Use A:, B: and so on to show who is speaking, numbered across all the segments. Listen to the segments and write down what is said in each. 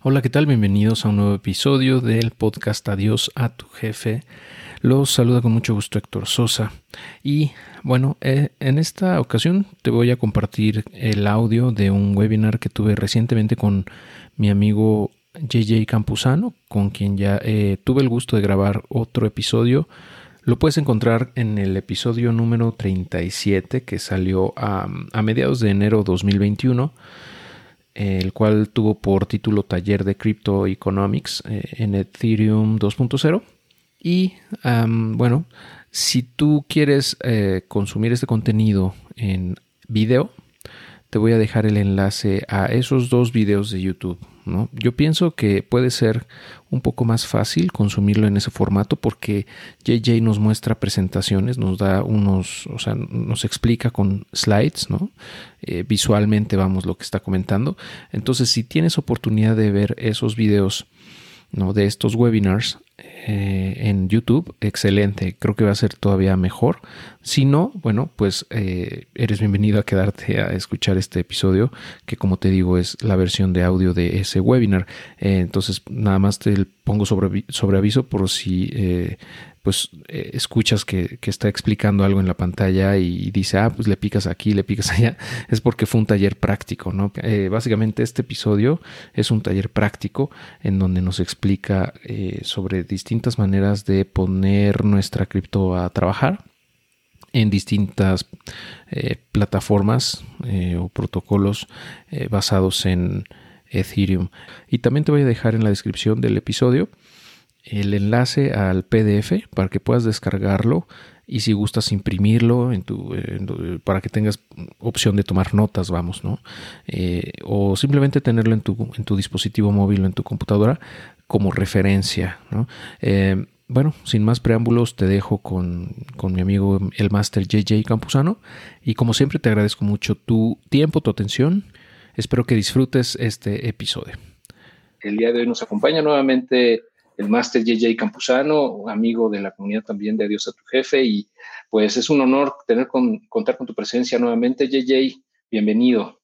A: Hola, ¿qué tal? Bienvenidos a un nuevo episodio del podcast Adiós a tu jefe. Los saluda con mucho gusto Héctor Sosa. Y bueno, eh, en esta ocasión te voy a compartir el audio de un webinar que tuve recientemente con mi amigo JJ Campuzano, con quien ya eh, tuve el gusto de grabar otro episodio. Lo puedes encontrar en el episodio número 37 que salió a, a mediados de enero 2021 el cual tuvo por título Taller de Crypto Economics eh, en Ethereum 2.0. Y bueno, si tú quieres eh, consumir este contenido en video, te voy a dejar el enlace a esos dos videos de YouTube. Yo pienso que puede ser un poco más fácil consumirlo en ese formato porque JJ nos muestra presentaciones, nos da unos, o sea, nos explica con slides. Eh, visualmente vamos lo que está comentando. Entonces, si tienes oportunidad de ver esos videos, ¿no? De estos webinars, eh, en YouTube, excelente. Creo que va a ser todavía mejor. Si no, bueno, pues eh, eres bienvenido a quedarte a escuchar este episodio, que como te digo es la versión de audio de ese webinar. Eh, entonces, nada más te pongo sobre, sobre aviso por si pues eh, escuchas que, está explicando algo en la pantalla y dice, ah, pues le picas aquí, le picas allá, es porque fue un taller práctico, ¿no? Eh, básicamente este episodio es un taller práctico en donde nos explica eh, sobre distintas maneras de poner nuestra cripto a trabajar en distintas plataformas o protocolos basados en Ethereum. Y también te voy a dejar en la descripción del episodio el enlace al PDF para que puedas descargarlo y si gustas imprimirlo en tu, para que tengas opción de tomar notas, vamos, ¿no? Eh, o simplemente tenerlo en tu, en tu dispositivo móvil o en tu computadora como referencia, ¿no? Eh, bueno, sin más preámbulos, te dejo con, con mi amigo el Master JJ Campuzano y como siempre te agradezco mucho tu tiempo, tu atención. Espero que disfrutes este episodio.
B: El día de hoy nos acompaña nuevamente el máster JJ Campuzano, amigo de la comunidad también de Adiós a tu jefe, y pues es un honor tener con, contar con tu presencia nuevamente, JJ. Bienvenido.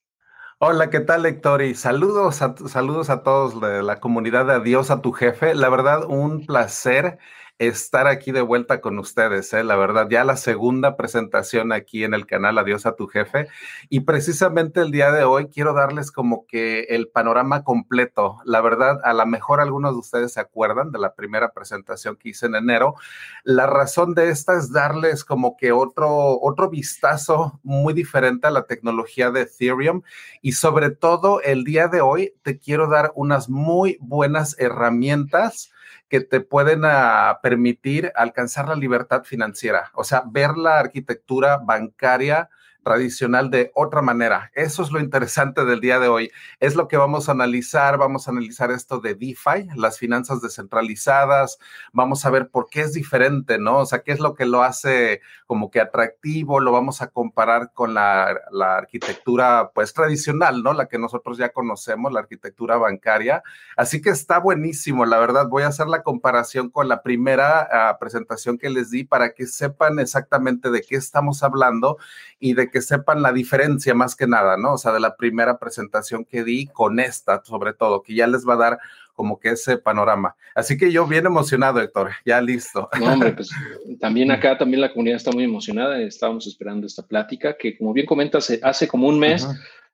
C: Hola, ¿qué tal, Héctor? Y saludos a, saludos a todos de la comunidad de Adiós a tu jefe. La verdad, un placer estar aquí de vuelta con ustedes, ¿eh? la verdad, ya la segunda presentación aquí en el canal Adiós a tu jefe. Y precisamente el día de hoy quiero darles como que el panorama completo. La verdad, a lo mejor algunos de ustedes se acuerdan de la primera presentación que hice en enero. La razón de esta es darles como que otro, otro vistazo muy diferente a la tecnología de Ethereum. Y sobre todo el día de hoy te quiero dar unas muy buenas herramientas que te pueden ah, permitir alcanzar la libertad financiera, o sea, ver la arquitectura bancaria tradicional de otra manera. Eso es lo interesante del día de hoy. Es lo que vamos a analizar. Vamos a analizar esto de DeFi, las finanzas descentralizadas. Vamos a ver por qué es diferente, ¿no? O sea, qué es lo que lo hace como que atractivo. Lo vamos a comparar con la, arquitectura, pues, tradicional, ¿no? La que nosotros ya conocemos, la arquitectura bancaria. Así que está buenísimo, la verdad. Voy a hacer la comparación con la primera ah, presentación que les di para que sepan exactamente de qué estamos hablando y de que sepan la diferencia más que nada, ¿no? O sea, de la primera presentación que di con esta, sobre todo, que ya les va a dar como que ese panorama. Así que yo bien emocionado, Héctor, ya listo.
B: No, hombre, pues también acá, también la comunidad está muy emocionada, estábamos esperando esta plática, que como bien comentas, hace como un mes,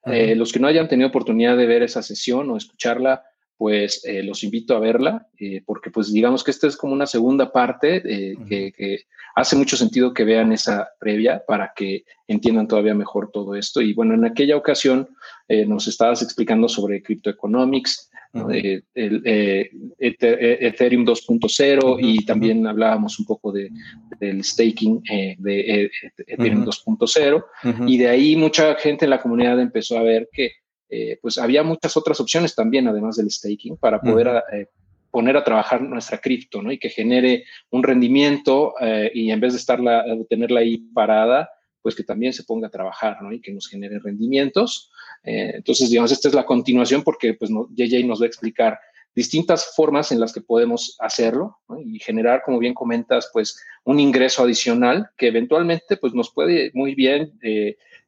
B: eh, los que no hayan tenido oportunidad de ver esa sesión o escucharla, pues eh, los invito a verla, eh, porque pues digamos que esta es como una segunda parte que, hace mucho sentido que vean esa previa para que entiendan todavía mejor todo esto. Y bueno, en aquella ocasión nos estabas explicando sobre cryptoeconomics, el, Ethereum 2.0 y también hablábamos un poco de, del staking de Ethereum 2.0 y de ahí mucha gente en la comunidad empezó a ver que eh, pues había muchas otras opciones también, además del staking, para poder eh, poner a trabajar nuestra cripto, ¿no? Y que genere un rendimiento eh, y en vez de estarla, tenerla ahí parada, pues que también se ponga a trabajar, ¿no? Y que nos genere rendimientos. entonces, digamos, esta es la continuación porque, pues, no, JJ nos va a explicar distintas formas en las que podemos hacerlo y generar, como bien comentas, pues un ingreso adicional que eventualmente pues nos puede muy bien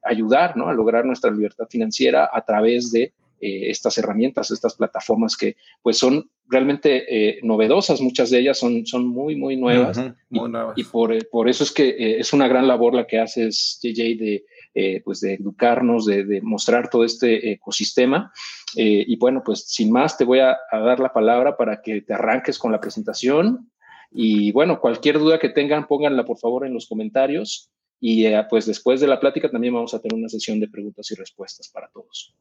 B: ayudar ¿no? a lograr nuestra libertad financiera a través de eh, estas herramientas, estas plataformas que pues son realmente eh, novedosas, muchas de ellas son, son muy, muy nuevas. y, por, por, eso es que es una gran labor la que haces, JJ, de, pues de educarnos, de, mostrar todo este ecosistema. y bueno, pues sin más, te voy a, a dar la palabra para que te arranques con la presentación. Y bueno, cualquier duda que tengan, pónganla por favor en los comentarios. Y eh, pues después de la plática también vamos a tener una sesión de preguntas y respuestas para todos.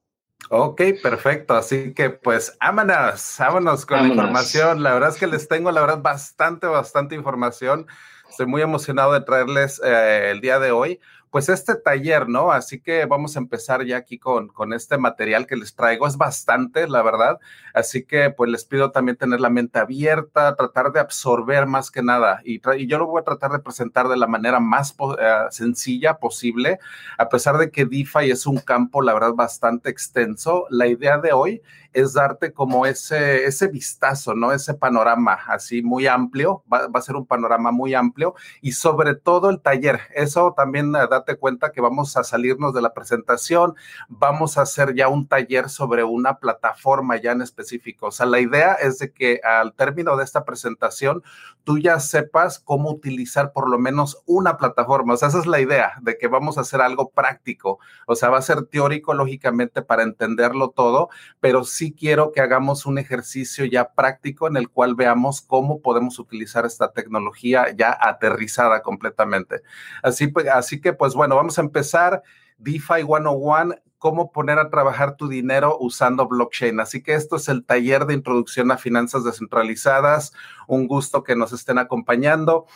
C: Ok, perfecto. Así que pues vámonos, vámonos con la información. La verdad es que les tengo, la verdad, bastante, bastante información. Estoy muy emocionado de traerles eh, el día de hoy pues este taller, ¿no? Así que vamos a empezar ya aquí con, con este material que les traigo. Es bastante, la verdad. Así que pues les pido también tener la mente abierta, tratar de absorber más que nada. Y, yo lo voy a tratar de presentar de la manera más eh, sencilla posible. A pesar de que DeFi es un campo, la verdad, bastante extenso, la idea de hoy es darte como ese, ese vistazo, ¿no? Ese panorama así muy amplio. Va, va a ser un panorama muy amplio y sobre todo el taller. Eso también da date cuenta que vamos a salirnos de la presentación, vamos a hacer ya un taller sobre una plataforma ya en específico. O sea, la idea es de que al término de esta presentación tú ya sepas cómo utilizar por lo menos una plataforma. O sea, esa es la idea de que vamos a hacer algo práctico. O sea, va a ser teórico, lógicamente, para entenderlo todo, pero sí quiero que hagamos un ejercicio ya práctico en el cual veamos cómo podemos utilizar esta tecnología ya aterrizada completamente. Así, pues, así que, pues bueno, vamos a empezar. DeFi 101, cómo poner a trabajar tu dinero usando blockchain. Así que esto es el taller de introducción a finanzas descentralizadas. Un gusto que nos estén acompañando.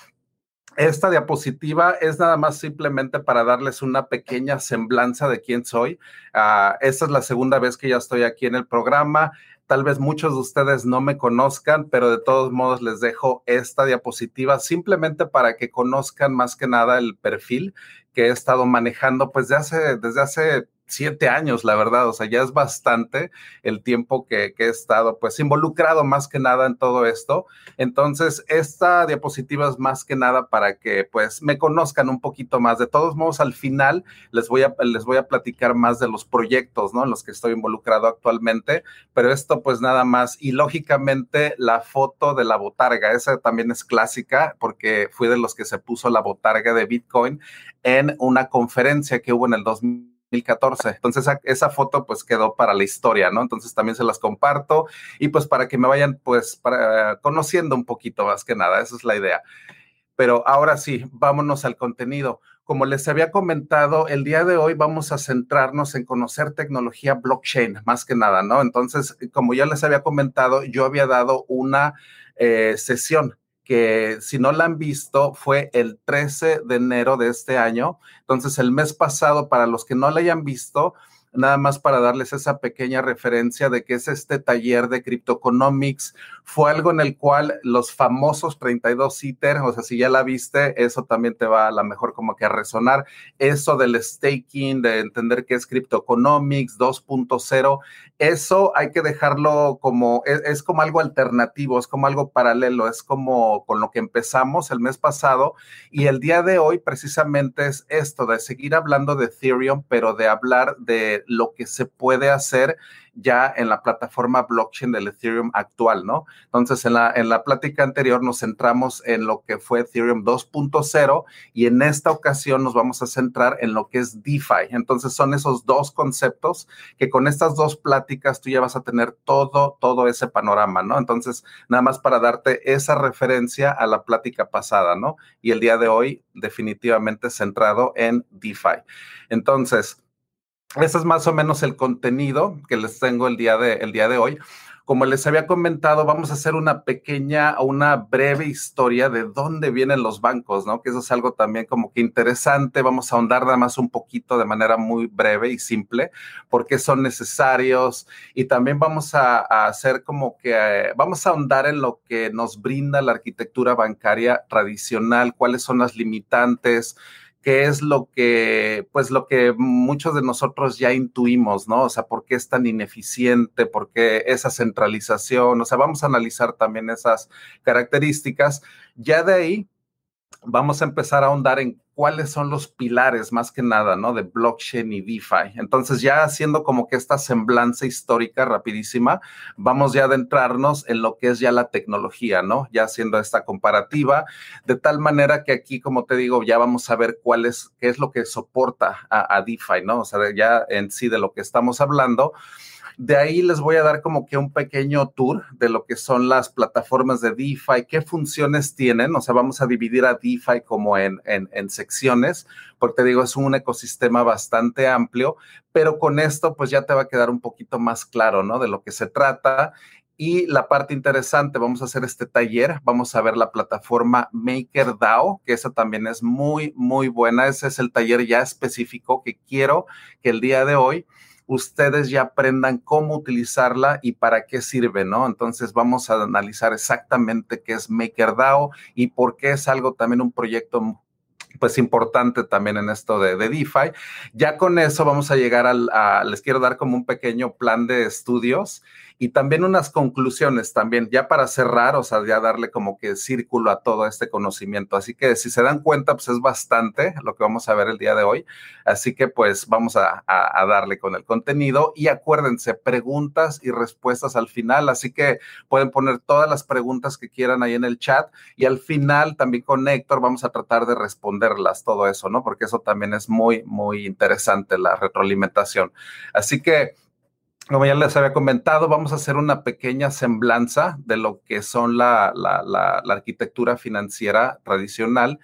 C: Esta diapositiva es nada más simplemente para darles una pequeña semblanza de quién soy. Ah, esta es la segunda vez que ya estoy aquí en el programa. Tal vez muchos de ustedes no me conozcan, pero de todos modos les dejo esta diapositiva simplemente para que conozcan más que nada el perfil que he estado manejando pues de hace, desde hace siete años, la verdad, o sea, ya es bastante el tiempo que, he estado pues involucrado más que nada en todo esto. Entonces, esta diapositiva es más que nada para que pues me conozcan un poquito más. De todos modos, al final les voy a, les voy a platicar más de los proyectos, ¿no? En los que estoy involucrado actualmente, pero esto pues nada más. Y lógicamente la foto de la botarga, esa también es clásica porque fui de los que se puso la botarga de Bitcoin en una conferencia que hubo en el 2000 2014. Entonces esa, foto pues quedó para la historia, ¿no? Entonces también se las comparto y pues para que me vayan pues conociendo un poquito más que nada, esa es la idea. Pero ahora sí, vámonos al contenido. Como les había comentado, el día de hoy vamos a centrarnos en conocer tecnología blockchain, más que nada, ¿no? Entonces, como ya les había comentado, yo había dado una eh, sesión que si no la han visto fue el 13 de enero de este año. Entonces, el mes pasado, para los que no la hayan visto, nada más para darles esa pequeña referencia de que es este taller de Cryptoeconomics. Fue algo en el cual los famosos 32 ITER, o sea, si ya la viste, eso también te va a la mejor como que a resonar. Eso del staking, de entender qué es Cryptoeconomics 2.0, eso hay que dejarlo como, es, como algo alternativo, es como algo paralelo, es como con lo que empezamos el mes pasado y el día de hoy precisamente es esto, de seguir hablando de Ethereum, pero de hablar de lo que se puede hacer ya en la plataforma blockchain del Ethereum actual, ¿no? Entonces, en la, en la plática anterior nos centramos en lo que fue Ethereum 2.0 y en esta ocasión nos vamos a centrar en lo que es DeFi. Entonces, son esos dos conceptos que con estas dos pláticas tú ya vas a tener todo, todo ese panorama, ¿no? Entonces, nada más para darte esa referencia a la plática pasada, ¿no? Y el día de hoy definitivamente centrado en DeFi. Entonces, ese es más o menos el contenido que les tengo el día de, el día de hoy. Como les había comentado, vamos a hacer una pequeña o una breve historia de dónde vienen los bancos, ¿no? Que eso es algo también como que interesante. Vamos a ahondar nada más un poquito de manera muy breve y simple, porque son necesarios. Y también vamos a, hacer como que, eh, vamos a ahondar en lo que nos brinda la arquitectura bancaria tradicional, cuáles son las limitantes, qué es lo que, pues lo que muchos de nosotros ya intuimos, ¿no? O sea, por qué es tan ineficiente, por qué esa centralización, o sea, vamos a analizar también esas características. Ya de ahí vamos a empezar a ahondar en cuáles son los pilares más que nada, ¿no? De blockchain y DeFi. Entonces, ya haciendo como que esta semblanza histórica rapidísima, vamos ya a adentrarnos en lo que es ya la tecnología, ¿no? Ya haciendo esta comparativa, de tal manera que aquí, como te digo, ya vamos a ver cuál es, qué es lo que soporta a, a DeFi, ¿no? O sea, ya en sí de lo que estamos hablando. De ahí les voy a dar como que un pequeño tour de lo que son las plataformas de DeFi, qué funciones tienen. O sea, vamos a dividir a DeFi como en, en, secciones, porque te digo, es un ecosistema bastante amplio, pero con esto pues ya te va a quedar un poquito más claro, ¿no? De lo que se trata. Y la parte interesante, vamos a hacer este taller, vamos a ver la plataforma MakerDAO, que esa también es muy, muy buena. Ese es el taller ya específico que quiero que el día de hoy ustedes ya aprendan cómo utilizarla y para qué sirve, ¿no? Entonces vamos a analizar exactamente qué es MakerDAO y por qué es algo también un proyecto pues importante también en esto de, DeFi. Ya con eso vamos a llegar al, a, les quiero dar como un pequeño plan de estudios y también unas conclusiones también, ya para cerrar, o sea, ya darle como que círculo a todo este conocimiento. Así que si se dan cuenta, pues es bastante lo que vamos a ver el día de hoy. Así que pues vamos a, a, darle con el contenido y acuérdense, preguntas y respuestas al final. Así que pueden poner todas las preguntas que quieran ahí en el chat y al final también con Héctor vamos a tratar de responderlas, todo eso, ¿no? Porque eso también es muy, muy interesante, la retroalimentación. Así que como ya les había comentado, vamos a hacer una pequeña semblanza de lo que son la, arquitectura financiera tradicional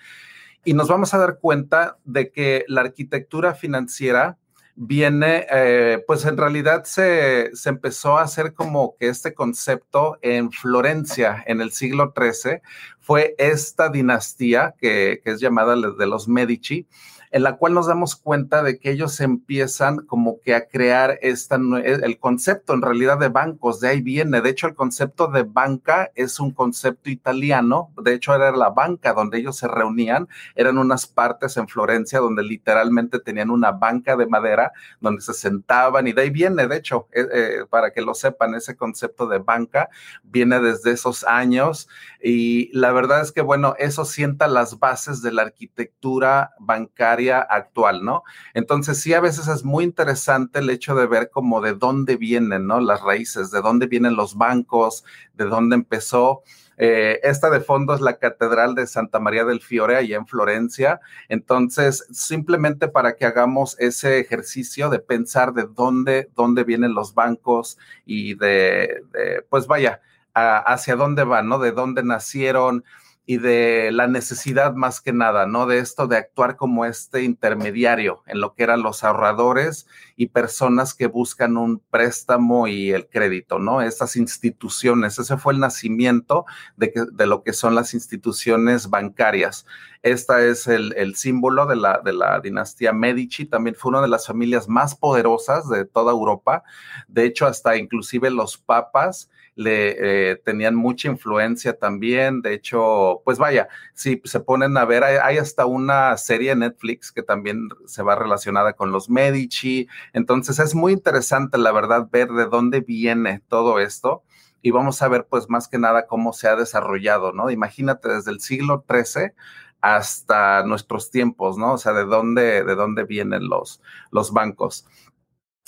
C: y nos vamos a dar cuenta de que la arquitectura financiera viene, eh, pues en realidad se, empezó a hacer como que este concepto en Florencia en el siglo XIII, fue esta dinastía que, que es llamada de los Medici, en la cual nos damos cuenta de que ellos empiezan como que a crear esta, el concepto en realidad de bancos, de ahí viene. De hecho, el concepto de banca es un concepto italiano, de hecho era la banca donde ellos se reunían, eran unas partes en Florencia donde literalmente tenían una banca de madera donde se sentaban y de ahí viene, de hecho, eh, eh, para que lo sepan, ese concepto de banca viene desde esos años. Y la verdad es que, bueno, eso sienta las bases de la arquitectura bancaria actual, ¿no? Entonces sí, a veces es muy interesante el hecho de ver como de dónde vienen, ¿no? Las raíces, de dónde vienen los bancos, de dónde empezó. Eh, esta de fondo es la Catedral de Santa María del Fiore, allá en Florencia. Entonces, simplemente para que hagamos ese ejercicio de pensar de dónde, dónde vienen los bancos y de, pues vaya, hacia dónde van, ¿no? De dónde nacieron, y de la necesidad más que nada, ¿no? De esto de actuar como este intermediario en lo que eran los ahorradores y personas que buscan un préstamo y el crédito, ¿no? Estas instituciones, ese fue el nacimiento de, lo que son las instituciones bancarias. Esta es el, el símbolo de la, de la dinastía Medici, también fue una de las familias más poderosas de toda Europa. De hecho, hasta inclusive los papas le eh, tenían mucha influencia también. De hecho, pues vaya, si se ponen a ver, hay, hasta una serie en Netflix que también se va relacionada con los Medici. Entonces es muy interesante, la verdad, ver de dónde viene todo esto. Y vamos a ver, pues, más que nada cómo se ha desarrollado, ¿no? Imagínate desde el siglo XIII hasta nuestros tiempos, ¿no? O sea, de dónde, de dónde vienen los, los bancos.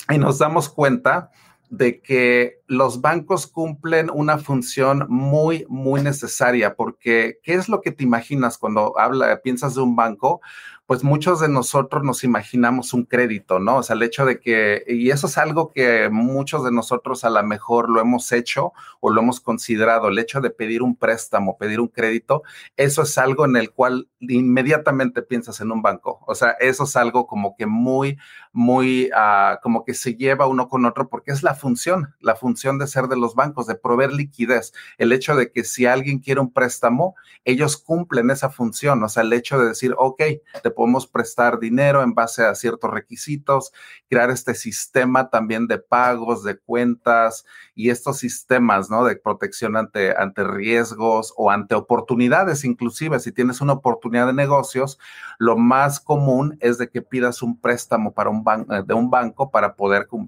C: Y nos damos cuenta de que los bancos cumplen una función muy, muy necesaria, porque ¿qué es lo que te imaginas cuando habla, piensas de un banco? Pues muchos de nosotros nos imaginamos un crédito, ¿no? O sea, el hecho de que, y eso es algo que muchos de nosotros a lo mejor lo hemos hecho o lo hemos considerado, el hecho de pedir un préstamo, pedir un crédito, eso es algo en el cual inmediatamente piensas en un banco. O sea, eso es algo como que muy, muy, uh, como que se lleva uno con otro porque es la función, la función de ser de los bancos, de proveer liquidez. El hecho de que si alguien quiere un préstamo, ellos cumplen esa función. O sea, el hecho de decir, ok, te podemos prestar dinero en base a ciertos requisitos, crear este sistema también de pagos, de cuentas y estos sistemas, ¿no? De protección ante, ante riesgos o ante oportunidades, inclusive si tienes una oportunidad de negocios, lo más común es de que pidas un préstamo para un banco, de un banco para poder uh,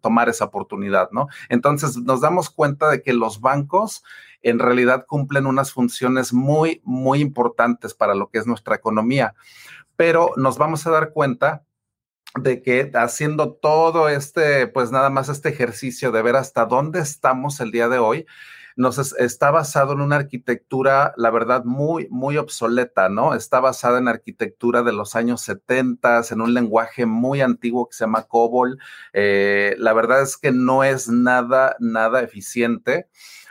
C: tomar esa oportunidad, ¿no? Entonces nos damos cuenta de que los bancos en realidad cumplen unas funciones muy, muy importantes para lo que es nuestra economía. pero nos vamos a dar cuenta de que haciendo todo este, pues nada más este ejercicio de ver hasta dónde estamos el día de hoy, nos está basado en una arquitectura, la verdad, muy, muy obsoleta, ¿no? Está basada en arquitectura de los años 70, en un lenguaje muy antiguo que se llama COBOL. Eh, la verdad es que no es nada, nada eficiente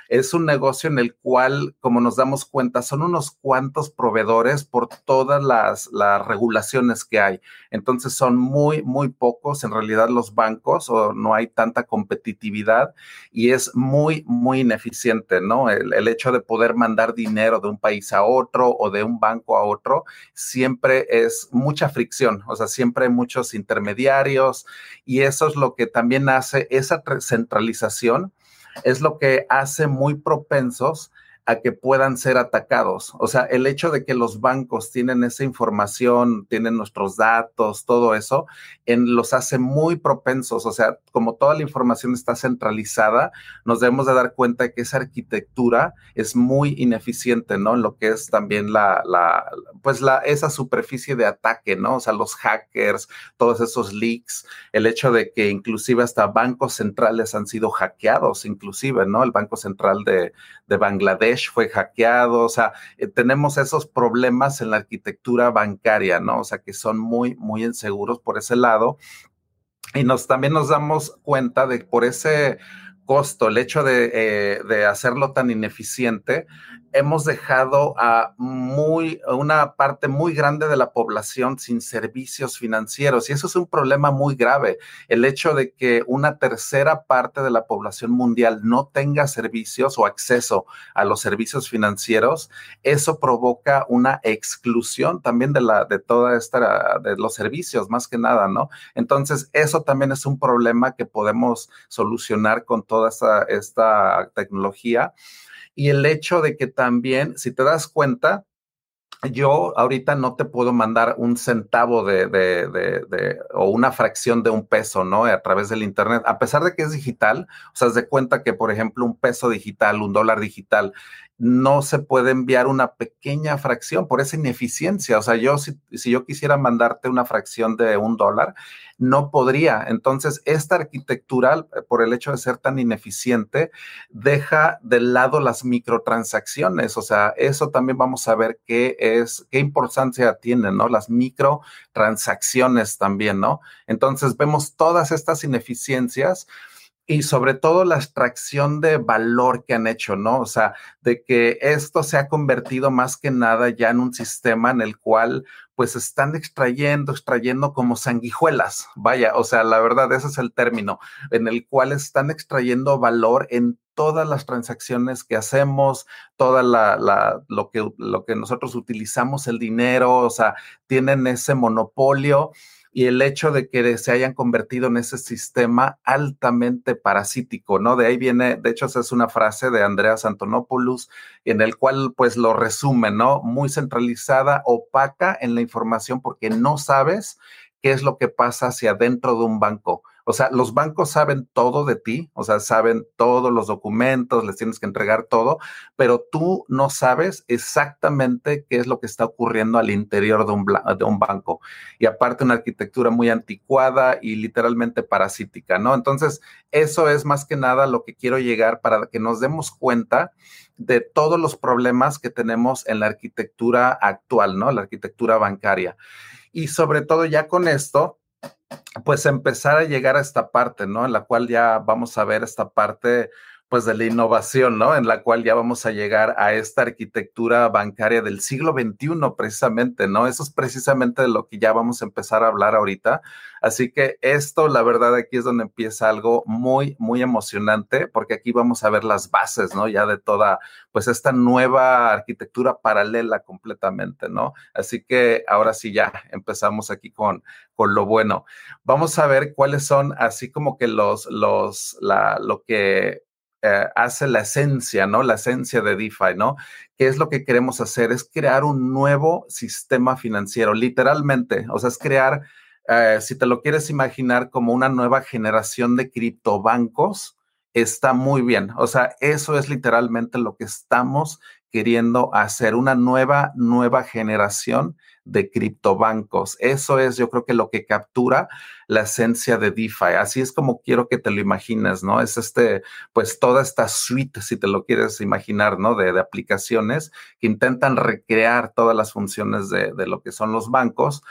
C: es un negocio en el cual, como nos damos cuenta, son unos cuantos proveedores por todas las, regulaciones que hay. Entonces son muy, muy pocos en realidad los bancos o no hay tanta competitividad y es muy, muy ineficiente, ¿no? El, el hecho de poder mandar dinero de un país a otro o de un banco a otro siempre es mucha fricción, o sea, siempre hay muchos intermediarios y eso es lo que también hace esa centralización es lo que hace muy propensos a que puedan ser atacados. O sea, el hecho de que los bancos tienen esa información, tienen nuestros datos, todo eso, en, los hace muy propensos. O sea, como toda la información está centralizada, nos debemos de dar cuenta de que esa arquitectura es muy ineficiente, ¿no? En lo que es también la, la, pues la, esa superficie de ataque, ¿no? O sea, los hackers, todos esos leaks, el hecho de que inclusive hasta bancos centrales han sido hackeados, inclusive, ¿no? El Banco Central de, de Bangladesh fue hackeado, o sea, eh, tenemos esos problemas en la arquitectura bancaria, ¿no? O sea, que son muy, muy inseguros por ese lado. Y nos también nos damos cuenta de por ese costo, el hecho de, eh, de hacerlo tan ineficiente, hemos dejado a muy, una parte muy grande de la población sin servicios financieros y eso es un problema muy grave. El hecho de que una tercera parte de la población mundial no tenga servicios o acceso a los servicios financieros, eso provoca una exclusión también de la, de toda esta, de los servicios, más que nada, ¿no? Entonces, eso también es un problema que podemos solucionar con toda esta, esta tecnología y el hecho de que también, si te das cuenta, yo ahorita no te puedo mandar un centavo de, o una fracción de un peso, ¿no? A través del Internet, a pesar de que es digital, o sea, de cuenta que, por ejemplo, un peso digital, un dólar digital, no se puede enviar una pequeña fracción por esa ineficiencia. O sea, yo si, yo quisiera mandarte una fracción de un dólar, no podría. Entonces, esta arquitectura, eh, por el hecho de ser tan ineficiente, deja de lado las microtransacciones. O sea, eso también vamos a ver qué es, qué importancia tienen, ¿no? Las microtransacciones también, ¿no? Entonces, vemos todas estas ineficiencias y sobre todo la extracción de valor que han hecho, ¿no? O sea, de que esto se ha convertido más que nada ya en un sistema en el cual pues están extrayendo, extrayendo como sanguijuelas, vaya, o sea, la verdad, ese es el término, en el cual están extrayendo valor en todas las transacciones que hacemos, toda la, la, lo, que, lo que nosotros utilizamos, el dinero, o sea, tienen ese monopolio y el hecho de que se hayan convertido en ese sistema altamente parasítico, ¿no? De ahí viene, de hecho, esa es una frase de Andreas Antonopoulos, en el cual pues lo resume, ¿no? Muy centralizada, opaca en la información porque no sabes qué es lo que pasa hacia adentro de un banco. O sea, los bancos saben todo de ti, o sea, saben todos los documentos, les tienes que entregar todo, pero tú no sabes exactamente qué es lo que está ocurriendo al interior de un, de un banco. Y aparte una arquitectura muy anticuada y literalmente parasítica, ¿no? Entonces, eso es más que nada lo que quiero llegar para que nos demos cuenta de todos los problemas que tenemos en la arquitectura actual, ¿no? La arquitectura bancaria. Y sobre todo ya con esto, pues empezar a llegar a esta parte, ¿no? En la cual ya vamos a ver esta parte pues de la innovación, ¿no? En la cual ya vamos a llegar a esta arquitectura bancaria del siglo XXI, precisamente, ¿no? Eso es precisamente de lo que ya vamos a empezar a hablar ahorita. Así que esto, la verdad, aquí es donde empieza algo muy, muy emocionante, porque aquí vamos a ver las bases, ¿no? Ya de toda, pues esta nueva arquitectura paralela completamente, ¿no? Así que ahora sí ya empezamos aquí con, con lo bueno. Vamos a ver cuáles son así como que los, los, la, lo que eh, hace la esencia, ¿no? La esencia de DeFi, ¿no? ¿Qué es lo que queremos hacer? Es crear un nuevo sistema financiero, literalmente. O sea, es crear, eh, si te lo quieres imaginar como una nueva generación de criptobancos, está muy bien. O sea, eso es literalmente lo que estamos queriendo hacer una nueva, nueva generación de criptobancos. Eso es, yo creo que lo que captura la esencia de DeFi. Así es como quiero que te lo imagines, ¿no? Es este, pues toda esta suite, si te lo quieres imaginar, ¿no? De, aplicaciones que intentan recrear todas las funciones de, de lo que son los bancos.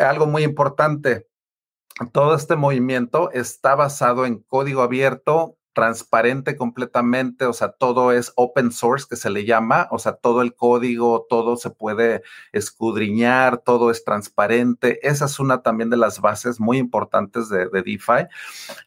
C: algo muy importante, todo este movimiento está basado en código abierto, transparente completamente, o sea, todo es open source que se le llama, o sea, todo el código, todo se puede escudriñar, todo es transparente. Esa es una también de las bases muy importantes de, de DeFi.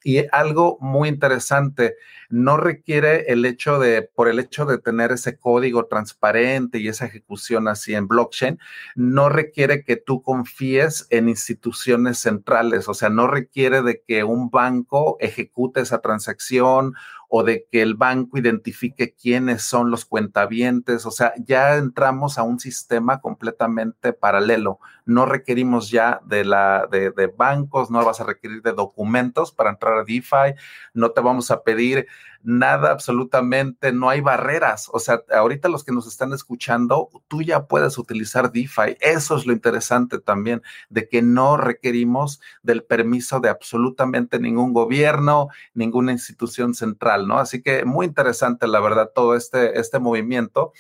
C: Y algo muy interesante, no requiere el hecho de, por el hecho de tener ese código transparente y esa ejecución así en blockchain, no requiere que tú confíes en instituciones centrales, o sea, no requiere de que un banco ejecute esa transacción o de que el banco identifique quiénes son los cuentavientes. O sea, ya entramos a un sistema completamente paralelo. No requerimos ya de, la, de, de bancos, no vas a requerir de documentos para entrar a DeFi, no te vamos a pedir nada absolutamente, no hay barreras. O sea, ahorita los que nos están escuchando, tú ya puedes utilizar DeFi. Eso es lo interesante también, de que no requerimos del permiso de absolutamente ningún gobierno, ninguna institución central, ¿no? Así que muy interesante, la verdad, todo este, este movimiento.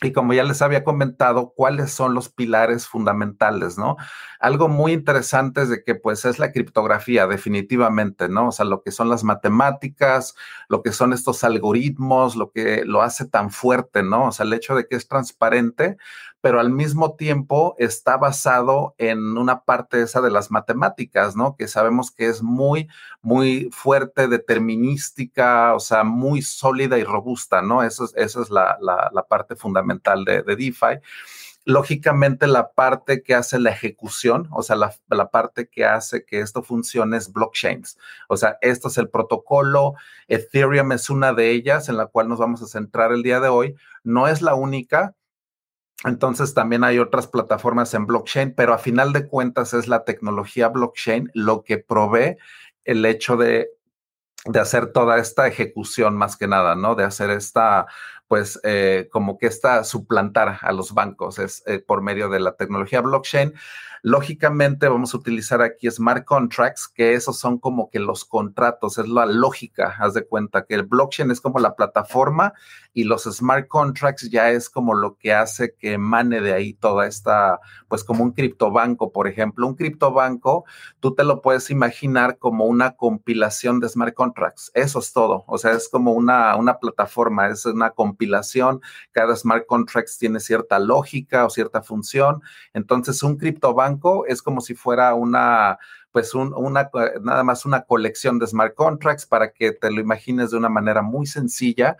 C: Y como ya les había comentado, cuáles son los pilares fundamentales, ¿no? Algo muy interesante es de que pues es la criptografía, definitivamente, ¿no? O sea, lo que son las matemáticas, lo que son estos algoritmos, lo que lo hace tan fuerte, ¿no? O sea, el hecho de que es transparente, pero al mismo tiempo está basado en una parte esa de las matemáticas, ¿no? Que sabemos que es muy, muy fuerte, determinística, o sea, muy sólida y robusta, ¿no? Eso es, esa es la, parte fundamental de, de DeFi lógicamente la parte que hace la ejecución, o sea, la, la, parte que hace que esto funcione es blockchains. O sea, esto es el protocolo, Ethereum es una de ellas en la cual nos vamos a centrar el día de hoy. No es la única, entonces también hay otras plataformas en blockchain, pero a final de cuentas es la tecnología blockchain lo que provee el hecho de, de hacer toda esta ejecución más que nada, ¿no? De hacer esta, pues eh, como que esta suplantar a los bancos es eh, por medio de la tecnología blockchain. Lógicamente vamos a utilizar aquí smart contracts, que esos son como que los contratos, es la lógica, haz de cuenta que el blockchain es como la plataforma y los smart contracts ya es como lo que hace que emane de ahí toda esta, pues como un criptobanco, por ejemplo. Un criptobanco, tú te lo puedes imaginar como una compilación de smart contracts. Eso es todo. O sea, es como una, una plataforma, es una compilación. Cada smart contracts tiene cierta lógica o cierta función. Entonces, un criptobanco es como si fuera una, pues una, nada más una colección de smart contracts para que te lo imagines de una manera muy sencilla.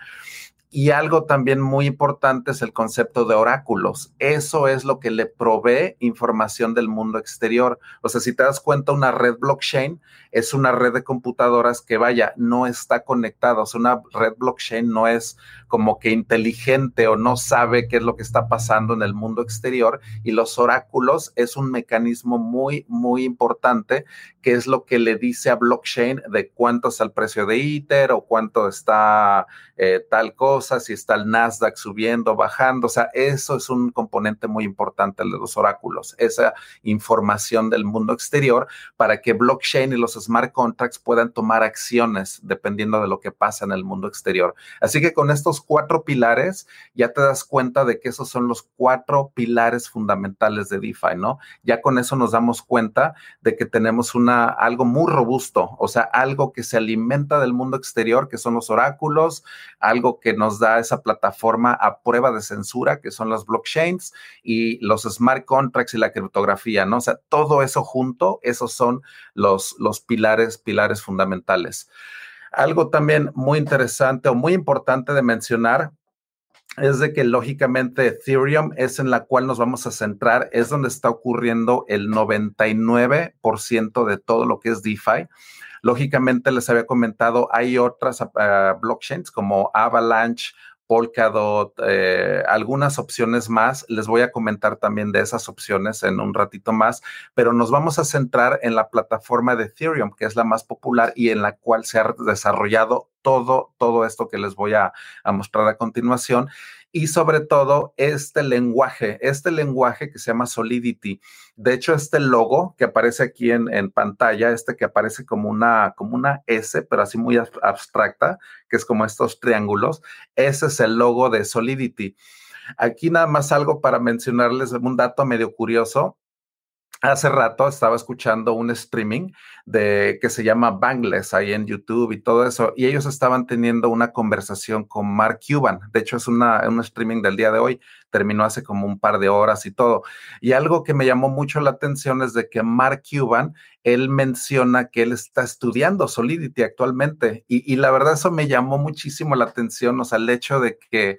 C: Y algo también muy importante es el concepto de oráculos. Eso es lo que le provee información del mundo exterior. O sea, si te das cuenta, una red blockchain es una red de computadoras que, vaya, no está conectada. O sea, una red blockchain no es como que inteligente o no sabe qué es lo que está pasando en el mundo exterior. Y los oráculos es un mecanismo muy, muy importante que es lo que le dice a blockchain de cuánto es el precio de ITER o cuánto está eh, tal cosa, si está el Nasdaq subiendo, bajando. O sea, eso es un componente muy importante de los oráculos, esa información del mundo exterior para que blockchain y los smart contracts puedan tomar acciones dependiendo de lo que pasa en el mundo exterior. Así que con estos cuatro pilares ya te das cuenta de que esos son los cuatro pilares fundamentales de DeFi, ¿no? Ya con eso nos damos cuenta de que tenemos una algo muy robusto, o sea, algo que se alimenta del mundo exterior, que son los oráculos, algo que nos da esa plataforma a prueba de censura, que son las blockchains y los smart contracts y la criptografía, ¿no? O sea, todo eso junto, esos son los, los pilares, pilares fundamentales. Algo también muy interesante o muy importante de mencionar es de que lógicamente Ethereum es en la cual nos vamos a centrar, es donde está ocurriendo el 99% de todo lo que es DeFi. Lógicamente les había comentado, hay otras ah, blockchains como Avalanche, Polkadot, eh, algunas opciones más. Les voy a comentar también de esas opciones en un ratito más, pero nos vamos a centrar en la plataforma de Ethereum, que es la más popular y en la cual se ha desarrollado todo, todo esto que les voy a mostrar a continuación y sobre todo este lenguaje, este lenguaje que se llama Solidity. De hecho, este logo que aparece aquí en, en, pantalla, este que aparece como una, como una S, pero así muy abstracta, que es como estos triángulos, ese es el logo de Solidity. Aquí nada más algo para mencionarles un dato medio curioso. Hace rato estaba escuchando un streaming de que se llama Bangles ahí en YouTube y todo eso, y ellos estaban teniendo una conversación con Mark Cuban. De hecho, es una, un streaming del día de hoy, terminó hace como un par de horas y todo. Y algo que me llamó mucho la atención es de que Mark Cuban, él menciona que él está estudiando Solidity actualmente, y, y la verdad eso me llamó muchísimo la atención, o sea, el hecho de que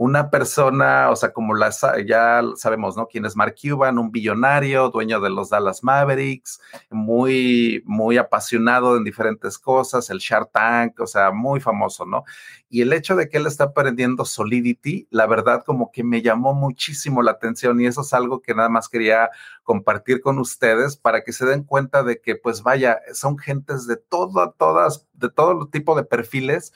C: una persona, o sea, como la, ya sabemos, ¿no? Quién es Mark Cuban, un billonario, dueño de los Dallas Mavericks, muy, muy apasionado en diferentes cosas, el Shark Tank, o sea, muy famoso, ¿no? Y el hecho de que él está aprendiendo Solidity, la verdad, como que me llamó muchísimo la atención y eso es algo que nada más quería compartir con ustedes para que se den cuenta de que, pues vaya, son gentes de todo, todas, de todo tipo de perfiles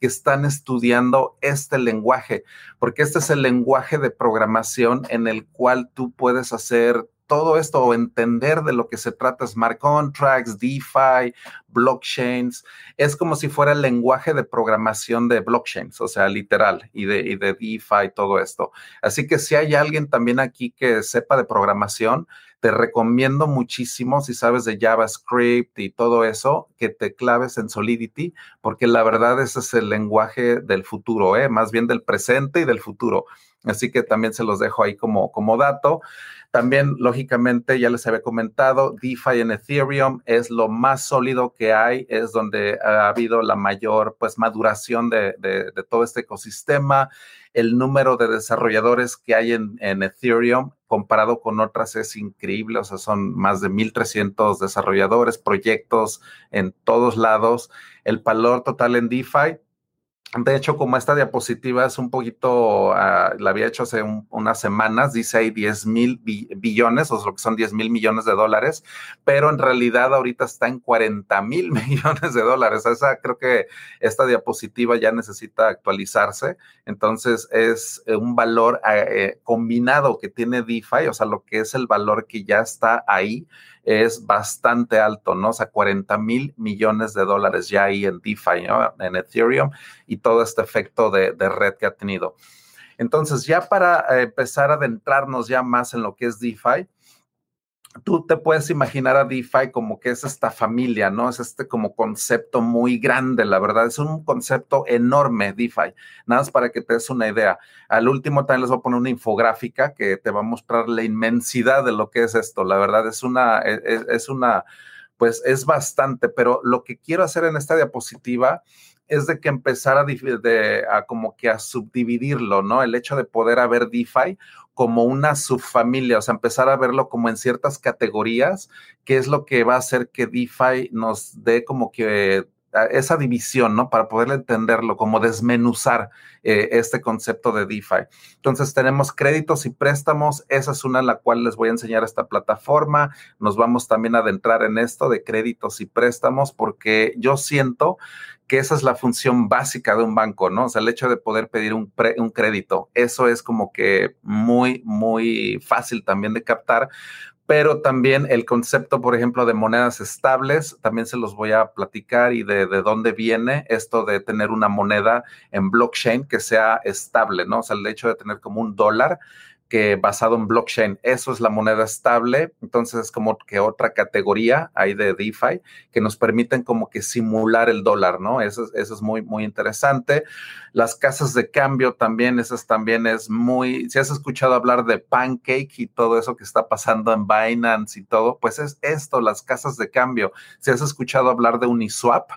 C: que están estudiando este lenguaje, porque este es el lenguaje de programación en el cual tú puedes hacer todo esto o entender de lo que se trata smart contracts, DeFi, blockchains. Es como si fuera el lenguaje de programación de blockchains, o sea, literal, y de, y de DeFi, todo esto. Así que si hay alguien también aquí que sepa de programación, te recomiendo muchísimo, si sabes de JavaScript y todo eso, que te claves en Solidity, porque la verdad ese es el lenguaje del futuro, ¿eh? más bien del presente y del futuro. Así que también se los dejo ahí como, como dato. También, lógicamente, ya les había comentado, DeFi en Ethereum es lo más sólido que hay, es donde ha habido la mayor pues maduración de, de, todo este ecosistema. El número de desarrolladores que hay en, en, Ethereum comparado con otras es increíble, o sea, son más de 1.300 desarrolladores, proyectos en todos lados. El valor total en DeFi de hecho, como esta diapositiva es un poquito, uh, la había hecho hace un, unas semanas, dice ahí 10 mil billones, o lo que son 10 mil millones de dólares, pero en realidad ahorita está en 40 mil millones de dólares. Creo que esta diapositiva ya necesita actualizarse. Entonces es eh, un valor eh, combinado que tiene DeFi, o sea, lo que es el valor que ya está ahí es bastante alto, ¿no? O sea, 40 mil millones de dólares ya ahí en DeFi, ¿no? En Ethereum y todo este efecto de, de red que ha tenido. Entonces, ya para eh, empezar a adentrarnos ya más en lo que es DeFi, tú te puedes imaginar a DeFi como que es esta familia, ¿no? Es este como concepto muy grande, la verdad, es un concepto enorme, DeFi. Nada más para que te des una idea. Al último también les voy a poner una infográfica que te va a mostrar la inmensidad de lo que es esto. La verdad es una, es, e, es una, pues es bastante, pero lo que quiero hacer en esta diapositiva es de que empezar a, a, como que a subdividirlo, ¿no? El hecho de poder haber DeFi como una subfamilia, o sea, empezar a verlo como en ciertas categorías, que es lo que va a hacer que DeFi nos dé como que esa división, ¿no? Para poder entenderlo, como desmenuzar eh, este concepto de DeFi. Entonces tenemos créditos y préstamos, esa es una en la cual les voy a enseñar esta plataforma. Nos vamos también a adentrar en esto de créditos y préstamos, porque yo siento que esa es la función básica de un banco, ¿no? O sea, el hecho de poder pedir un, un crédito, eso es como que muy, muy fácil también de captar, pero también el concepto, por ejemplo, de monedas estables, también se los voy a platicar y de, de, dónde viene esto de tener una moneda en blockchain que sea estable, ¿no? O sea, el hecho de tener como un dólar que basado en blockchain, eso es la moneda estable, entonces es como que otra categoría hay de DeFi que nos permiten como que simular el dólar, ¿no? Eso, eso es muy, muy interesante. Las casas de cambio también, esas también es muy, si has escuchado hablar de Pancake y todo eso que está pasando en Binance y todo, pues es esto, las casas de cambio. Si has escuchado hablar de Uniswap,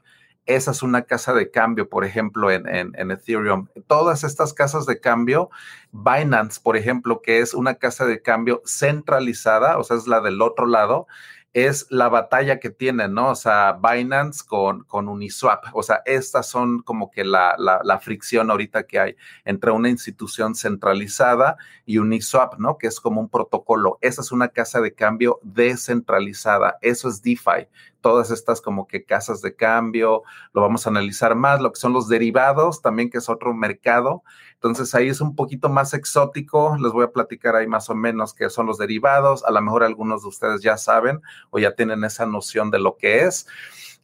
C: esa es una casa de cambio, por ejemplo, en, en, Ethereum. Todas estas casas de cambio, Binance, por ejemplo, que es una casa de cambio centralizada, o sea, es la del otro lado, es la batalla que tienen, ¿no? O sea, Binance con, con Uniswap. O sea, estas son como que la, la, la, fricción ahorita que hay entre una institución centralizada y Uniswap, ¿no? Que es como un protocolo. Esa es una casa de cambio descentralizada. Eso es DeFi. Todas estas como que casas de cambio, lo vamos a analizar más, lo que son los derivados también, que es otro mercado. Entonces ahí es un poquito más exótico, les voy a platicar ahí más o menos qué son los derivados, a lo mejor algunos de ustedes ya saben o ya tienen esa noción de lo que es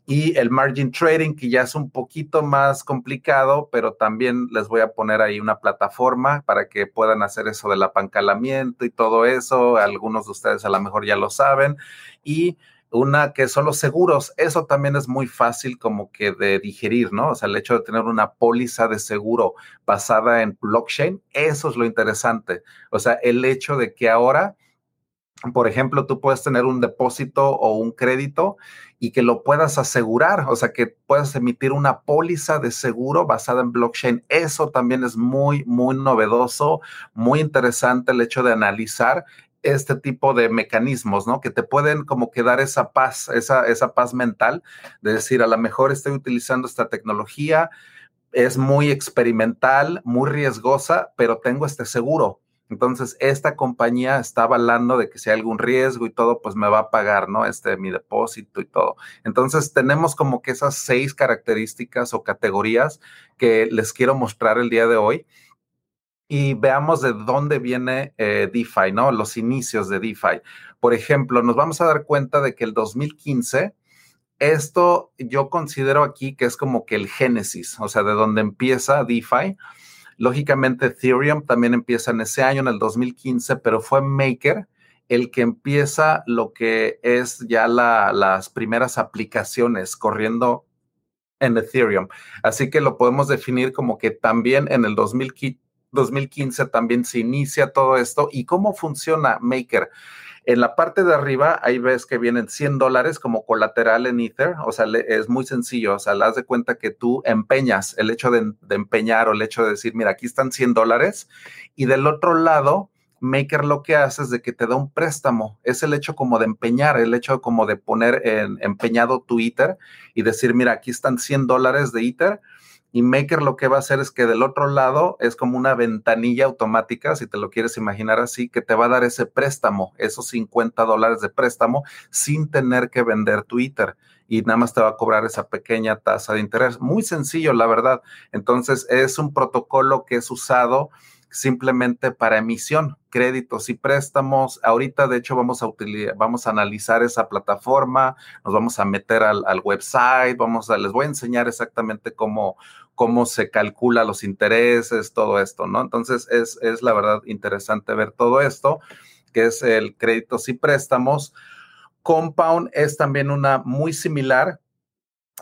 C: y el margin trading, que ya es un poquito más complicado, pero también les voy a poner ahí una plataforma para que puedan hacer eso del apancalamiento y todo eso. Algunos de ustedes a lo mejor ya lo saben. Y una que son los seguros, eso también es muy fácil como que de digerir, ¿no? O sea, el hecho de tener una póliza de seguro basada en blockchain, eso es lo interesante. O sea, el hecho de que ahora por ejemplo, tú puedes tener un depósito o un crédito y que lo puedas asegurar, o sea, que puedas emitir una póliza de seguro basada en blockchain. Eso también es muy, muy novedoso, muy interesante el hecho de analizar este tipo de mecanismos, ¿no? Que te pueden como que dar esa paz, esa, esa paz mental de decir, a lo mejor estoy utilizando esta tecnología, es muy experimental, muy riesgosa, pero tengo este seguro entonces, esta compañía está avalando de que si hay algún riesgo y todo, pues me va a pagar, ¿no? Este, mi depósito y todo. Entonces, tenemos como que esas seis características o categorías que les quiero mostrar el día de hoy. Y veamos de dónde viene eh, DeFi, ¿no? Los inicios de DeFi. Por ejemplo, nos vamos a dar cuenta de que el 2015, esto yo considero aquí que es como que el génesis, o sea, de donde empieza DeFi Lógicamente, Ethereum también empieza en ese año, en el 2015, pero fue Maker el que empieza lo que es ya las primeras aplicaciones corriendo en Ethereum. Así que lo podemos definir como que también en el 2015 también se inicia todo esto. ¿Y cómo funciona Maker? En la parte de arriba, ahí ves que vienen 100 dólares como colateral en Ether. O sea, es muy sencillo. O sea, le das de cuenta que tú empeñas el hecho de, empeñar o el hecho de decir, mira, aquí están 100 dólares. Y del otro lado, Maker lo que hace es de que te da un préstamo. Es el hecho como de empeñar, el hecho como de poner en, empeñado tu Ether y decir, mira, aquí están 100 dólares de Ether y Maker lo que va a hacer es que del otro lado es como una ventanilla automática, si te lo quieres imaginar así, que te va a dar ese préstamo, esos 50 dólares de préstamo, sin tener que vender Twitter. Y nada más te va a cobrar esa pequeña tasa de interés. Muy sencillo, la verdad. Entonces, es un protocolo que es usado simplemente para emisión, créditos y préstamos. Ahorita, de hecho, vamos a utilizar, vamos a analizar esa plataforma, nos vamos a meter al, website, vamos a, les voy a enseñar exactamente cómo, cómo se calcula los intereses, todo esto, ¿no? Entonces, es, es la verdad interesante ver todo esto, que es el créditos y préstamos. Compound es también una muy similar,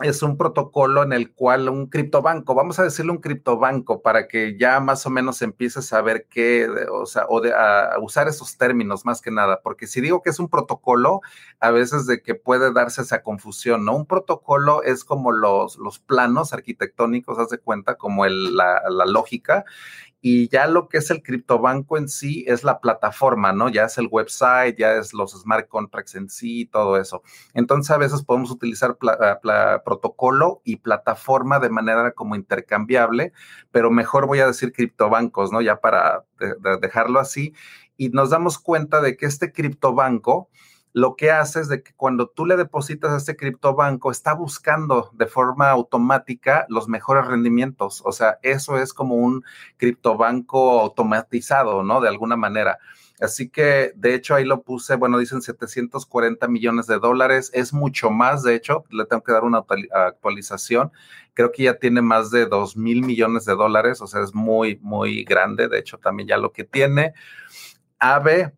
C: es un protocolo en el cual un criptobanco, vamos a decirle un criptobanco para que ya más o menos empieces a ver qué, o sea, o de, a usar esos términos más que nada, porque si digo que es un protocolo, a veces de que puede darse esa confusión, ¿no? Un protocolo es como los, los planos arquitectónicos, haz de cuenta, como el, la lógica, y ya lo que es el criptobanco en sí es la plataforma, ¿no? Ya es el website, ya es los smart contracts en sí, todo eso. Entonces a veces podemos utilizar ah, protocolo y plataforma de manera como intercambiable, pero mejor voy a decir criptobancos, ¿no? Ya para dejarlo así. Y nos damos cuenta de que este criptobanco, lo que hace es de que cuando tú le depositas a este criptobanco, está buscando de forma automática los mejores rendimientos. O sea, eso es como un criptobanco automatizado, ¿no? De alguna manera. Así que, de hecho, ahí lo puse, bueno, dicen 740 millones de dólares, es mucho más, de hecho, le tengo que dar una actualización. Creo que ya tiene más de 2 mil millones de dólares, o sea, es muy, muy grande, de hecho, también ya lo que tiene. AVE,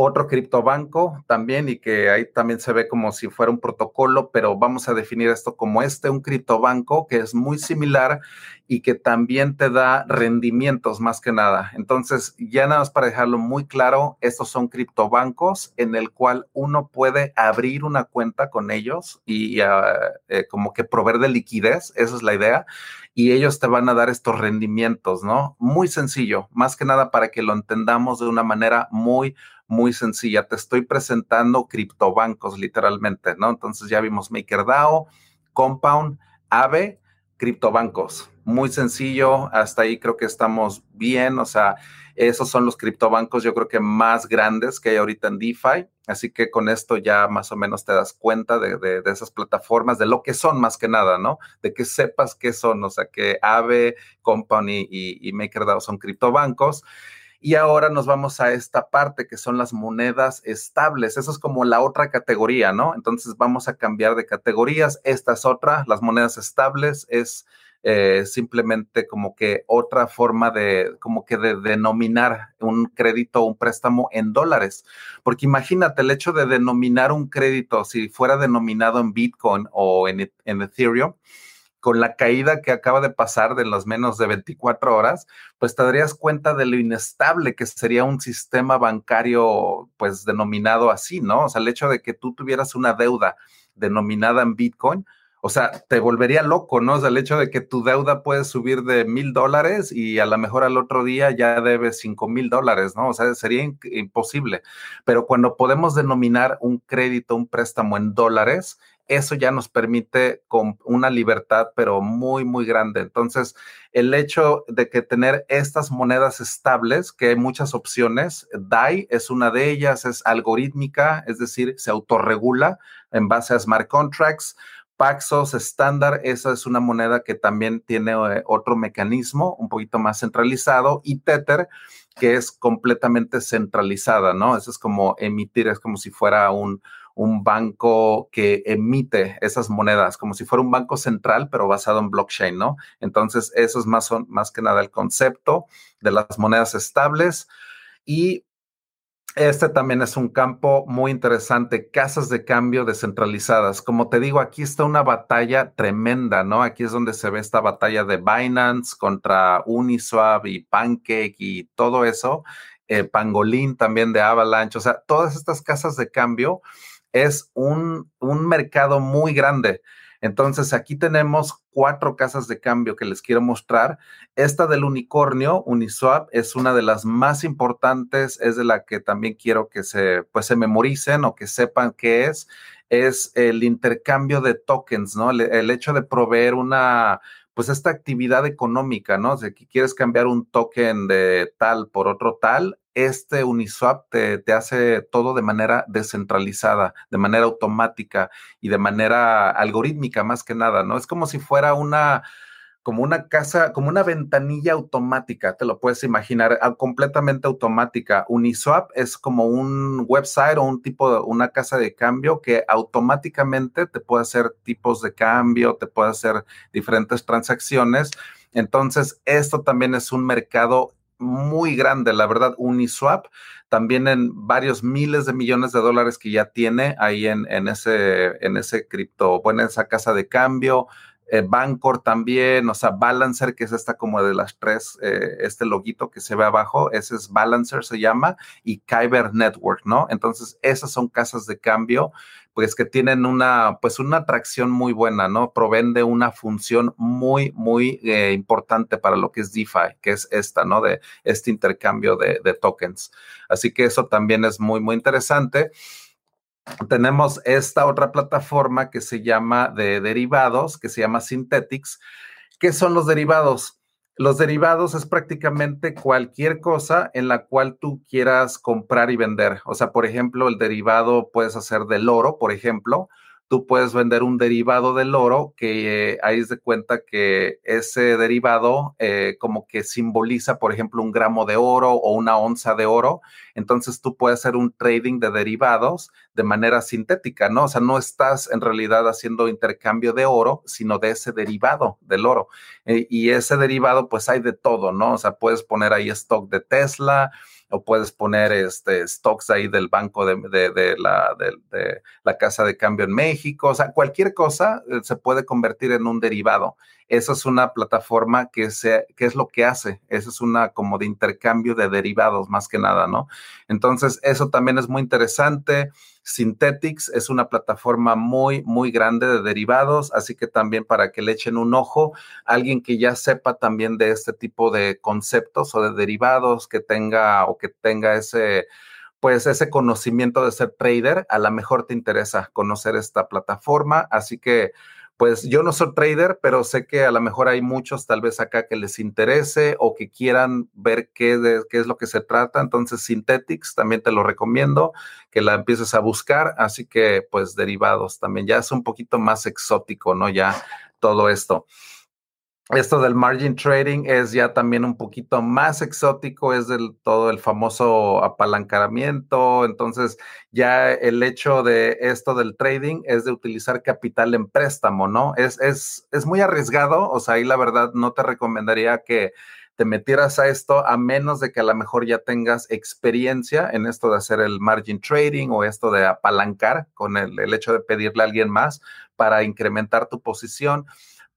C: otro criptobanco también y que ahí también se ve como si fuera un protocolo, pero vamos a definir esto como este, un criptobanco que es muy similar y que también te da rendimientos más que nada. Entonces, ya nada más para dejarlo muy claro, estos son criptobancos en el cual uno puede abrir una cuenta con ellos y ah, eh, como que proveer de liquidez, esa es la idea, y ellos te van a dar estos rendimientos, ¿no? Muy sencillo, más que nada para que lo entendamos de una manera muy muy sencilla. Te estoy presentando criptobancos literalmente, ¿no? Entonces ya vimos MakerDAO, Compound, Ave, criptobancos. Muy sencillo, hasta ahí creo que estamos bien, o sea, esos son los criptobancos yo creo que más grandes que hay ahorita en DeFi. Así que con esto ya más o menos te das cuenta de, esas plataformas, de lo que son más que nada, ¿no? De que sepas qué son, o sea, que Aave, Company y, y MakerDAO son criptobancos. Y ahora nos vamos a esta parte que son las monedas estables. Eso es como la otra categoría, ¿no? Entonces vamos a cambiar de categorías. Esta es otra, las monedas estables es eh, simplemente como que otra forma de, como que de denominar un crédito o un préstamo en dólares. Porque imagínate el hecho de denominar un crédito, si fuera denominado en Bitcoin o en, en Ethereum, con la caída que acaba de pasar de los menos de 24 horas, pues te darías cuenta de lo inestable que sería un sistema bancario, pues denominado así, ¿no? O sea, el hecho de que tú tuvieras una deuda denominada en Bitcoin, o sea, te volvería loco, ¿no? O sea, el hecho de que tu deuda puede subir de mil dólares y a lo mejor al otro día ya debes cinco mil dólares, ¿no? O sea, sería imposible. Pero cuando podemos denominar un crédito, un préstamo en dólares, eso ya nos permite con una libertad, pero muy, muy grande. Entonces, el hecho de que tener estas monedas estables, que hay muchas opciones, DAI es una de ellas, es algorítmica, es decir, se autorregula en base a smart contracts. Paxos estándar, esa es una moneda que también tiene eh, otro mecanismo un poquito más centralizado y Tether, que es completamente centralizada, ¿no? Eso es como emitir, es como si fuera un, un banco que emite esas monedas, como si fuera un banco central, pero basado en blockchain, ¿no? Entonces, eso es más, más que nada el concepto de las monedas estables. Y este también es un campo muy interesante, casas de cambio descentralizadas. Como te digo, aquí está una batalla tremenda, ¿no? Aquí es donde se ve esta batalla de Binance contra Uniswap y Pancake y todo eso. Eh, Pangolin también de Avalanche, o sea, todas estas casas de cambio es un, mercado muy grande. Entonces, aquí tenemos cuatro casas de cambio que les quiero mostrar. Esta del unicornio, Uniswap, es una de las más importantes, es de la que también quiero que se, pues, se memoricen o que sepan qué es. Es el intercambio de tokens, ¿no? El, hecho de proveer una, pues, esta actividad económica, ¿no? Que quieres cambiar un token de tal por otro tal, este Uniswap te, hace todo de manera descentralizada, de manera automática y de manera algorítmica más que nada, ¿no? Es como si fuera una, como una casa, como una ventanilla automática, te lo puedes imaginar, ah, completamente automática. Uniswap es como un website o un tipo de, una casa de cambio que automáticamente te puede hacer tipos de cambio, te puede hacer diferentes transacciones. Entonces, esto también es un mercado muy grande, la verdad, Uniswap, también en varios miles de millones de dólares que ya tiene ahí en, en ese, en ese cripto, bueno, en esa casa de cambio, eh, Bancor también, o sea, Balancer, que es esta como de las tres, eh, este loguito que se ve abajo, ese es Balancer, se llama, y Kyber Network, ¿no? Entonces, esas son casas de cambio pues que tienen una, pues una atracción muy buena, ¿no? Proveen de una función muy, muy eh, importante para lo que es DeFi, que es esta, ¿no? De este intercambio de, de tokens. Así que eso también es muy, muy interesante tenemos esta otra plataforma que se llama de derivados, que se llama Synthetics. ¿Qué son los derivados? Los derivados es prácticamente cualquier cosa en la cual tú quieras comprar y vender. O sea, por ejemplo, el derivado puedes hacer del oro, por ejemplo, tú puedes vender un derivado del oro que eh, ahí de cuenta que ese derivado eh, como que simboliza, por ejemplo, un gramo de oro o una onza de oro. Entonces tú puedes hacer un trading de derivados de manera sintética, ¿no? O sea, no estás en realidad haciendo intercambio de oro, sino de ese derivado del oro. Eh, y ese derivado, pues hay de todo, ¿no? O sea, puedes poner ahí stock de Tesla o puedes poner este, stocks ahí del banco de, de, la, de, la casa de cambio en México, o sea, cualquier cosa eh, se puede convertir en un derivado. Esa es una plataforma que, se, que es lo que hace, esa es una como de intercambio de derivados más que nada, ¿no? Entonces, eso también es muy interesante. Synthetics es una plataforma muy, muy grande de derivados, así que también para que le echen un ojo, alguien que ya sepa también de este tipo de conceptos o de derivados, que tenga o que tenga ese pues ese conocimiento de ser trader, a lo mejor te interesa conocer esta plataforma, así que pues yo no soy trader, pero sé que a lo mejor hay muchos tal vez acá que les interese o que quieran ver qué, qué es lo que se trata. Entonces, Synthetics también te lo recomiendo que la empieces a buscar. Así que, pues, derivados también ya es un poquito más exótico, ¿no? Ya todo esto esto del margin trading es ya también un poquito más exótico, es del todo el famoso apalancamiento. Entonces, ya el hecho de esto del trading es de utilizar capital en préstamo, ¿no? Es, es, es muy arriesgado, o sea, ahí la verdad no te recomendaría que te metieras a esto a menos de que a lo mejor ya tengas experiencia en esto de hacer el margin trading o esto de apalancar con el, el hecho de pedirle a alguien más para incrementar tu posición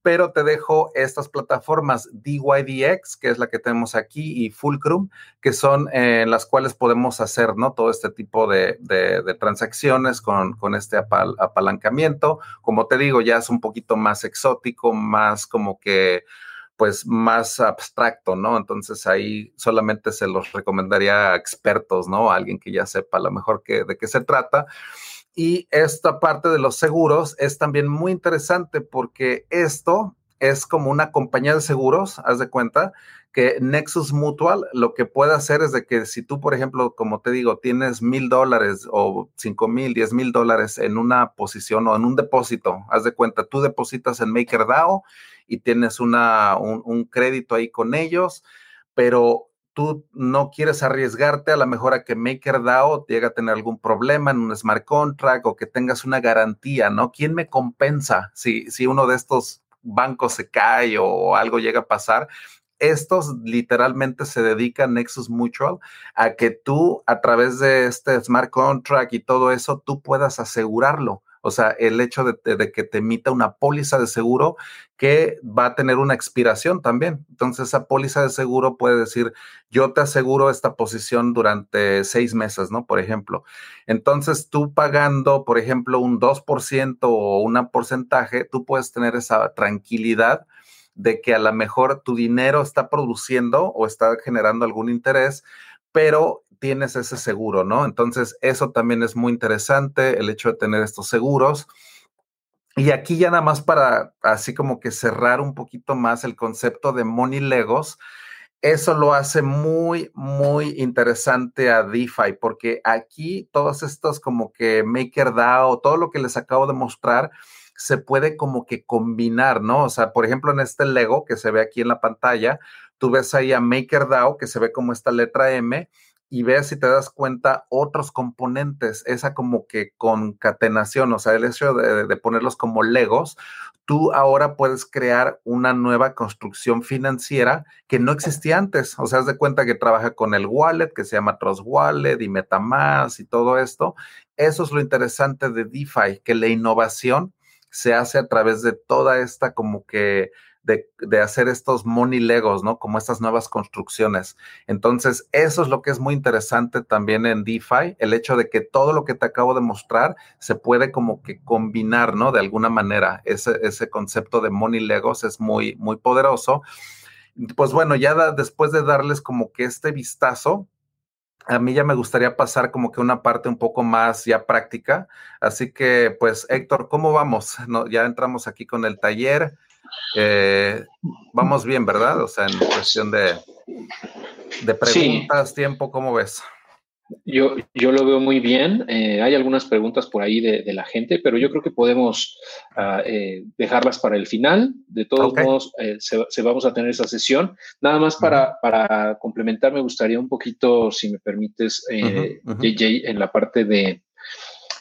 C: pero te dejo estas plataformas DYDX, que es la que tenemos aquí, y Fulcrum, que son en las cuales podemos hacer ¿no? todo este tipo de, transacciones con, con este apalancamiento. Como te digo, ya es un poquito más exótico, más como que pues más abstracto, ¿no? Entonces ahí solamente se los recomendaría a expertos, ¿no? A alguien que ya sepa a lo mejor de qué se trata. Y esta parte de los seguros es también muy interesante porque esto es como una compañía de seguros, haz de cuenta, que Nexus Mutual lo que puede hacer es de que si tú, por ejemplo, como te digo, tienes mil dólares o cinco mil, diez mil dólares en una posición o en un depósito, haz de cuenta, tú depositas en MakerDAO y tienes una, un, un crédito ahí con ellos, pero tú no quieres arriesgarte a la mejor a que MakerDAO llegue a tener algún problema en un smart contract o que tengas una garantía, ¿no? ¿Quién me compensa si, si uno de estos bancos se cae o algo llega a pasar? Estos literalmente se dedican, Nexus Mutual, a que tú a través de este smart contract y todo eso, tú puedas asegurarlo. O sea, el hecho de, que te emita una póliza de seguro que va a tener una expiración también. Entonces, esa póliza de seguro puede decir, yo te aseguro esta posición durante seis meses, ¿no? Por ejemplo. Entonces, tú pagando, por ejemplo, un 2% o un porcentaje, tú puedes tener esa tranquilidad de que a lo mejor tu dinero está produciendo o está generando algún interés, pero tienes ese seguro, ¿no? Entonces, eso también es muy interesante, el hecho de tener estos seguros. Y aquí ya nada más para así como que cerrar un poquito más el concepto de Money Legos, eso lo hace muy, muy interesante a DeFi, porque aquí todos estos como que MakerDAO, todo lo que les acabo de mostrar, se puede como que combinar, ¿no? O sea, por ejemplo, en este Lego que se ve aquí en la pantalla, tú ves ahí a MakerDAO que se ve como esta letra M y veas si te das cuenta otros componentes, esa como que concatenación, o sea, el hecho de, ponerlos como legos, tú ahora puedes crear una nueva construcción financiera que no existía antes. O sea, haz de cuenta que trabaja con el wallet que se llama Trust Wallet y MetaMask y todo esto. Eso es lo interesante de DeFi, que la innovación se hace a través de toda esta como que de, hacer estos money legos, ¿no? Como estas nuevas construcciones. Entonces, eso es lo que es muy interesante también en DeFi, el hecho de que todo lo que te acabo de mostrar se puede como que combinar, ¿no? De alguna manera. Ese, ese concepto de money legos es muy, muy poderoso. Pues bueno, ya después de darles como que este vistazo, a mí ya me gustaría pasar como que una parte un poco más ya práctica. Así que, pues, Héctor, ¿cómo vamos? No, ya entramos aquí con el taller. Eh, vamos bien, ¿verdad? O sea, en cuestión de, de preguntas, tiempo, ¿cómo ves?
B: Yo, yo lo veo muy bien. Eh, hay algunas preguntas por ahí de, la gente, pero yo creo que podemos ah, eh, dejarlas para el final. De todos modos, se, vamos a tener esa sesión. Nada más para, para complementar, me gustaría un poquito, si me permites, JJ, en la parte de,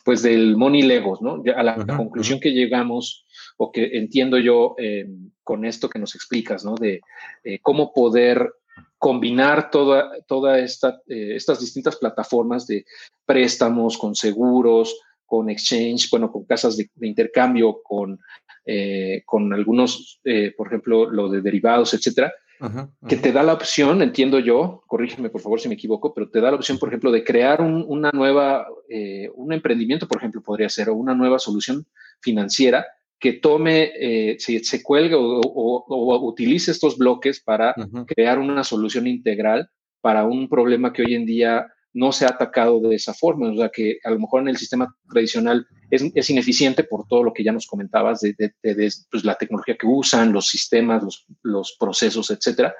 B: pues, del Money Legos, ¿no? a la conclusión que llegamos o que entiendo yo eh, con esto que nos explicas, ¿no? De eh, cómo poder combinar toda, toda esta, eh, estas distintas plataformas de préstamos con seguros, con exchange, bueno, con casas de, intercambio, con, con algunos, por ejemplo, lo de derivados, etcétera, que te da la opción, entiendo yo, corrígeme por favor si me equivoco, pero te da la opción, por ejemplo, de crear una nueva, un emprendimiento, por ejemplo, podría ser, o una nueva solución financiera que tome, eh, se, cuelgue o, utilice estos bloques para crear una solución integral para un problema que hoy en día no se ha atacado de esa forma, o sea que a lo mejor en el sistema tradicional es, ineficiente por todo lo que ya nos comentabas de, pues, la tecnología que usan, los sistemas, los, procesos, etcétera.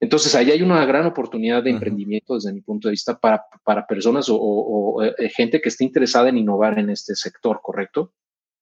B: Entonces, ahí hay una gran oportunidad de emprendimiento desde mi punto de vista para, para personas o, eh, gente que esté interesada en innovar en este sector, ¿correcto?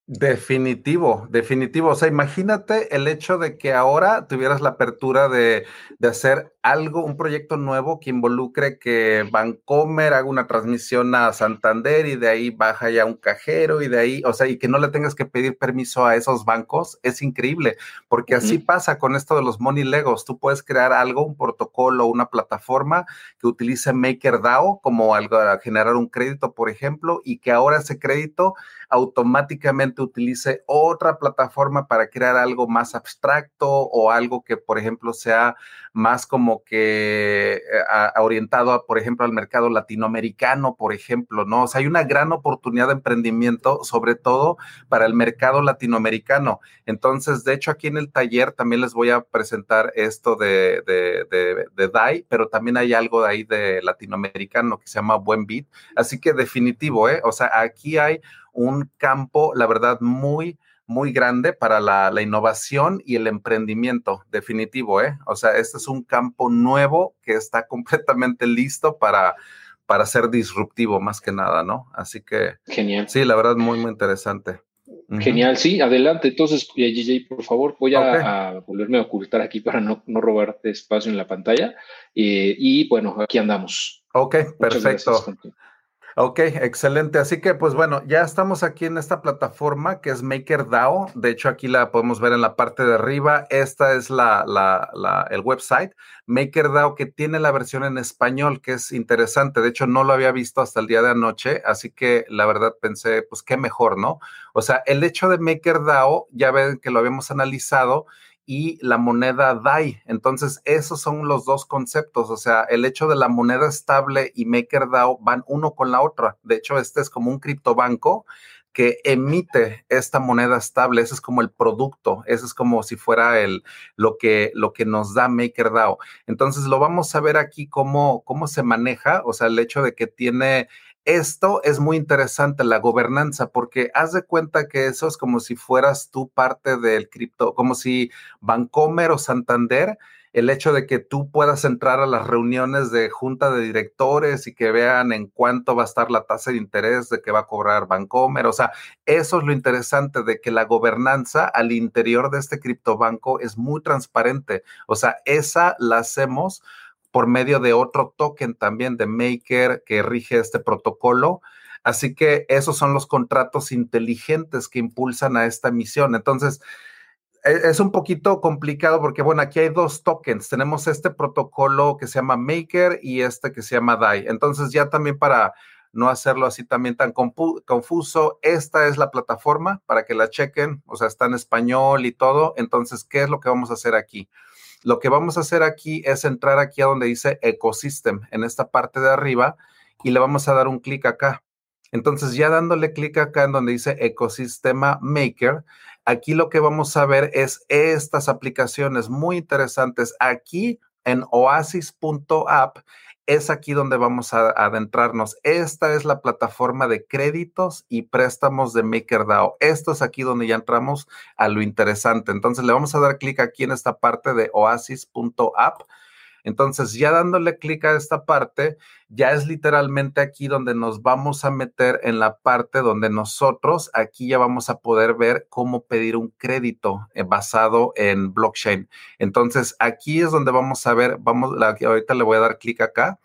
C: Definitivo, definitivo. O sea, imagínate el hecho de que ahora tuvieras la apertura de, de, hacer algo, un proyecto nuevo que involucre que Bancomer haga una transmisión a Santander y de ahí baja ya un cajero y de ahí, o sea, y que no le tengas que pedir permiso a esos bancos, es increíble, porque así pasa con esto de los Money Legos. Tú puedes crear algo, un protocolo, una plataforma que utilice MakerDAO como algo a generar un crédito, por ejemplo, y que ahora ese crédito automáticamente utilice otra plataforma para crear algo más abstracto o algo que, por ejemplo, sea más como que eh, orientado, por ejemplo, al mercado latinoamericano, por ejemplo, ¿no? O sea, hay una gran oportunidad de emprendimiento, sobre todo para el mercado latinoamericano. Entonces, de hecho, aquí en el taller también les voy a presentar esto de, de, de, DAI, pero también hay algo de ahí de latinoamericano que se llama Buen Beat. Así que definitivo, ¿eh? O sea, aquí hay un campo, la verdad, muy, muy grande para la, innovación y el emprendimiento, definitivo, ¿eh? O sea, este es un campo nuevo que está completamente listo para, para ser disruptivo, más que nada, ¿no? Así que...
B: Genial.
C: Sí, la verdad, muy, muy interesante.
B: Genial, sí, adelante. Entonces, GJ, por favor, voy a, volverme a ocultar aquí para no, no robarte espacio en la pantalla. Eh, y bueno, aquí andamos.
C: Ok, perfecto. Ok, excelente. Así que, pues bueno, ya estamos aquí en esta plataforma que es MakerDAO. De hecho, aquí la podemos ver en la parte de arriba. Esta es la, el website MakerDAO que tiene la versión en español, que es interesante. De hecho, no lo había visto hasta el día de anoche, así que la verdad pensé, pues qué mejor, ¿no? O sea, el hecho de MakerDAO, ya ven que lo habíamos analizado y la moneda DAI. Entonces, esos son los dos conceptos. O sea, el hecho de la moneda estable y MakerDAO van uno con la otra. De hecho, este es como un criptobanco que emite esta moneda estable, ese es como el producto, ese es como si fuera el, lo, que, lo que nos da MakerDAO. Entonces lo vamos a ver aquí cómo, cómo se maneja, o sea, el hecho de que tiene esto es muy interesante, la gobernanza, porque haz de cuenta que eso es como si fueras tú parte del cripto, como si Bancomer o Santander, el hecho de que tú puedas entrar a las reuniones de junta de directores y que vean en cuánto va a estar la tasa de interés de que va a cobrar Bancomer. O sea, eso es lo interesante de que la gobernanza al interior de este criptobanco es muy transparente. O sea, esa la hacemos por medio de otro token también de Maker que rige este protocolo. Así que esos son los contratos inteligentes que impulsan a esta misión. Entonces, e, es un poquito complicado porque, bueno, aquí hay dos tokens. Tenemos este protocolo que se llama Maker y este que se llama DAI. Entonces, ya también para no hacerlo así también tan confuso, esta es la plataforma para que la chequen. O sea, está en español y todo. Entonces, ¿qué es lo que vamos a hacer aquí? Lo que vamos a hacer aquí es entrar aquí a donde dice Ecosystem, en esta parte de arriba, y le vamos a dar un clic acá. Entonces, ya dándole clic acá en donde dice Ecosistema Maker, aquí lo que vamos a ver es estas aplicaciones muy interesantes. Aquí en oasis.app es aquí donde vamos a, adentrarnos. Esta es la plataforma de créditos y préstamos de MakerDAO. Esto es aquí donde ya entramos a lo interesante. Entonces le vamos a dar clic aquí en esta parte de oasis.app entonces, ya dándole clic a esta parte, ya es literalmente aquí donde nos vamos a meter en la parte donde nosotros aquí ya vamos a poder ver cómo pedir un crédito eh, basado en blockchain. Entonces, aquí es donde vamos a ver, vamos, ahorita le voy a dar clic acá.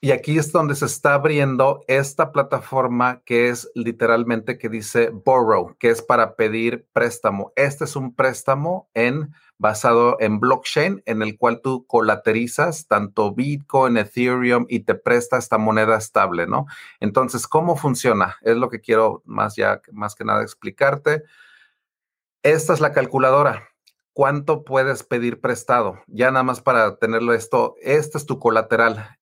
C: Y aquí es donde se está abriendo esta plataforma que es literalmente que dice Borrow, que es para pedir préstamo. Este es un préstamo en basado en blockchain en el cual tú colaterizas tanto Bitcoin, Ethereum y te presta esta moneda estable, ¿no? Entonces, ¿cómo funciona? Es lo que quiero más ya, más que nada explicarte. Esta es la calculadora. ¿Cuánto puedes pedir prestado? Ya nada más para tenerlo esto, este es tu colateral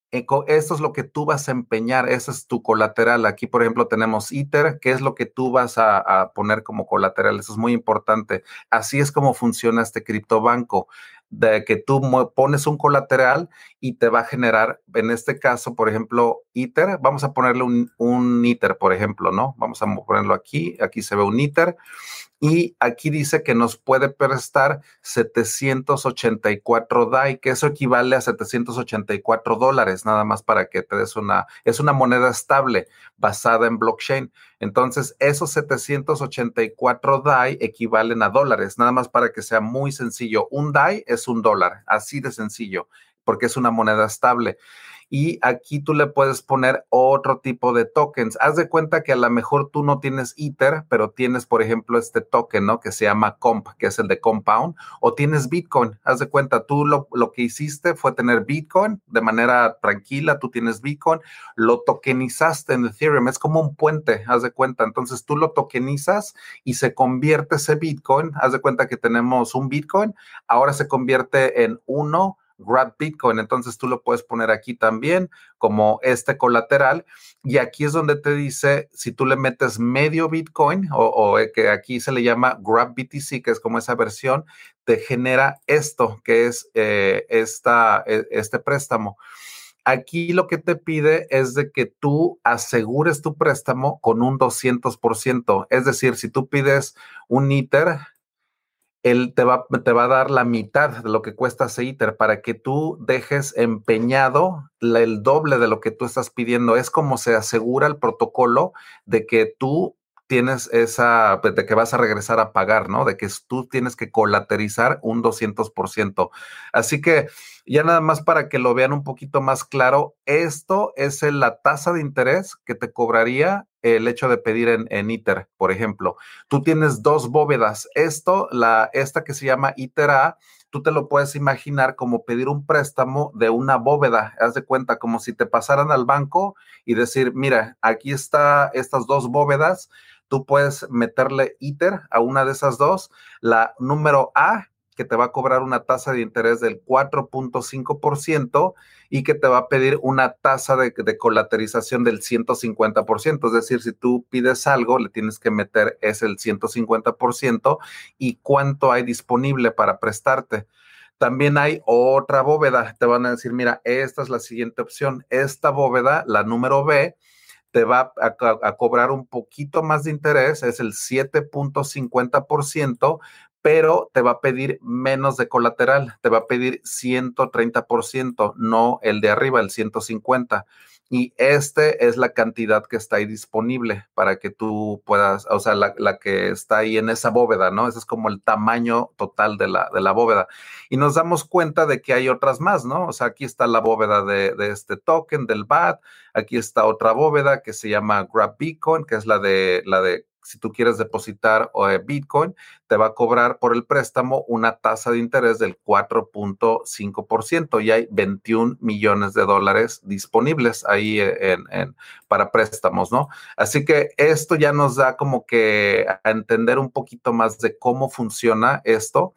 C: esto es lo que tú vas a empeñar, ese es tu colateral. Aquí, por ejemplo, tenemos ITER, que es lo que tú vas a, poner como colateral. Eso es muy importante. Así es como funciona este criptobanco. de que tú pones un colateral y te va a generar, en este caso, por ejemplo, ITER, vamos a ponerle un, un ITER, por ejemplo, ¿no? Vamos a ponerlo aquí, aquí se ve un ITER y aquí dice que nos puede prestar 784 DAI, que eso equivale a 784 dólares, nada más para que te des una, es una moneda estable basada en blockchain. Entonces, esos 784 DAI equivalen a dólares, nada más para que sea muy sencillo. Un DAI es un dólar, así de sencillo, porque es una moneda estable y aquí tú le puedes poner otro tipo de tokens. Haz de cuenta que a lo mejor tú no tienes Ether, pero tienes, por ejemplo, este token, ¿no? Que se llama Comp, que es el de Compound, o tienes Bitcoin. Haz de cuenta, tú lo, lo que hiciste fue tener Bitcoin de manera tranquila, tú tienes Bitcoin, lo tokenizaste en Ethereum, es como un puente, haz de cuenta. Entonces tú lo tokenizas y se convierte ese Bitcoin, haz de cuenta que tenemos un Bitcoin, ahora se convierte en uno Grab Bitcoin. Entonces tú lo puedes poner aquí también como este colateral. Y aquí es donde te dice, si tú le metes medio Bitcoin o, eh, que aquí se le llama Grab BTC, que es como esa versión, te genera esto, que es eh, esta, e, este préstamo. Aquí lo que te pide es de que tú asegures tu préstamo con un 200%. Es decir, si tú pides un ITER, él te va, te va a dar la mitad de lo que cuesta ese ITER para que tú dejes empeñado el doble de lo que tú estás pidiendo. Es como se asegura el protocolo de que tú tienes esa, pues, de que vas a regresar a pagar, ¿no? De que tú tienes que colaterizar un 200%. Así que ya nada más para que lo vean un poquito más claro, esto es la tasa de interés que te cobraría el hecho de pedir en, ITER, por ejemplo. Tú tienes dos bóvedas. Esto, la, esta que se llama ITER A, tú te lo puedes imaginar como pedir un préstamo de una bóveda. Haz de cuenta, como si te pasaran al banco y decir, mira, aquí está estas dos bóvedas. Tú puedes meterle ITER a una de esas dos. La número A que te va a cobrar una tasa de interés del 4.5% y que te va a pedir una tasa de, colaterización del 150%. Es decir, si tú pides algo, le tienes que meter ese el 150% y cuánto hay disponible para prestarte. También hay otra bóveda. Te van a decir, mira, esta es la siguiente opción. Esta bóveda, la número B, te va a, a, cobrar un poquito más de interés, es el 7.50%, pero te va a pedir menos de colateral, te va a pedir 130%, no el de arriba, el 150. Y este es la cantidad que está ahí disponible para que tú puedas, o sea, la, que está ahí en esa bóveda, ¿no? Ese es como el tamaño total de la, de la bóveda. Y nos damos cuenta de que hay otras más, ¿no? O sea, aquí está la bóveda de, este token, del BAT, aquí está otra bóveda que se llama Grab Bitcoin, que es la de, la de si tú quieres depositar eh, Bitcoin, te va a cobrar por el préstamo una tasa de interés del 4.5% y hay 21 millones de dólares disponibles ahí en, para préstamos, ¿no? Así que esto ya nos da como que a entender un poquito más de cómo funciona esto.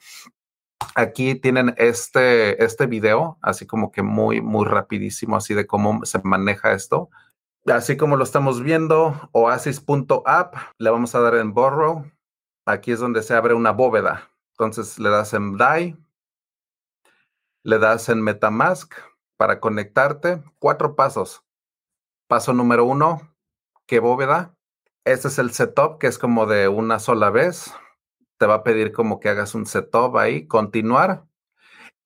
C: Aquí tienen este, este video, así como que muy, muy rapidísimo, así de cómo se maneja esto. Así como lo estamos viendo, oasis.app, le vamos a dar en borrow. Aquí es donde se abre una bóveda. Entonces le das en DAI, le das en MetaMask para conectarte. Cuatro pasos. Paso número uno, ¿qué bóveda? Este es el setup, que es como de una sola vez. Te va a pedir como que hagas un setup ahí, continuar.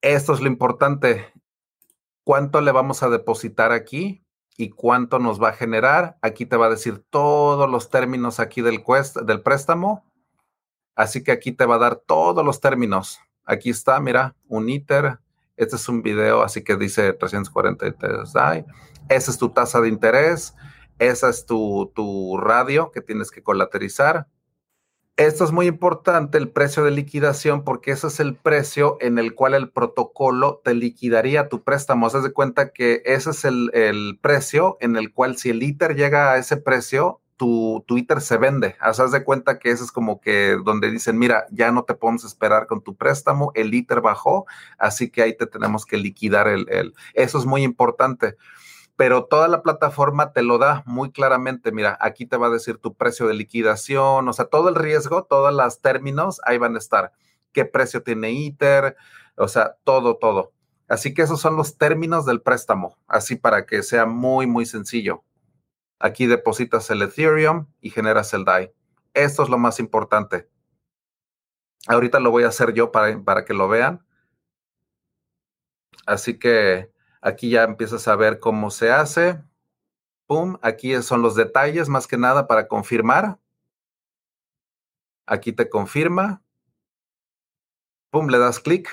C: Esto es lo importante. ¿Cuánto le vamos a depositar aquí? Y cuánto nos va a generar. Aquí te va a decir todos los términos aquí del, del préstamo. Así que aquí te va a dar todos los términos. Aquí está, mira, un ITER. Este es un video, así que dice 343 DAI. Esa es tu tasa de interés. Esa es tu, tu radio que tienes que colaterizar. Esto es muy importante, el precio de liquidación, porque ese es el precio en el cual el protocolo te liquidaría tu préstamo. Haz de cuenta que ese es el, precio en el cual si el ITER llega a ese precio, tu, tu ITER se vende. Haz de cuenta que ese es como que donde dicen, mira, ya no te podemos esperar con tu préstamo, el ITER bajó, así que ahí te tenemos que liquidar el, el. Eso es muy importante pero toda la plataforma te lo da muy claramente. Mira, aquí te va a decir tu precio de liquidación, o sea, todo el riesgo, todos los términos, ahí van a estar. qué precio tiene ITER, o sea, todo, todo. Así que esos son los términos del préstamo, así para que sea muy, muy sencillo. Aquí depositas el Ethereum y generas el DAI. Esto es lo más importante. Ahorita lo voy a hacer yo para, para que lo vean. Así que aquí ya empiezas a ver cómo se hace. Pum, aquí son los detalles más que nada para confirmar. Aquí te confirma. Pum, le das clic.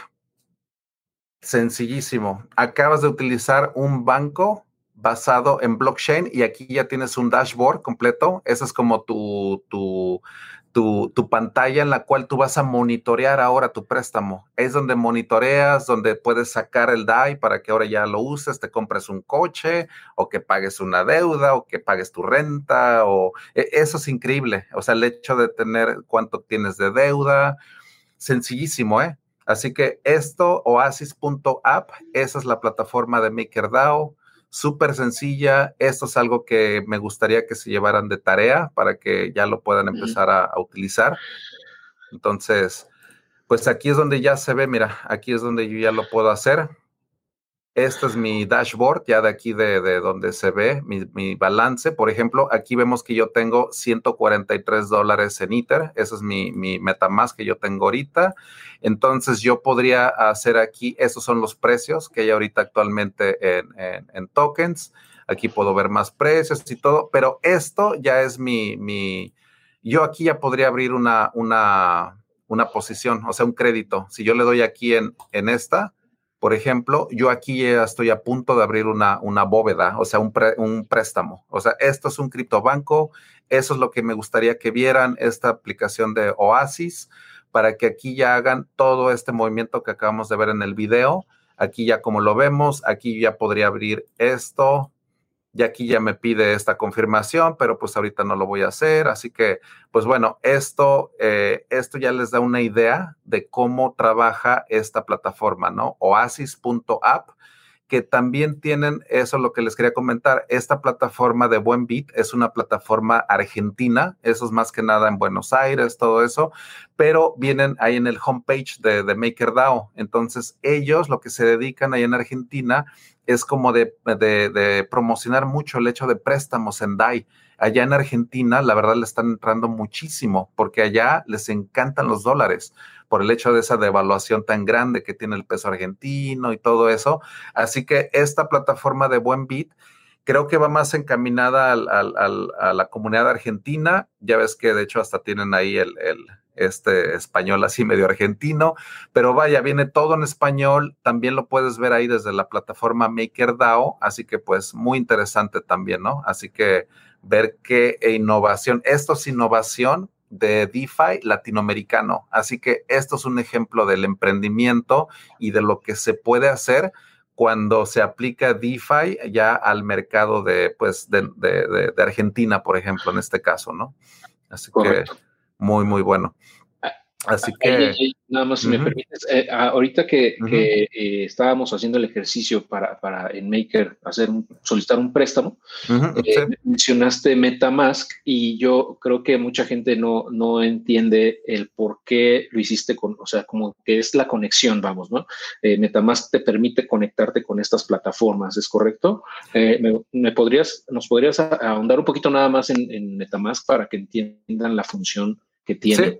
C: Sencillísimo. Acabas de utilizar un banco basado en blockchain y aquí ya tienes un dashboard completo. Esa es como tu, tu, tu, tu, pantalla en la cual tú vas a monitorear ahora tu préstamo. Es donde monitoreas, donde puedes sacar el DAI para que ahora ya lo uses, te compres un coche o que pagues una deuda o que pagues tu renta o e, eso es increíble. O sea, el hecho de tener cuánto tienes de deuda, sencillísimo, ¿eh? Así que esto, oasis.app, esa es la plataforma de MakerDAO súper sencilla. Esto es algo que me gustaría que se llevaran de tarea para que ya lo puedan empezar a, utilizar. Entonces, pues aquí es donde ya se ve, mira, aquí es donde yo ya lo puedo hacer. Este es mi dashboard, ya de aquí de, donde se ve mi, balance. Por ejemplo, aquí vemos que yo tengo 143 dólares en Ether. Ese es mi, mi MetaMask que yo tengo ahorita. Entonces, yo podría hacer aquí, esos son los precios que hay ahorita actualmente en, en, tokens. Aquí puedo ver más precios y todo, pero esto ya es mi, mi yo aquí ya podría abrir una, una, una posición, o sea, un crédito. Si yo le doy aquí en, en esta, por ejemplo, yo aquí ya estoy a punto de abrir una, una bóveda, o sea, un, un préstamo. O sea, esto es un criptobanco. Eso es lo que me gustaría que vieran, esta aplicación de Oasis, para que aquí ya hagan todo este movimiento que acabamos de ver en el video. Aquí ya como lo vemos, aquí ya podría abrir esto, y aquí ya me pide esta confirmación, pero pues ahorita no lo voy a hacer. Así que, pues bueno, esto, eh, esto ya les da una idea de cómo trabaja esta plataforma, ¿no? Oasis.app, que también tienen, eso es lo que les quería comentar, esta plataforma de Buen Beat es una plataforma argentina, eso es más que nada en Buenos Aires, todo eso, pero vienen ahí en el homepage de, de MakerDAO. Entonces, ellos lo que se dedican ahí en Argentina es como de, promocionar mucho el hecho de préstamos en DAI. Allá en Argentina, la verdad, le están entrando muchísimo, porque allá les encantan los dólares por el hecho de esa devaluación tan grande que tiene el peso argentino y todo eso. Así que esta plataforma de Buen Bit creo que va más encaminada a la comunidad argentina. Ya ves que de hecho hasta tienen ahí el, este español así medio argentino, pero vaya, viene todo en español, también lo puedes ver ahí desde la plataforma MakerDAO, así que pues muy interesante también, ¿no? Así que ver qué innovación, esto es innovación de DeFi latinoamericano, así que esto es un ejemplo del emprendimiento y de lo que se puede hacer cuando se aplica DeFi ya al mercado de, pues, de, Argentina, por ejemplo, en este caso, ¿no? Así que muy, muy bueno. Así que.
B: nada más, si me permites, eh, ah, ahorita que, eh, estábamos haciendo el ejercicio para, para en Maker hacer solicitar un préstamo, eh, mencionaste MetaMask y yo creo que mucha gente no, no entiende el por qué lo hiciste con, o sea, como que es la conexión, vamos, ¿no? MetaMask te permite conectarte con estas plataformas, ¿es correcto? Me, podrías, ¿Nos podrías ahondar un poquito nada más en, en MetaMask para que entiendan la función que tiene?
C: Sí,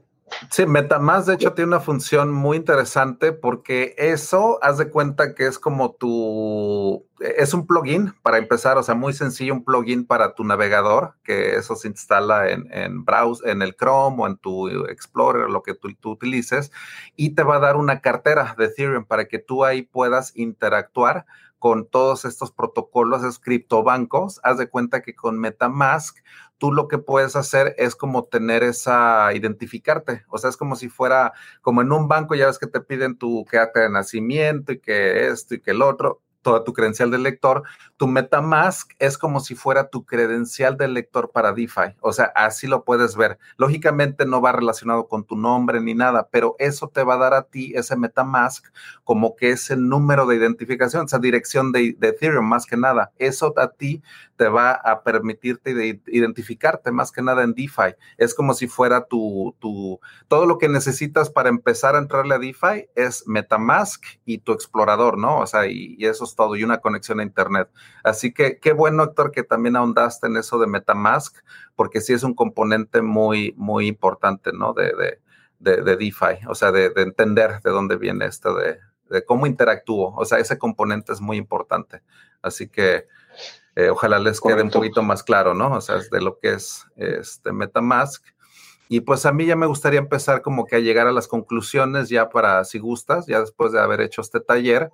C: MetaMask de hecho tiene una función muy interesante porque eso, haz de cuenta que es como tu, es un plugin para empezar, o sea, muy sencillo, un plugin para tu navegador, que eso se instala en, en browse, en el Chrome o en tu Explorer, lo que tú, tú utilices, y te va a dar una cartera de Ethereum para que tú ahí puedas interactuar con todos estos protocolos, esos criptobancos. Haz de cuenta que con MetaMask tú lo que puedes hacer es como tener esa, identificarte, o sea, es como si fuera, como en un banco, ya ves que te piden tu acta de nacimiento y que esto y que el otro, toda tu credencial de lector, tu MetaMask es como si fuera tu credencial de lector para DeFi. O sea, así lo puedes ver. Lógicamente no va relacionado con tu nombre ni nada, pero eso te va a dar a ti ese MetaMask como que es el número de identificación, esa dirección de, de Ethereum más que nada. Eso a ti te va a permitirte identificarte más que nada en DeFi. Es como si fuera tu, tu, todo lo que necesitas para empezar a entrarle a DeFi es MetaMask y tu explorador, ¿no? O sea, y, eso es todo, y una conexión a Internet. Así que qué bueno, Héctor, que también ahondaste en eso de MetaMask, porque sí es un componente muy, muy importante, ¿no? De, de, de, DeFi, o sea, de, entender de dónde viene esto de, de cómo interactúo. O sea, ese componente es muy importante. Así que eh, ojalá les quede un poquito más claro, ¿no? O sea, de lo que es este MetaMask. Y pues a mí ya me gustaría empezar como que a llegar a las conclusiones ya para, si gustas, ya después de haber hecho este taller,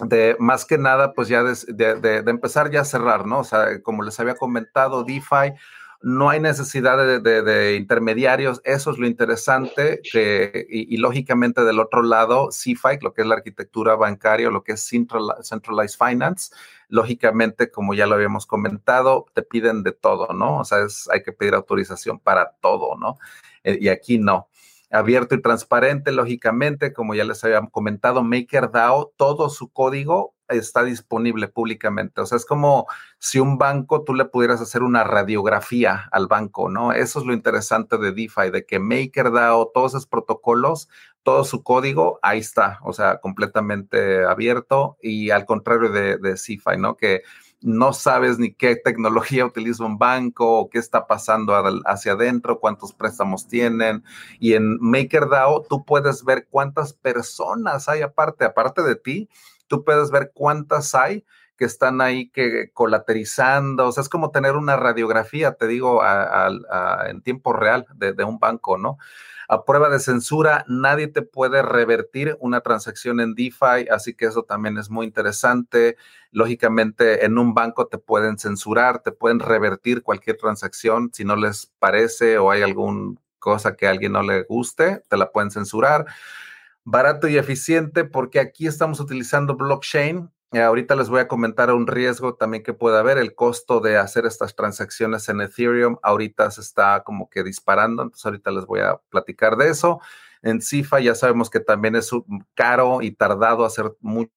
C: de más que nada, pues ya de, de, de empezar ya a cerrar, ¿no? O sea, como les había comentado, DeFi no hay necesidad de, intermediarios, eso es lo interesante, que, y, lógicamente del otro lado, CFI, lo que es la arquitectura bancaria, lo que es Centralized Finance, lógicamente, como ya lo habíamos comentado, te piden de todo, ¿no? O sea, hay que pedir autorización para todo, ¿no? Eh, y aquí no abierto y transparente, lógicamente, como ya les había comentado, MakerDAO, todo su código está disponible públicamente. O sea, es como si un banco tú le pudieras hacer una radiografía al banco, ¿no? Eso es lo interesante de DeFi, de que MakerDAO, todos esos protocolos, todo su código, ahí está, o sea, completamente abierto y al contrario de, de CeFi, ¿no? Que no sabes ni qué tecnología utiliza un banco o qué está pasando hacia adentro, cuántos préstamos tienen. Y en MakerDAO tú puedes ver cuántas personas hay aparte, aparte de ti, tú puedes ver cuántas hay que están ahí que colaterizando, o sea, es como tener una radiografía, te digo, en tiempo real de, de un banco, ¿no? a prueba de censura, nadie te puede revertir una transacción en DeFi, así que eso también es muy interesante. Lógicamente, en un banco te pueden censurar, te pueden revertir cualquier transacción si no les parece o hay alguna cosa que a alguien no le guste, te la pueden censurar. Barato y eficiente porque aquí estamos utilizando blockchain eh, ahorita les voy a comentar un riesgo también que puede haber. El costo de hacer estas transacciones en Ethereum ahorita se está como que disparando, entonces ahorita les voy a platicar de eso. En CIFA ya sabemos que también es caro y tardado hacer muchas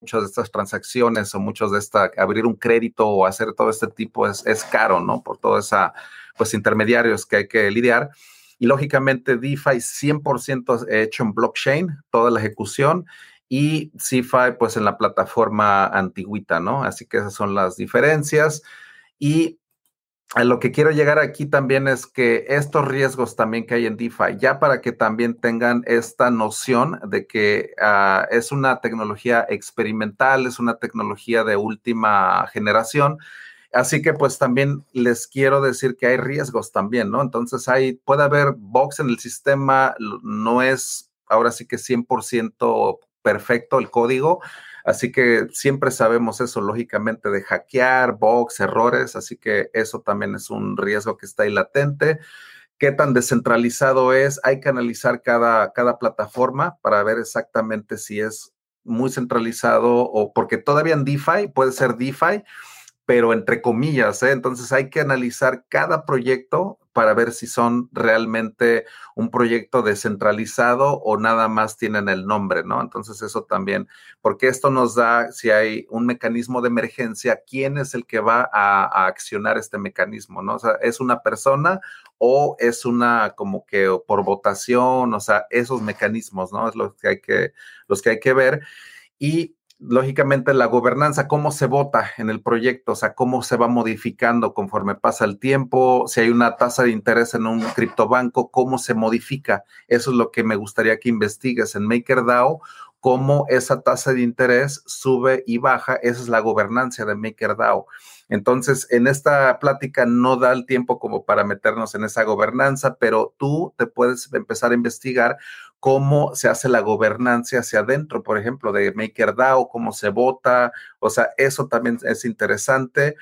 C: de estas transacciones o muchos de esta, abrir un crédito o hacer todo este tipo es, es caro, ¿no? Por todo esa, pues, intermediarios que hay que lidiar. Y lógicamente DeFi 100% hecho en blockchain, toda la ejecución y CFI pues en la plataforma antigüita, ¿no? Así que esas son las diferencias. Y a lo que quiero llegar aquí también es que estos riesgos también que hay en DeFi, ya para que también tengan esta noción de que ah, es una tecnología experimental, es una tecnología de última generación. Así que pues también les quiero decir que hay riesgos también, ¿no? Entonces hay, puede haber box en el sistema, no es ahora sí que 100% perfecto el código, así que siempre sabemos eso, lógicamente, de hackear, bugs, errores, así que eso también es un riesgo que está ahí latente. ¿Qué tan descentralizado es? Hay que analizar cada, cada plataforma para ver exactamente si es muy centralizado o porque todavía en DeFi puede ser DeFi, pero entre comillas, ¿eh? entonces hay que analizar cada proyecto para ver si son realmente un proyecto descentralizado o nada más tienen el nombre, ¿no? Entonces eso también, porque esto nos da, si hay un mecanismo de emergencia, ¿quién es el que va a, accionar este mecanismo, ¿no? O sea, ¿es una persona o es una como que por votación? O sea, esos mecanismos, ¿no? Es lo que hay que, los que hay que ver. Y lógicamente la gobernanza, cómo se vota en el proyecto, o sea, cómo se va modificando conforme pasa el tiempo, si hay una tasa de interés en un criptobanco, cómo se modifica. Eso es lo que me gustaría que investigues en MakerDAO, cómo esa tasa de interés sube y baja. Esa es la gobernanza de MakerDAO. Entonces, en esta plática no da el tiempo como para meternos en esa gobernanza, pero tú te puedes empezar a investigar cómo se hace la gobernanza hacia adentro, por ejemplo, de MakerDAO, cómo se vota, o sea, eso también es interesante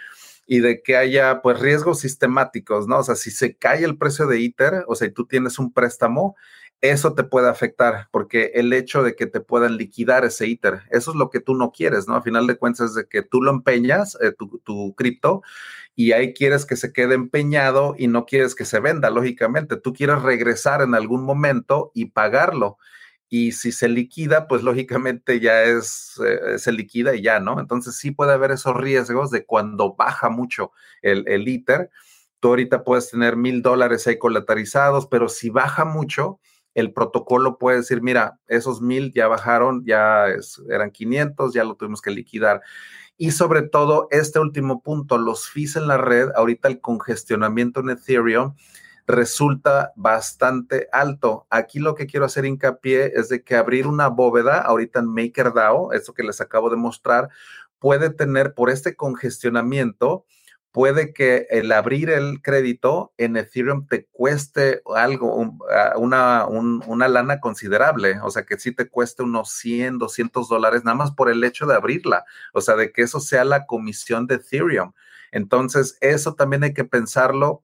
C: y de que haya pues riesgos sistemáticos, ¿no? O sea, si se cae el precio de ITER, o sea, y tú tienes un préstamo, eso te puede afectar, porque el hecho de que te puedan liquidar ese ITER, eso es lo que tú no quieres, ¿no? A final de cuentas, es de que tú lo empeñas, eh, tu, tu cripto, y ahí quieres que se quede empeñado y no quieres que se venda, lógicamente. Tú quieres regresar en algún momento y pagarlo. y si se liquida, pues lógicamente ya es, eh, se liquida y ya, ¿no? Entonces sí puede haber esos riesgos de cuando baja mucho el, el ITER, tú ahorita puedes tener mil dólares ahí colateralizados, pero si baja mucho, el protocolo puede decir, mira, esos mil ya bajaron, ya eran 500, ya lo tuvimos que liquidar. Y sobre todo, este último punto, los fees en la red, ahorita el congestionamiento en Ethereum resulta bastante alto. Aquí lo que quiero hacer hincapié es de que abrir una bóveda ahorita en MakerDAO, eso que les acabo de mostrar, puede tener por este congestionamiento, puede que el abrir el crédito en Ethereum te cueste algo, ah, una, una lana considerable, o sea, que sí te cueste unos 100, 200 dólares, nada más por el hecho de abrirla, o sea, de que eso sea la comisión de Ethereum. Entonces, eso también hay que pensarlo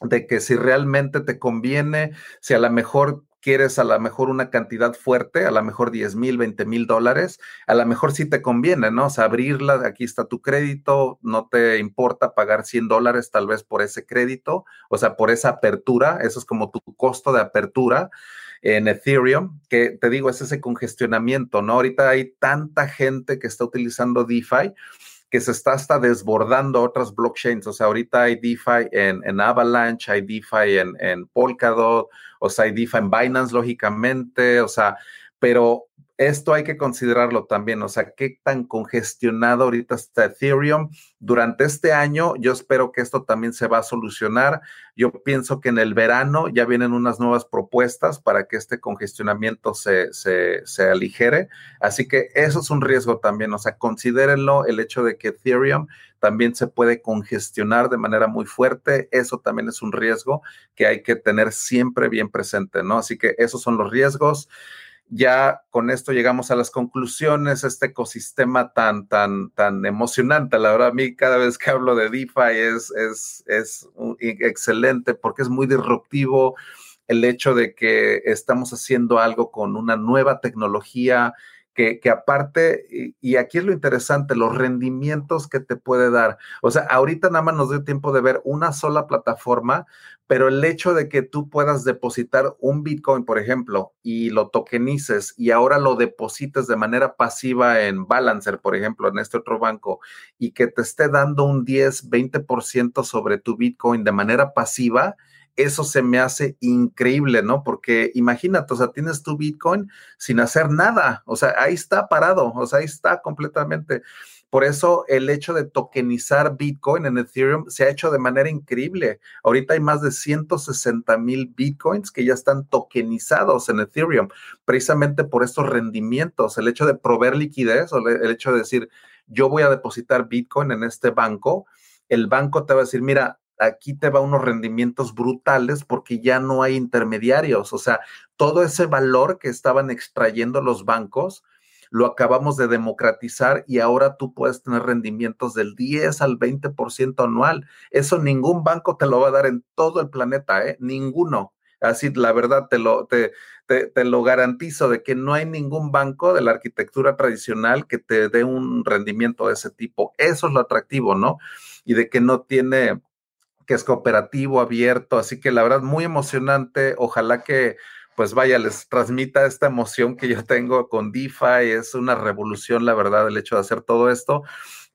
C: de que si realmente te conviene, si a lo mejor quieres a lo mejor una cantidad fuerte, a lo mejor 10 mil, 20 mil dólares, a lo mejor sí te conviene, ¿no? O sea, abrirla, aquí está tu crédito, no te importa pagar 100 dólares tal vez por ese crédito, o sea, por esa apertura, eso es como tu costo de apertura en Ethereum, que te digo, es ese congestionamiento, ¿no? Ahorita hay tanta gente que está utilizando DeFi que se está hasta desbordando otras blockchains. O sea, ahorita hay DeFi en, Avalanche, hay DeFi en, en Polkadot, o sea, hay DeFi en Binance, lógicamente, o sea, pero esto hay que considerarlo también, o sea, qué tan congestionado ahorita está Ethereum. Durante este año, yo espero que esto también se va a solucionar. Yo pienso que en el verano ya vienen unas nuevas propuestas para que este congestionamiento se, se, se aligere. Así que eso es un riesgo también, o sea, considérenlo el hecho de que Ethereum también se puede congestionar de manera muy fuerte. Eso también es un riesgo que hay que tener siempre bien presente, ¿no? Así que esos son los riesgos ya con esto llegamos a las conclusiones, este ecosistema tan, tan, tan emocionante. La verdad, a mí cada vez que hablo de DeFi es, es, es excelente porque es muy disruptivo el hecho de que estamos haciendo algo con una nueva tecnología que, aparte, y, aquí es lo interesante, los rendimientos que te puede dar. O sea, ahorita nada más nos dio tiempo de ver una sola plataforma, pero el hecho de que tú puedas depositar un Bitcoin, por ejemplo, y lo tokenices y ahora lo deposites de manera pasiva en Balancer, por ejemplo, en este otro banco, y que te esté dando un 10, 20% sobre tu Bitcoin de manera pasiva, eso se me hace increíble, ¿no? Porque imagínate, o sea, tienes tu Bitcoin sin hacer nada, o sea, ahí está parado, o sea, ahí está completamente. Por eso el hecho de tokenizar Bitcoin en Ethereum se ha hecho de manera increíble. Ahorita hay más de 160 mil Bitcoins que ya están tokenizados en Ethereum, precisamente por estos rendimientos, el hecho de proveer liquidez o el hecho de decir, yo voy a depositar Bitcoin en este banco, el banco te va a decir, mira, aquí te va unos rendimientos brutales porque ya no hay intermediarios. O sea, todo ese valor que estaban extrayendo los bancos, lo acabamos de democratizar y ahora tú puedes tener rendimientos del 10 al 20% anual. Eso ningún banco te lo va a dar en todo el planeta, ¿eh? Ninguno. Así, la verdad, te lo, te, te, lo garantizo de que no hay ningún banco de la arquitectura tradicional que te dé un rendimiento de ese tipo. Eso es lo atractivo, ¿no? Y de que no tiene que es cooperativo, abierto, así que la verdad muy emocionante. Ojalá que pues vaya, les transmita esta emoción que yo tengo con DeFi. Es una revolución, la verdad, el hecho de hacer todo esto.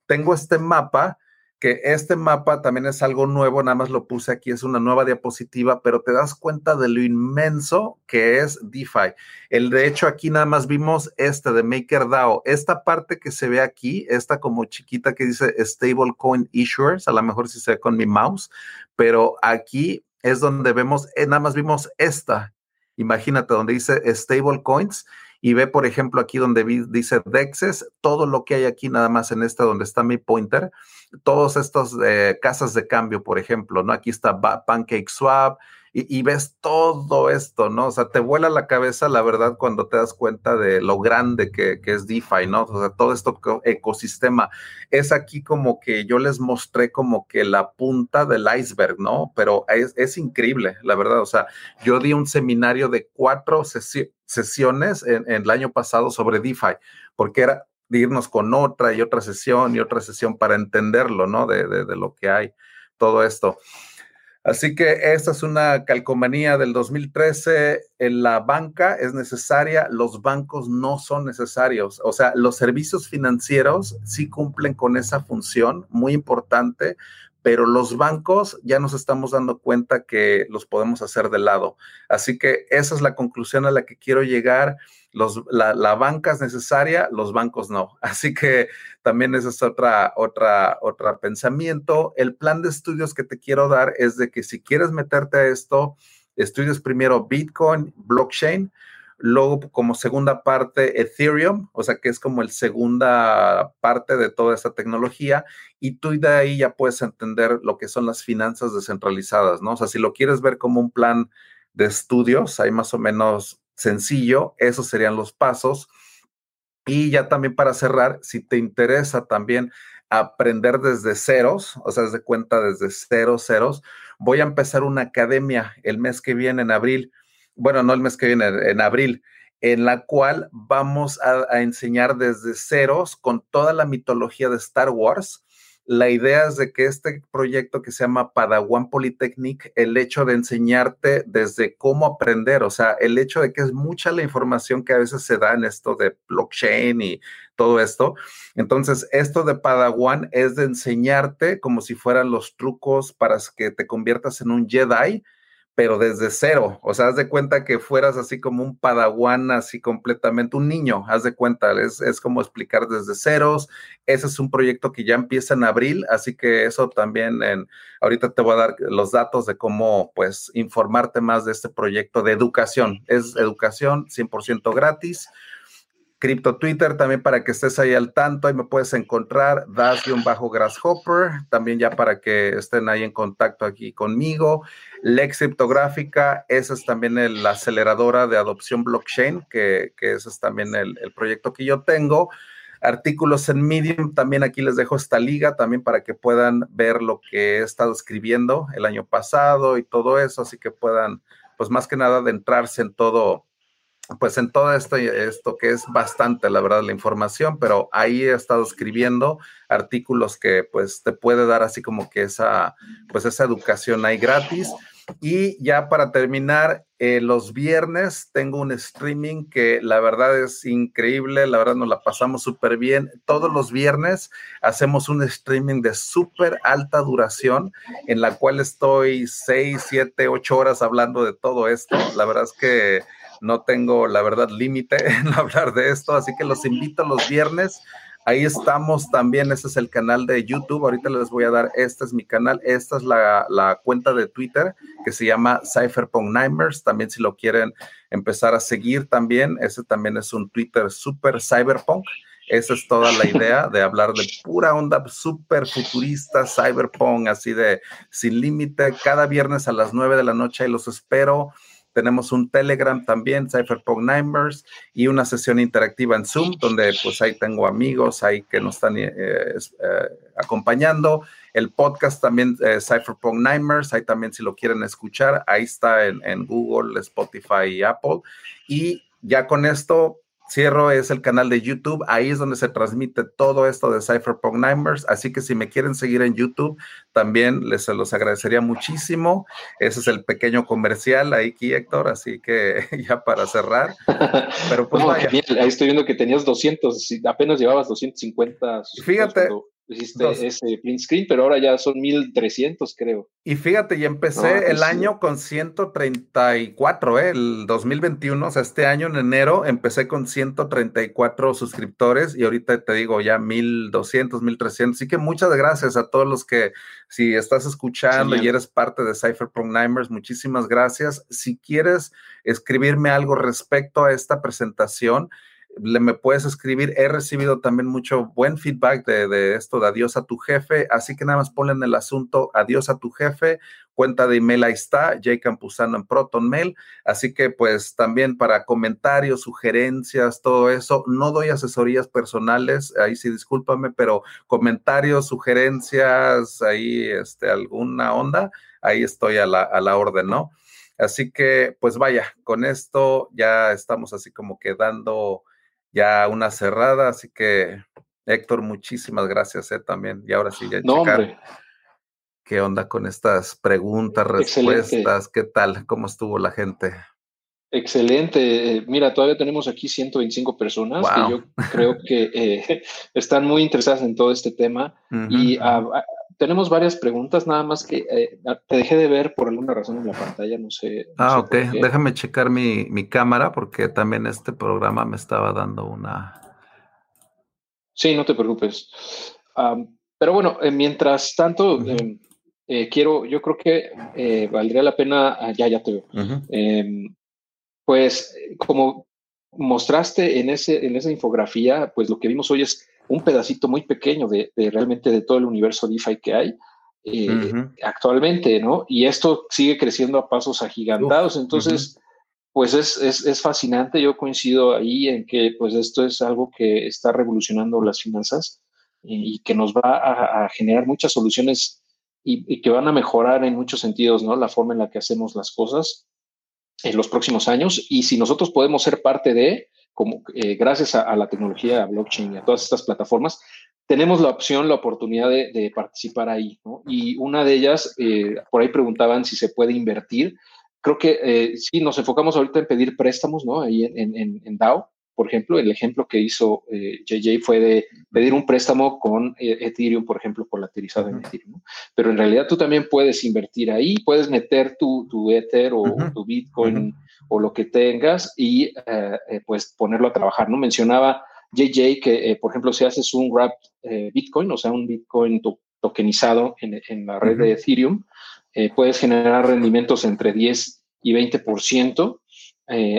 C: Tengo este mapa que este mapa también es algo nuevo, nada más lo puse aquí, es una nueva diapositiva, pero te das cuenta de lo inmenso que es DeFi. El de hecho aquí nada más vimos este de MakerDAO, esta parte que se ve aquí, esta como chiquita que dice Stablecoin Issuers, a lo mejor si se ve con mi mouse, pero aquí es donde vemos, eh, nada más vimos esta, imagínate, donde dice Stablecoins y ve, por ejemplo, aquí donde dice DEXES, todo lo que hay aquí nada más en esta donde está mi pointer, todos estos eh, casas de cambio, por ejemplo, ¿no? Aquí está PancakeSwap, y, ves todo esto, ¿no? O sea, te vuela la cabeza, la verdad, cuando te das cuenta de lo grande que, es DeFi, ¿no? O sea, todo esto ecosistema. Es aquí como que yo les mostré como que la punta del iceberg, ¿no? Pero es, increíble, la verdad. O sea, yo di un seminario de cuatro sesiones en, el año pasado sobre DeFi, porque era de irnos con otra y otra sesión y otra sesión para entenderlo, ¿no? De, de, de lo que hay, todo esto. Así que esta es una calcomanía del 2013. En la banca es necesaria, los bancos no son necesarios. O sea, los servicios financieros sí cumplen con esa función muy importante, pero los bancos ya nos estamos dando cuenta que los podemos hacer de lado. Así que esa es la conclusión a la que quiero llegar la, banca es necesaria, los bancos no. Así que también ese es otra, otra, otra pensamiento. El plan de estudios que te quiero dar es de que si quieres meterte a esto, estudies primero Bitcoin, blockchain, luego como segunda parte Ethereum, o sea que es como el segunda parte de toda esta tecnología y tú de ahí ya puedes entender lo que son las finanzas descentralizadas, ¿no? O sea, si lo quieres ver como un plan de estudios, hay más o menos sencillo, esos serían los pasos. Y ya también para cerrar, si te interesa también aprender desde ceros, o sea, desde cuenta desde cero, ceros, voy a empezar una academia el mes que viene, en abril, bueno, no el mes que viene, en abril, en la cual vamos a, a enseñar desde ceros con toda la mitología de Star Wars la idea es de que este proyecto que se llama Padawan Polytechnic, el hecho de enseñarte desde cómo aprender, o sea, el hecho de que es mucha la información que a veces se da en esto de blockchain y todo esto. Entonces, esto de Padawan es de enseñarte como si fueran los trucos para que te conviertas en un Jedi pero desde cero. O sea, haz de cuenta que fueras así como un padawan, así completamente un niño, haz de cuenta, es, es, como explicar desde ceros. Ese es un proyecto que ya empieza en abril, así que eso también, en, ahorita te voy a dar los datos de cómo, pues, informarte más de este proyecto de educación. Es educación 100% gratis. Crypto Twitter también para que estés ahí al tanto, ahí me puedes encontrar, das-grasshopper, también ya para que estén ahí en contacto aquí conmigo. Lex Criptográfica, esa es también la aceleradora de adopción blockchain, que, que ese es también el, el proyecto que yo tengo artículos en Medium. También aquí les dejo esta liga también para que puedan ver lo que he estado escribiendo el año pasado y todo eso, así que puedan, pues más que nada, adentrarse en todo, pues en todo esto, esto que es bastante, la verdad, la información, pero ahí he estado escribiendo artículos que pues te puede dar así como que esa, pues esa educación ahí gratis. Y ya para terminar, eh, los viernes tengo un streaming que la verdad es increíble, la verdad nos la pasamos súper bien. Todos los viernes hacemos un streaming de súper alta duración en la cual estoy seis, siete, ocho horas hablando de todo esto. La verdad es que no tengo, la verdad, límite en hablar de esto, así que los invito los viernes. Ahí estamos también, ese es el canal de YouTube. Ahorita les voy a dar, este es mi canal, esta es la, cuenta de Twitter que se llama Cypherpunk Nightmares. También si lo quieren empezar a seguir también, ese también es un Twitter super cyberpunk. Esa es toda la idea de hablar de pura onda super futurista, cyberpunk, así de sin límite. Cada viernes a las 9 de la noche y los espero. Tenemos un Telegram también, Cypherpunk Nightmares, y una sesión interactiva en Zoom, donde pues ahí tengo amigos ahí que nos están eh, eh, acompañando. El podcast también, eh, Cypherpunk Nightmares, ahí también si lo quieren escuchar, ahí está en, en Google, Spotify y Apple. Y ya con esto, Cierro es el canal de YouTube, ahí es donde se transmite todo esto de Cypherpunk Nightmares, así que si me quieren seguir en YouTube, también les los agradecería muchísimo. Ese es el pequeño comercial ahí, aquí, Héctor, así que ya para cerrar. Pero pues vaya.
B: ahí estoy viendo que tenías 200, apenas llevabas 250.
C: Fíjate,
B: Hiciste ese print screen, pero ahora ya son 1300, creo.
C: Y fíjate, y empecé el año con 134, ¿eh? el 2021, o sea, este año en enero empecé con 134 suscriptores y ahorita te digo ya 1200, 1300. Así que muchas gracias a todos los que, si estás escuchando y eres parte de Cypherpunk Nightmares, muchísimas gracias. Si quieres escribirme algo respecto a esta presentación, le me puedes escribir. He recibido también mucho buen feedback de, esto de adiós a tu jefe, así que nada más ponle en el asunto adiós a tu jefe. Cuenta de email ahí está, J. Campuzano en Proton Mail. Así que pues también para comentarios, sugerencias, todo eso, no doy asesorías personales, ahí sí discúlpame, pero comentarios, sugerencias, ahí este, alguna onda, ahí estoy a la, a la orden, ¿no? Así que, pues vaya, con esto ya estamos así como quedando ya una cerrada, así que Héctor, muchísimas gracias eh, también. Y ahora sí, ya
B: no, hombre.
C: qué onda con estas preguntas, respuestas, qué tal, cómo estuvo la gente.
B: Excelente. Mira, todavía tenemos aquí 125 personas que yo creo que eh, están muy interesadas en todo este tema y tenemos varias preguntas, nada más que eh, te dejé de ver por alguna razón en la pantalla, no sé.
C: ah, ok. Déjame checar mi, cámara porque también este programa me estaba dando una...
B: Sí, no te preocupes. pero bueno, eh, mientras tanto, quiero, yo creo que valdría la pena, ah, ya, ya te veo pues como mostraste en, ese, en esa infografía, pues lo que vimos hoy es un pedacito muy pequeño de, realmente de todo el universo DeFi que hay eh, actualmente, ¿no? Y esto sigue creciendo a pasos agigantados, entonces, pues es, es, fascinante, yo coincido ahí en que pues esto es algo que está revolucionando las finanzas y, que nos va a, generar muchas soluciones y, y, que van a mejorar en muchos sentidos, ¿no? La forma en la que hacemos las cosas en los próximos años. Y si nosotros podemos ser parte de, como eh, gracias a, la tecnología, a blockchain y a todas estas plataformas, tenemos la opción, la oportunidad de, participar ahí. Y una de ellas, eh, por ahí preguntaban si se puede invertir. Creo que eh, sí, nos enfocamos ahorita en pedir préstamos, ¿no? Ahí en, en DAO, por ejemplo, el ejemplo que hizo JJ eh, fue de pedir un préstamo con eh, Ethereum, por ejemplo, polarizado en Ethereum. Pero en realidad tú también puedes invertir ahí, puedes meter tu, tu Ether o tu Bitcoin o lo que tengas y eh, pues ponerlo a trabajar. ¿no? Mencionaba JJ que, por ejemplo, si haces un wrap Bitcoin, o sea, un Bitcoin tokenizado en, en, la red de Ethereum, puedes generar rendimientos entre 10 y 20%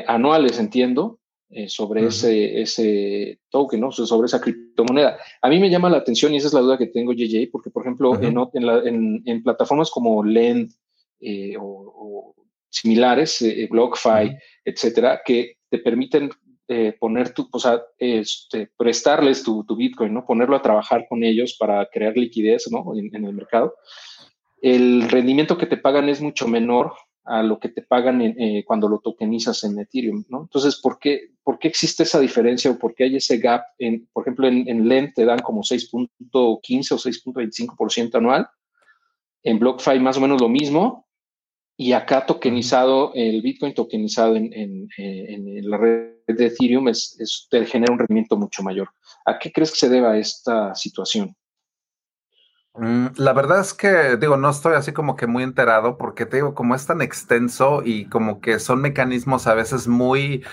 B: anuales, entiendo, eh, sobre ese, ese token, ¿no? sobre esa criptomoneda. A mí me llama la atención y esa es la duda que tengo, JJ, porque, por ejemplo, en, en, plataformas como Lend eh, o, similares, eh, BlockFi, etcétera, que te permiten poner tu, o sea, este, prestarles tu, tu, Bitcoin, ¿no? Ponerlo a trabajar con ellos para crear liquidez, ¿no? En, en el mercado. El rendimiento que te pagan es mucho menor a lo que te pagan eh, cuando lo tokenizas en Ethereum, ¿no? Entonces, ¿por qué, ¿por qué existe esa diferencia o por qué hay ese gap? En, por ejemplo, en, en LEND te dan como 6.15 o 6.25% anual, en BlockFi más o menos lo mismo, y acá tokenizado, el Bitcoin tokenizado en, en, en la red de Ethereum es, es, te genera un rendimiento mucho mayor. ¿A qué crees que se deba esta situación?
C: Mm, la verdad es que, digo, no estoy así como que muy enterado porque te digo, como es tan extenso y como que son mecanismos a veces muy,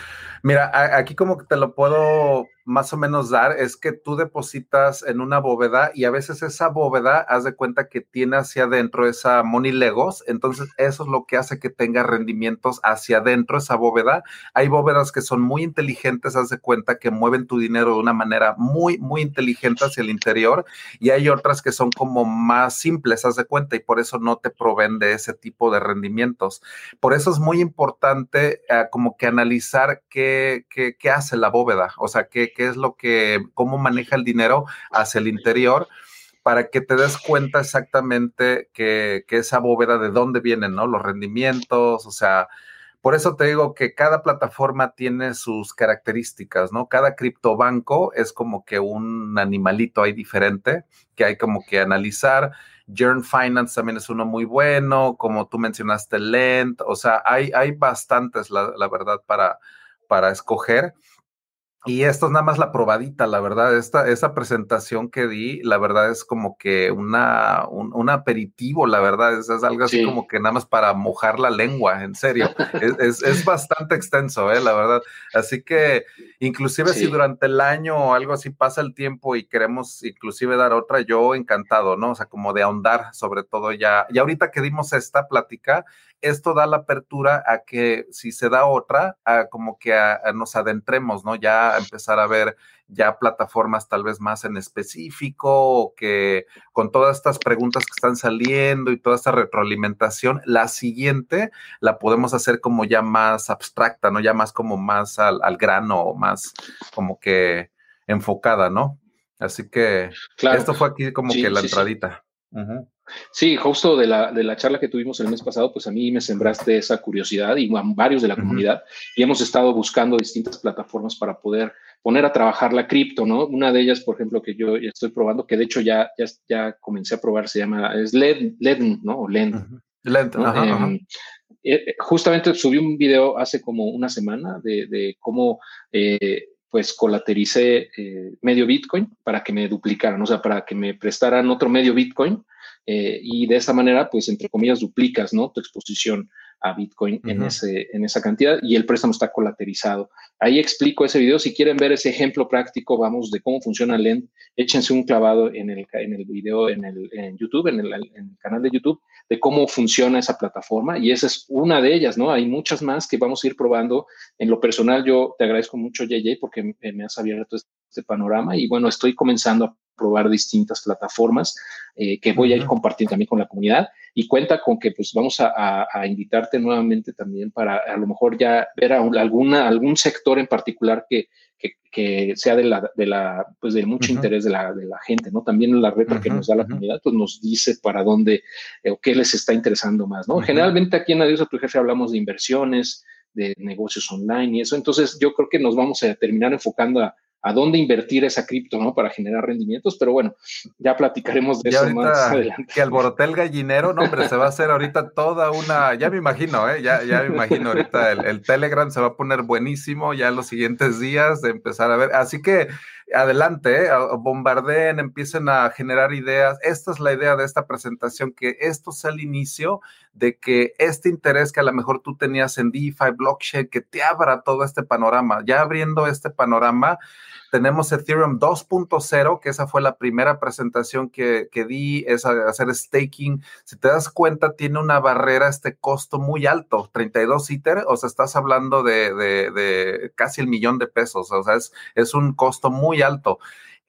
C: mira, aquí como que te lo puedo más o menos dar es que tú depositas en una bóveda y a veces esa bóveda, haz de cuenta que tiene hacia adentro esa money legos, entonces eso es lo que hace que tenga rendimientos hacia adentro esa bóveda. Hay bóvedas que son muy inteligentes, haz de cuenta que mueven tu dinero de una manera muy, muy inteligente hacia el interior y hay otras que son como más simples, haz de cuenta, y por eso no te proveen de ese tipo de rendimientos. Por eso es muy importante eh, como que analizar qué, qué, qué hace la bóveda, o sea, qué qué es lo que, cómo maneja el dinero hacia el interior para que te des cuenta exactamente que, esa bóveda de dónde vienen, ¿no? Los rendimientos, o sea, por eso te digo que cada plataforma tiene sus características, ¿no? Cada criptobanco es como que un animalito ahí diferente que hay como que analizar. Jern Finance también es uno muy bueno, como tú mencionaste, Lent, o sea, hay, hay bastantes, la, la verdad, para, para escoger. Y esto es nada más la probadita, la verdad. Esta, esa presentación que di, la verdad es como que una, un, aperitivo, la verdad. Es, algo así como que nada más para mojar la lengua, en serio. es, es, bastante extenso, ¿eh? la verdad. Así que inclusive si durante el año o algo así pasa el tiempo y queremos inclusive dar otra, yo encantado, ¿no? O sea, como de ahondar sobre todo ya. Y ahorita que dimos esta plática, esto da la apertura a que si se da otra, a como que nos adentremos, ¿no? Ya empezar a ver ya plataformas tal vez más en específico o que con todas estas preguntas que están saliendo y toda esta retroalimentación, la siguiente la podemos hacer como ya más abstracta, ¿no? Ya más como más al, grano, más como que enfocada, ¿no? Así que esto fue aquí como que la entradita.
B: Sí, justo de la, de la charla que tuvimos el mes pasado, pues a mí me sembraste esa curiosidad y a varios de la comunidad y hemos estado buscando distintas plataformas para poder poner a trabajar la cripto, ¿no? Una de ellas, por ejemplo, que yo estoy probando, que de hecho ya, ya, ya comencé a probar, se llama, es LED, LED ¿no? O LED. LED, em, eh, justamente subí un video hace como una semana de, de cómo eh, pues colatericé eh, medio Bitcoin para que me duplicaran, o sea, para que me prestaran otro medio Bitcoin eh, y de esta manera, pues, entre comillas, duplicas, ¿no? Tu exposición a Bitcoin en, ese, en esa cantidad y el préstamo está colaterizado. Ahí explico ese video. Si quieren ver ese ejemplo práctico, vamos, de cómo funciona Lend, échense un clavado en el, en el video en, el, en YouTube, en el, en el, canal de YouTube, de cómo funciona esa plataforma. Y esa es una de ellas, ¿no? Hay muchas más que vamos a ir probando. En lo personal, yo te agradezco mucho, JJ, porque me has abierto este panorama y bueno, estoy comenzando a probar distintas plataformas eh, que voy a ir compartiendo también con la comunidad y cuenta con que pues vamos a, invitarte nuevamente también para a lo mejor ya ver a alguna, algún sector en particular que, que, sea de la, de la, pues de mucho interés de la, de la gente, ¿no? También la red que nos da la comunidad, pues nos dice para dónde eh, o qué les está interesando más, ¿no? Generalmente aquí en Adiós a tu jefe hablamos de inversiones, de negocios online y eso, entonces yo creo que nos vamos a terminar enfocando a, a dónde invertir esa cripto, ¿no? Para generar rendimientos, pero bueno, ya platicaremos de eso más adelante.
C: Que alboroté el gallinero, no, hombre, se va a hacer ahorita toda una, ya me imagino, ¿eh? Ya, ya me imagino ahorita el, Telegram se va a poner buenísimo ya en los siguientes días de empezar a ver, así que adelante, ¿eh? bombardeen, empiecen a generar ideas. Esta es la idea de esta presentación, que esto sea el inicio de que este interés que a lo mejor tú tenías en DeFi, blockchain, que te abra todo este panorama, ya abriendo este panorama, tenemos Ethereum 2.0, que esa fue la primera presentación que, di, es hacer staking. Si te das cuenta, tiene una barrera, este costo muy alto, 32 ITER, o sea, estás hablando de, casi el millón de pesos, o sea, es, es un costo muy alto.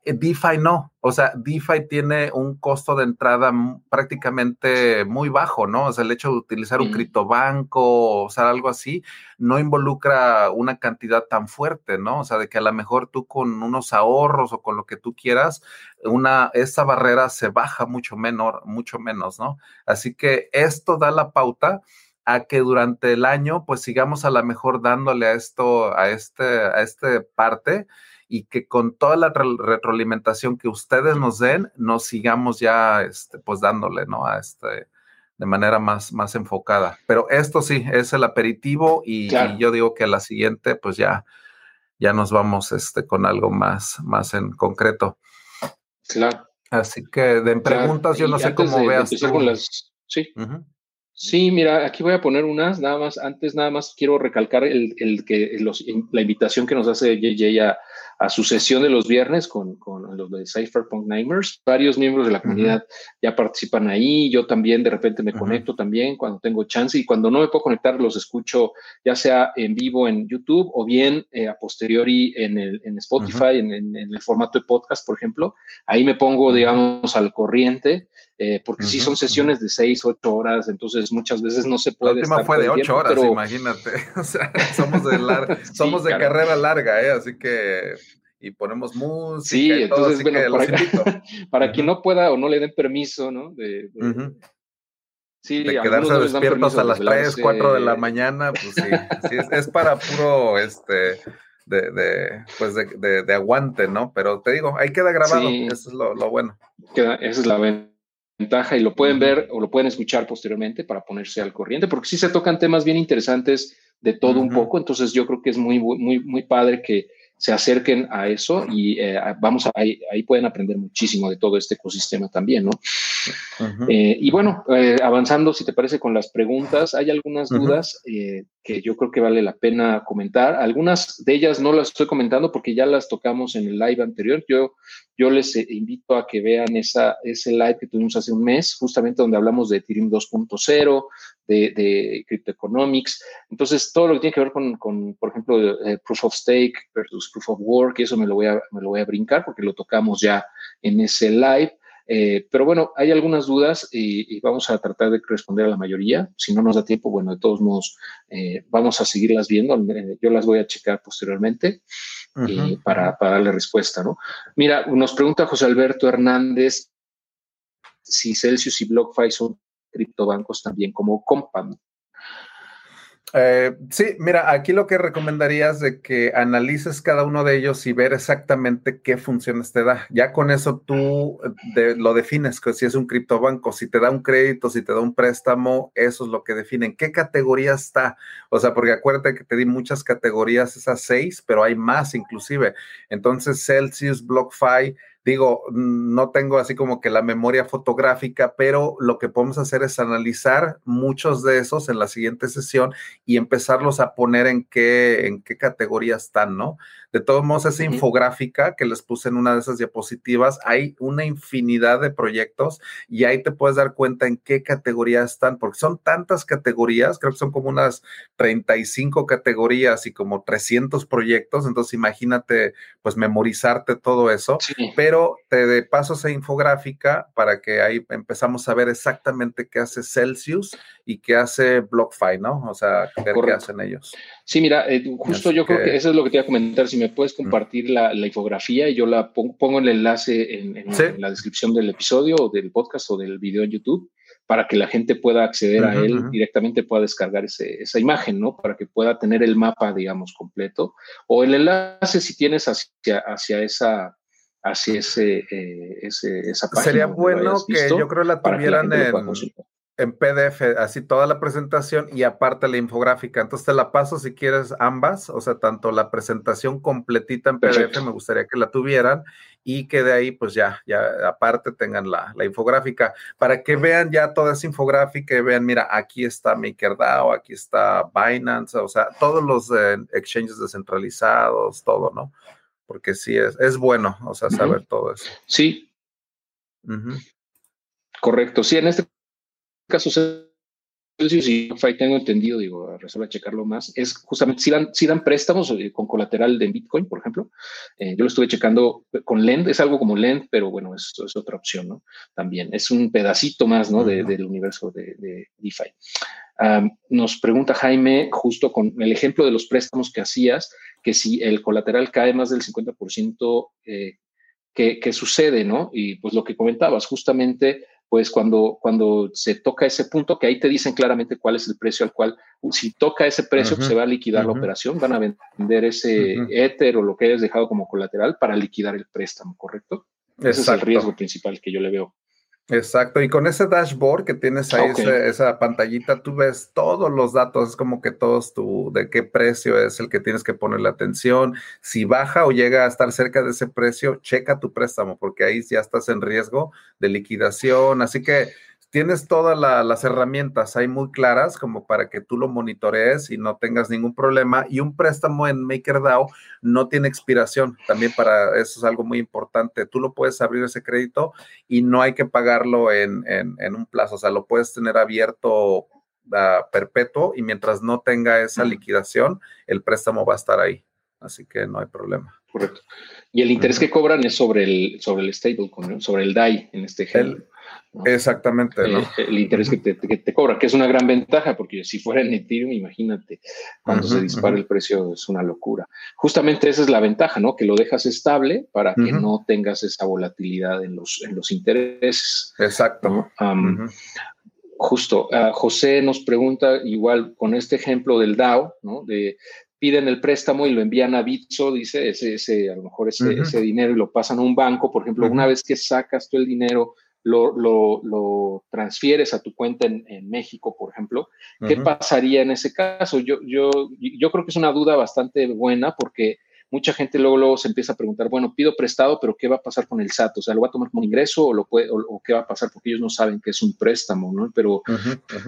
C: Eh, DeFi no, o sea, DeFi tiene un costo de entrada prácticamente muy bajo, ¿no? O sea, el hecho de utilizar un criptobanco o sea, algo así, no involucra una cantidad tan fuerte, ¿no? O sea, de que a lo mejor tú con unos ahorros o con lo que tú quieras, una, esa barrera se baja mucho menor, mucho menos, ¿no? Así que esto da la pauta a que durante el año, pues sigamos a lo mejor dándole a esto, a este, a este parte y que con toda la retroalimentación que ustedes nos den, nos sigamos ya este, pues dándole, ¿no? A este, de manera más, más enfocada. Pero esto sí, es el aperitivo y, yo digo que a la siguiente, pues ya, ya nos vamos este, con algo más, más en concreto.
B: Claro.
C: Así que de preguntas, yo no sé cómo veas.
B: Sí. Sí, mira, aquí voy a poner unas, nada más, antes nada más quiero recalcar el, el que los, la invitación que nos hace JJ a, a su sesión de los viernes con, con los de Cypherpunk Nimers. Varios miembros de la comunidad ya participan ahí. Yo también de repente me conecto también cuando tengo chance y cuando no me puedo conectar los escucho ya sea en vivo en YouTube o bien eh, a posteriori en, el, en Spotify, en, en, el formato de podcast, por ejemplo. Ahí me pongo, digamos, al corriente. Eh, porque sí son sesiones de seis, ocho horas, entonces muchas veces no se puede.
C: La última fue de ocho horas, imagínate. O sea, somos de, somos de carrera larga, ¿eh? así que y ponemos música.
B: Sí, entonces, bueno, para, quien no pueda o no le den permiso, ¿no?
C: De, sí, de quedarse despiertos a las 3, 4 de la mañana, pues sí, sí es, para puro, este, de, de pues de, de, aguante, ¿no? Pero te digo, ahí queda grabado, eso es lo, lo bueno.
B: Queda, esa es la ventaja y lo pueden ver o lo pueden escuchar posteriormente para ponerse al corriente, porque sí se tocan temas bien interesantes de todo un poco, entonces yo creo que es muy, muy, muy padre que se acerquen a eso y eh, vamos a, ahí, pueden aprender muchísimo de todo este ecosistema también, ¿no? Eh, y bueno, eh, avanzando, si te parece, con las preguntas, hay algunas dudas que yo creo que vale la pena comentar. Algunas de ellas no las estoy comentando porque ya las tocamos en el live anterior. Yo, yo les invito a que vean esa, ese live que tuvimos hace un mes, justamente donde hablamos de Ethereum 2.0, de, de Economics. Entonces, todo lo que tiene que ver con, con por ejemplo, Proof of Stake versus Proof of Work, eso me lo, voy a, me lo voy a brincar porque lo tocamos ya en ese live. Eh, pero bueno, hay algunas dudas y, vamos a tratar de responder a la mayoría. Si no nos da tiempo, bueno, de todos modos, eh, vamos a seguirlas viendo. Eh, yo las voy a checar posteriormente para, para, darle respuesta, ¿no? Mira, nos pregunta José Alberto Hernández si Celsius y BlockFi son criptobancos también como Compound.
C: Eh, sí, mira, aquí lo que recomendarías de que analices cada uno de ellos y ver exactamente qué funciones te da. Ya con eso tú eh, lo defines, que si es un criptobanco, si te da un crédito, si te da un préstamo, eso es lo que definen. ¿Qué categoría está? O sea, porque acuérdate que te di muchas categorías, esas seis, pero hay más inclusive. Entonces, Celsius, BlockFi, Digo, no tengo así como que la memoria fotográfica, pero lo que podemos hacer es analizar muchos de esos en la siguiente sesión y empezarlos a poner en qué, en qué categoría están, ¿no? De todos modos, esa infográfica que les puse en una de esas diapositivas, hay una infinidad de proyectos y ahí te puedes dar cuenta en qué categoría están, porque son tantas categorías, creo que son como unas 35 categorías y como 300 proyectos, entonces imagínate, pues memorizarte todo eso, pero te de paso esa infográfica para que ahí empezamos a ver exactamente qué hace Celsius y qué hace BlockFi, ¿no? O sea, qué hacen ellos.
B: Sí, mira, eh, justo yo creo que eso es lo que te iba a comentar. Si me puedes compartir la, infografía y yo la pongo, el enlace en, la descripción del episodio o del podcast o del video en YouTube para que la gente pueda acceder a él directamente, pueda descargar esa imagen, ¿no? Para que pueda tener el mapa, digamos, completo. O el enlace si tienes hacia, hacia esa hacia ese, eh, esa página.
C: Sería bueno que yo creo la tuvieran en, en PDF, así toda la presentación y aparte la infográfica. Entonces te la paso si quieres ambas, o sea, tanto la presentación completita en PDF, me gustaría que la tuvieran y que de ahí pues ya, ya aparte tengan la, infográfica para que vean ya toda esa infográfica y vean, mira, aquí está MakerDAO, aquí está Binance, o sea, todos los eh, exchanges descentralizados, todo, ¿no? Porque sí es, es bueno, o sea, saber todo eso.
B: Sí. Correcto. Sí, en este caso Celsius y tengo entendido, digo, a reserva checarlo más, es justamente si dan, si dan préstamos eh, con colateral de Bitcoin, por ejemplo. Eh, yo lo estuve checando con Lend, es algo como Lend, pero bueno, es, es otra opción, ¿no? También es un pedacito más, ¿no? del universo de, de DeFi. nos pregunta Jaime, justo con el ejemplo de los préstamos que hacías, que si el colateral cae más del 50%, eh, ¿qué, ¿qué sucede, no? Y pues lo que comentabas, justamente pues cuando, cuando se toca ese punto, que ahí te dicen claramente cuál es el precio al cual, si toca ese precio, se va a liquidar la operación, van a vender ese Ether o lo que hayas dejado como colateral para liquidar el préstamo, ¿correcto? Ese es el riesgo principal que yo le veo.
C: Exacto, y con ese dashboard que tienes ahí, esa pantallita, tú ves todos los datos, es como que todos tu, de qué precio es el que tienes que ponerle atención, si baja o llega a estar cerca de ese precio, checa tu préstamo, porque ahí ya estás en riesgo de liquidación, así que tienes todas las herramientas ahí muy claras como para que tú lo monitorees y no tengas ningún problema. Y un préstamo en MakerDAO no tiene expiración. También para eso es algo muy importante. Tú lo puedes abrir ese crédito y no hay que pagarlo en, un plazo. O sea, lo puedes tener abierto a perpetuo y mientras no tenga esa liquidación, el préstamo va a estar ahí. Así que no hay problema.
B: Correcto. Y el interés que cobran es sobre el, sobre el stablecoin, sobre el DAI en este ejemplo.
C: Exactamente.
B: El, interés que te, que te, cobra, que es una gran ventaja, porque si fuera en Ethereum, imagínate, cuando se dispara el precio es una locura. Justamente esa es la ventaja, ¿no? Que lo dejas estable para que no tengas esa volatilidad en los, en los intereses.
C: Exacto.
B: Justo, uh, José nos pregunta, igual con este ejemplo del DAO, ¿no? De piden el préstamo y lo envían a Bitso, dice, ese, ese a lo mejor ese, ese dinero y lo pasan a un banco. Por ejemplo, una vez que sacas tú el dinero lo, transfieres a tu cuenta en, México, por ejemplo, ¿qué pasaría en ese caso? Yo, yo, yo creo que es una duda bastante buena porque mucha gente luego, luego se empieza a preguntar, bueno, pido prestado, pero ¿qué va a pasar con el SAT? O sea, ¿lo va a tomar como ingreso o, lo puede, o, qué va a pasar? Porque ellos no saben que es un préstamo, ¿no? Pero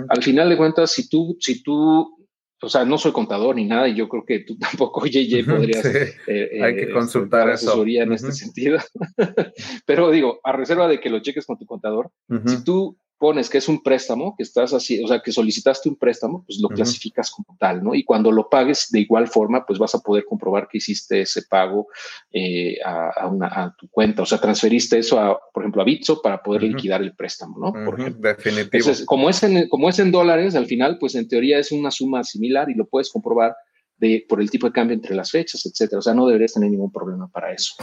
B: al final de cuentas, si tú, si tú o sea, no soy contador ni nada, y yo creo que tú tampoco, JJ, podrías
C: eh, Hay que eh, consultar
B: asesoría en este sentido. Pero digo, a reserva de que lo cheques con tu contador, si tú pones que es un préstamo, que estás así, o sea, que solicitaste un préstamo, pues lo clasificas como tal, ¿no? Y cuando lo pagues de igual forma, pues vas a poder comprobar que hiciste ese pago eh, a, una, a, tu cuenta, o sea, transferiste eso, a, por ejemplo, a Bitso para poder liquidar el préstamo, ¿no? Por ejemplo.
C: Definitivo.
B: como, es en, como es en dólares, al final, pues en teoría es una suma similar y lo puedes comprobar de, por el tipo de cambio entre las fechas, etcétera. O sea, no deberías tener ningún problema para eso.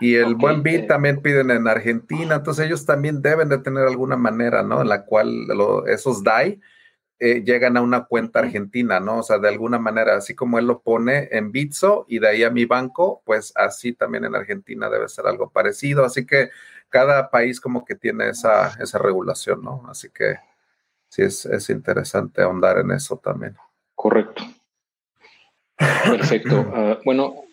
C: Y, el buen bit eh, también piden en Argentina, entonces ellos también deben de tener alguna manera, ¿no? En la cual esos DAI eh, llegan a una cuenta argentina, ¿no? O sea, de alguna manera, así como él lo pone en Bitso y de ahí a mi banco, pues así también en Argentina debe ser algo parecido. Así que cada país como que tiene esa, esa regulación, ¿no? Así que sí es, es interesante ahondar en eso también.
B: Correcto. Perfecto. Ah, bueno,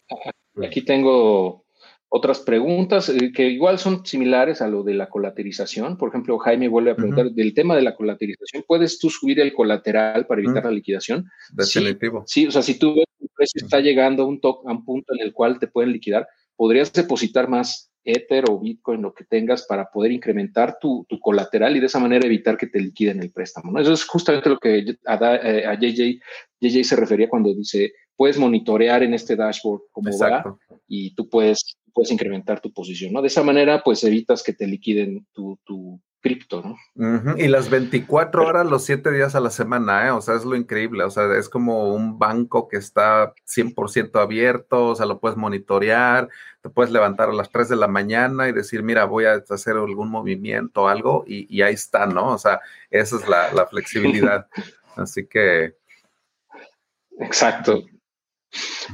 B: aquí tengo otras preguntas eh, que igual son similares a lo de la colaterización. Por ejemplo, Jaime vuelve a preguntar del tema de la colaterización. ¿Puedes tú subir el colateral para evitar la liquidación?
C: Definitivo.
B: Sí, o sea, si tú ves que el precio está llegando a un, a un punto en el cual te pueden liquidar, podrías depositar más Ether o Bitcoin, lo que tengas, para poder incrementar tu, colateral y de esa manera evitar que te liquiden el préstamo. Eso es justamente lo que a, eh, a JJ, JJ se refería cuando dice, puedes monitorear en este dashboard cómo va y tú puedes, puedes incrementar tu posición, ¿no? De esa manera, pues evitas que te liquiden tu, tu cripto,
C: ¿no? Y las 24 horas, los 7 días a la semana, ¿eh? O sea, es lo increíble, o sea, es como un banco que está 100% abierto, o sea, lo puedes monitorear, te puedes levantar a las 3 de la mañana y decir, mira, voy a hacer algún movimiento o algo, y, ahí está, ¿no? O sea, esa es la, la flexibilidad. Así que...
B: Exacto.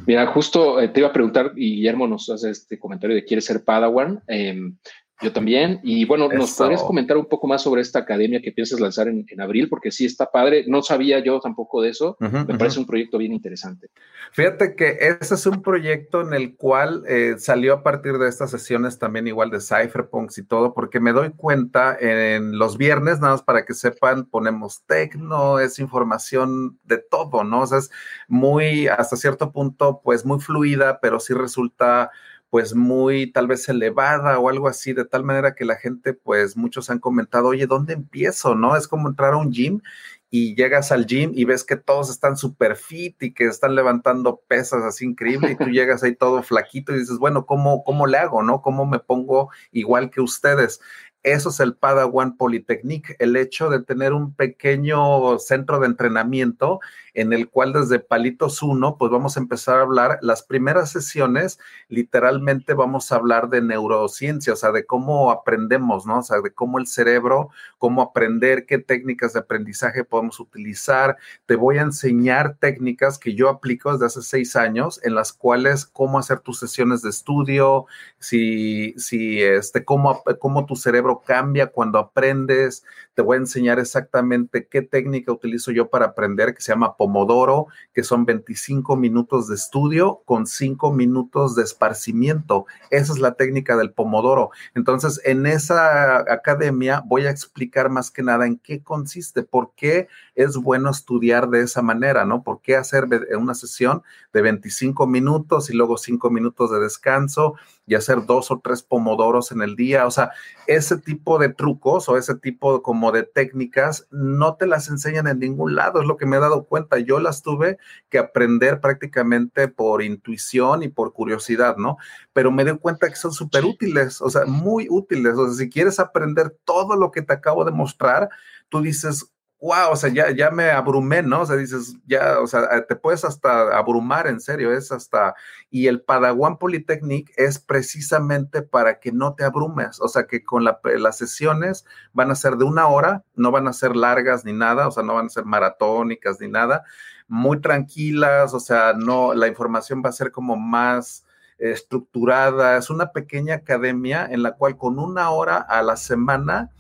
B: Mira, justo eh, te iba a preguntar, y Guillermo nos hace este comentario de quiere ser Padawan. Em, yo también. Y bueno, ¿nos podrías comentar un poco más sobre esta academia que piensas lanzar en, abril? Porque sí está padre. No sabía yo tampoco de eso. Me parece un proyecto bien interesante.
C: Fíjate que ese es un proyecto en el cual eh, salió a partir de estas sesiones también igual de cypherpunks y todo, porque me doy cuenta en los viernes, nada más para que sepan, ponemos tecno, es información de todo, ¿no? O sea, es muy, hasta cierto punto, pues muy fluida, pero sí resulta pues muy tal vez elevada o algo así, de tal manera que la gente, pues muchos han comentado, oye, ¿dónde empiezo? ¿No? Es como entrar a un gym y llegas al gym y ves que todos están súper fit y que están levantando pesas así increíble y tú llegas ahí todo flaquito y dices, bueno, ¿cómo, cómo le hago? ¿No? ¿Cómo me pongo igual que ustedes? Eso es el Padawan Polytechnic, el hecho de tener un pequeño centro de entrenamiento en el cual desde Palitos 1, pues vamos a empezar a hablar, las primeras sesiones, literalmente vamos a hablar de neurociencia, o sea, de cómo aprendemos, ¿no? O sea, de cómo el cerebro, cómo aprender, qué técnicas de aprendizaje podemos utilizar. Te voy a enseñar técnicas que yo aplico desde hace seis años, en las cuales cómo hacer tus sesiones de estudio, si, si, este, cómo, cómo tu cerebro cambia cuando aprendes. Te voy a enseñar exactamente qué técnica utilizo yo para aprender, que se llama Pomodoro, que son 25 minutos de estudio con 5 minutos de esparcimiento. Esa es la técnica del Pomodoro. Entonces, en esa academia voy a explicar más que nada en qué consiste, por qué es bueno estudiar de esa manera, ¿no? ¿Por qué hacer una sesión de 25 minutos y luego 5 minutos de descanso y hacer dos o tres pomodoros en el día? O sea, ese tipo de trucos o ese tipo como de técnicas no te las enseñan en ningún lado, es lo que me he dado cuenta. Yo las tuve que aprender prácticamente por intuición y por curiosidad, ¿no? Pero me doy cuenta que son súper útiles, o sea, muy útiles. O sea, si quieres aprender todo lo que te acabo de mostrar, tú dices, wow, o sea, ya, ya me abrumé, ¿no? O sea, dices, ya, o sea, eh, te puedes hasta abrumar, en serio, es hasta, y el Padawan Polytechnic es precisamente para que no te abrumes, o sea, que con las sesiones van a ser de una hora, no van a ser largas ni nada, o sea, no van a ser maratónicas ni nada, muy tranquilas, o sea, no, la información va a ser como más estructurada, es una pequeña academia en la cual con una hora a la semana,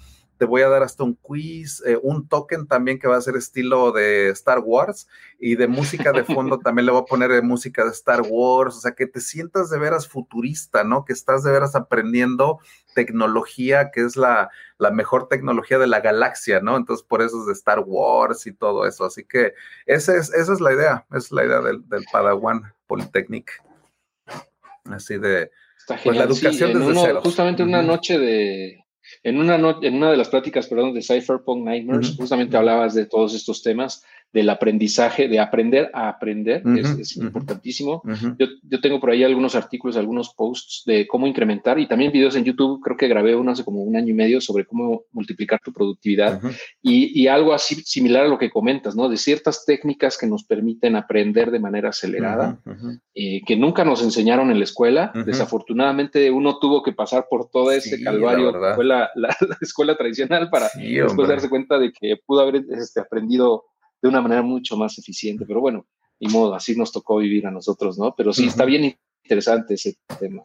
C: te voy a dar hasta un quiz, eh, un token también que va a ser estilo de Star Wars y de música de fondo también le voy a poner de música de Star Wars, o sea, que te sientas de veras futurista, ¿no? Que estás de veras aprendiendo tecnología que es la, la mejor tecnología de la galaxia, ¿no? Entonces, por eso es de Star Wars y todo eso. Así que esa es, esa es la idea, esa es la idea del, Padawan Polytechnic. Así de...
B: pues la educación desde cero. Justamente una noche de, en una, en una de las pláticas, perdón, de Cypherpunk Nightmares, justamente hablabas de todos estos temas del aprendizaje, de aprender a aprender, es, importantísimo. yo, yo, tengo por ahí algunos artículos, algunos posts de cómo incrementar y también videos en YouTube, creo que grabé uno hace como un año y medio sobre cómo multiplicar tu productividad y, y, algo así similar a lo que comentas, ¿no? De ciertas técnicas que nos permiten aprender de manera acelerada, eh, que nunca nos enseñaron en la escuela. Desafortunadamente uno tuvo que pasar por todo ese calvario la, escuela tradicional para después darse cuenta de que pudo haber este, aprendido de una manera mucho más eficiente. Pero bueno, y modo, así nos tocó vivir a nosotros, ¿no? Pero sí, está bien interesante ese tema.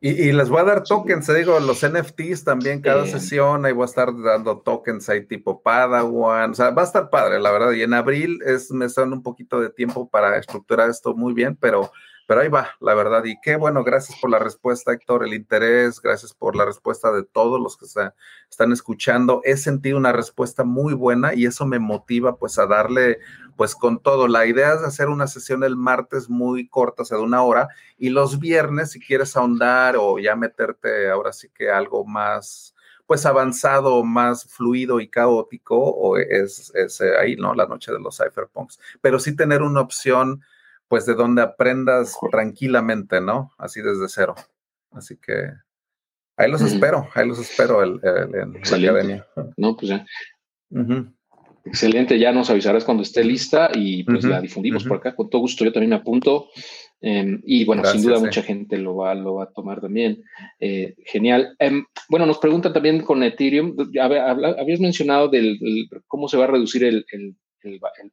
C: Y, les voy a dar tokens, te digo, los NFTs también, cada sesión, ahí voy a estar dando tokens ahí tipo Padawan, o sea, va a estar padre, la verdad. Y en abril es, me están un poquito de tiempo para estructurar esto muy bien, pero pero ahí va, la verdad. Y qué bueno, gracias por la respuesta, Héctor, el interés, gracias por la respuesta de todos los que se están escuchando. He sentido una respuesta muy buena y eso me motiva pues a darle pues con todo. La idea es hacer una sesión el martes muy corta, o sea, de una hora, y los viernes, si quieres ahondar o ya meterte ahora sí que algo más pues avanzado, más fluido y caótico, o es, es ahí, ¿no? La noche de los cypherpunks. Pero sí tener una opción pues de donde aprendas tranquilamente, ¿no? Así desde cero. Así que ahí los espero, ahí los espero el, en la academia.
B: No, pues ya. Excelente, ya nos avisarás cuando esté lista y pues la difundimos por acá con todo gusto. Yo también me apunto. Em, y bueno, sin duda mucha gente lo va, lo va a tomar también. Eh, genial. Em, bueno, nos preguntan también con Ethereum. Habías mencionado del, cómo se va a reducir el, el,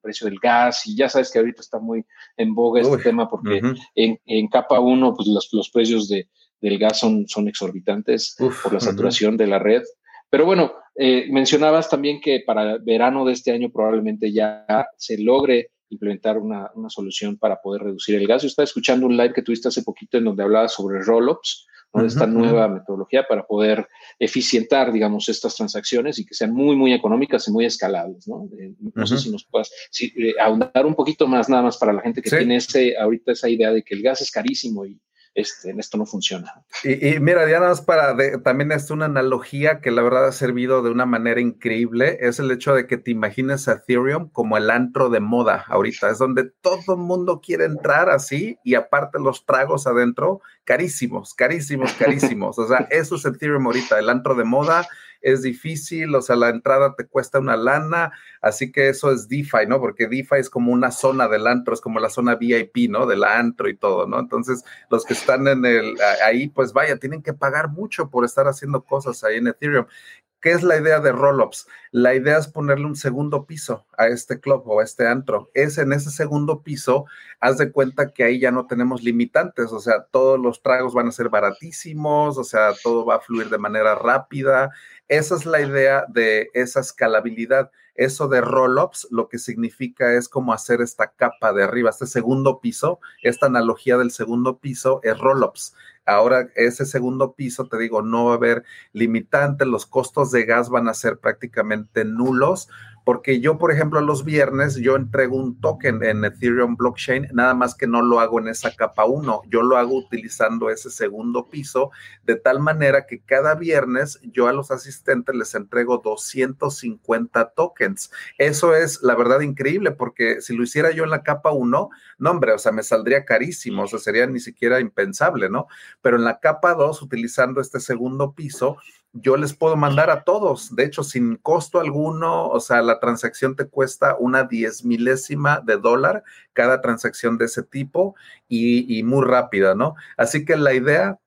B: precio del gas y ya sabes que ahorita está muy en boga este tema porque en, capa 1 pues los, precios de, del gas son, son exorbitantes por la saturación de la red. Pero bueno, eh, mencionabas también que para verano de este año probablemente ya se logre implementar una, una, solución para poder reducir el gas. Yo estaba escuchando un live que tuviste hace poquito en donde hablabas sobre roll-ups esta nueva metodología para poder eficientar, digamos, estas transacciones y que sean muy, muy económicas y muy escalables, ¿no? Eh, no sé si nos puedas eh, ahondar un poquito más, nada más para la gente que tiene ese, ahorita esa idea de que el gas es carísimo y, este, esto no funciona.
C: Y, mira, ya nada para, también es una analogía que la verdad ha servido de una manera increíble, es el hecho de que te imagines a Ethereum como el antro de moda ahorita, es donde todo el mundo quiere entrar así y aparte los tragos adentro, carísimos, carísimos, carísimos. o sea, eso es Ethereum ahorita, el antro de moda es difícil, o sea, la entrada te cuesta una lana, así que eso es DeFi, ¿no? Porque DeFi es como una zona del antro, es como la zona VIP, ¿no? Del antro y todo, ¿no? Entonces, los que están en el, ahí, pues vaya, tienen que pagar mucho por estar haciendo cosas ahí en Ethereum. ¿Qué es la idea de Rollups? La idea es ponerle un segundo piso a este club o a este antro. Es en ese segundo piso, haz de cuenta que ahí ya no tenemos limitantes, o sea, todos los tragos van a ser baratísimos, o sea, todo va a fluir de manera rápida. Esa es la idea de esa escalabilidad. Eso de roll-ups lo que significa es como hacer esta capa de arriba, este segundo piso, esta analogía del segundo piso es roll-ups. Ahora ese segundo piso, te digo, no va a haber limitante, los costos de gas van a ser prácticamente nulos porque yo, por ejemplo, los viernes yo entrego un token en Ethereum Blockchain, nada más que no lo hago en esa capa 1, yo lo hago utilizando ese segundo piso, de tal manera que cada viernes yo a los asistentes les entrego 250 tokens. Eso es, la verdad, increíble, porque si lo hiciera yo en la capa 1, no, hombre, o sea, me saldría carísimo, o sea, sería ni siquiera impensable, ¿no? Pero en la capa 2, utilizando este segundo piso, yo les puedo mandar a todos, de hecho, sin costo alguno, o sea, la transacción te cuesta una diez milésima de dólar cada transacción de ese tipo y, muy rápida, ¿no? Así que la idea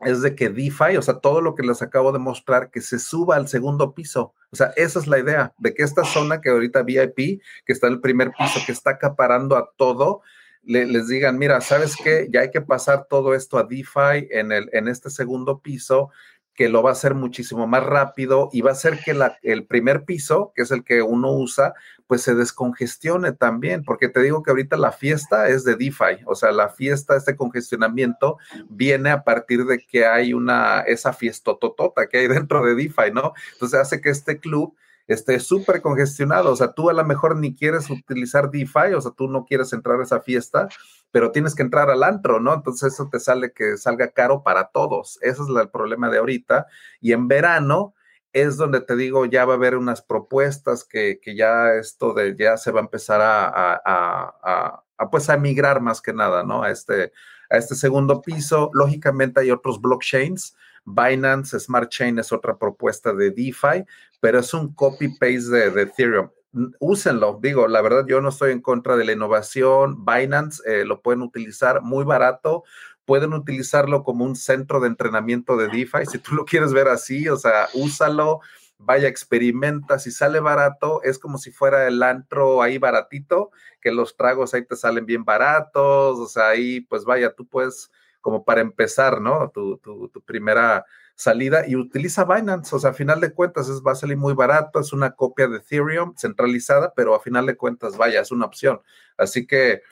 C: es de que DeFi, o sea, todo lo que les acabo de mostrar, que se suba al segundo piso. O sea, esa es la idea, de que esta zona que ahorita VIP, que está en el primer piso, que está acaparando a todo, les digan, mira, ¿sabes qué? Ya hay que pasar todo esto a DeFi en, el, en este segundo piso que lo va a hacer muchísimo más rápido y va a hacer que el primer piso, que es el que uno usa, pues se descongestione también, porque te digo que ahorita la fiesta es de DeFi, o sea, la fiesta, este congestionamiento viene a partir de que hay una, esa fiesta totota que hay dentro de DeFi, ¿no? Entonces hace que este club esté súper congestionado, o sea, tú a lo mejor ni quieres utilizar DeFi, o sea, tú no quieres entrar a esa fiesta, pero tienes que entrar al antro, ¿no? Entonces eso te sale que salga caro para todos. Ese es el problema de ahorita. Y en verano es donde te digo, ya va a haber unas propuestas que, que ya esto de ya se va a empezar a, a, a, pues a migrar más que nada, ¿no? A este, a este segundo piso. Lógicamente hay otros blockchains. Binance Smart Chain es otra propuesta de DeFi, pero es un copy-paste de, de Ethereum úsenlo. Digo, la verdad, yo no estoy en contra de la innovación. Binance eh, lo pueden utilizar muy barato. Pueden utilizarlo como un centro de entrenamiento de DeFi. Si tú lo quieres ver así, o sea, úsalo. vaya, experimenta, si sale barato, es como si fuera el antro ahí baratito, que los tragos ahí te salen bien baratos, o sea, ahí pues vaya, tú puedes como para empezar, ¿no? Tu, tu, tu primera salida y utiliza Binance, o sea, a final de cuentas es, va a salir muy barato, es una copia de Ethereum centralizada, pero a final de cuentas, vaya, es una opción. Así que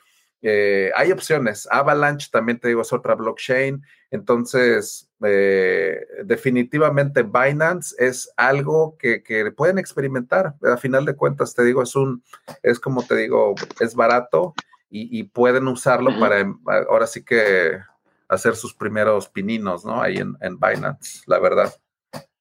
C: eh, hay opciones. Avalanche también te digo es otra blockchain. Entonces, eh, definitivamente Binance es algo que, que, pueden experimentar. A final de cuentas, te digo, es un, es como te digo, es barato y, pueden usarlo para, ahora sí que hacer sus primeros pininos, ¿no? Ahí en, en Binance, la verdad.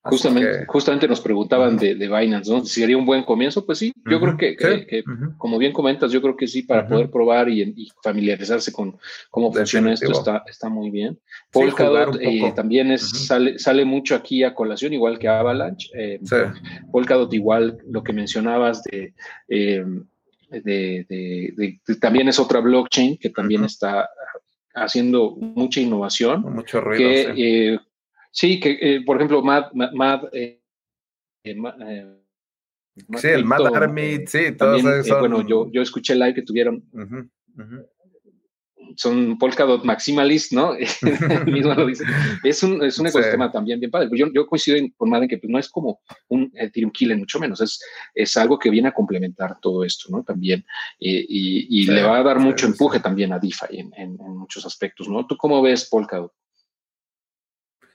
B: Justamente, justamente nos preguntaban de, de, Binance, ¿no? Si sería un buen comienzo, pues sí, yo creo que, que, como bien comentas, yo creo que sí, para poder probar y, familiarizarse con cómo funciona esto, está, está muy bien. Polkadot eh, también es, sale, sale mucho aquí a colación, igual que Avalanche. Eh, Polkadot igual, lo que mencionabas de... Eh, de, de, también es otra blockchain que también está haciendo mucha innovación.
C: Mucho ruido.
B: Que, sí. sí que, eh, por ejemplo, Mad, Mad, eh, eh,
C: sí, el Mad Army, sí, todos
B: esos. bueno, yo, yo escuché live que tuvieron son Polkadot maximalist, ¿no? mismo lo dice. Es un, es un ecosistema también bien padre. Yo, yo coincido con Madden que pues, no es como un Ethereum Killer, mucho menos. Es, es algo que viene a complementar todo esto, ¿no? También. y, y le va a dar mucho empuje también a DeFi en, en, en, muchos aspectos, ¿no? ¿Tú cómo ves Polkadot?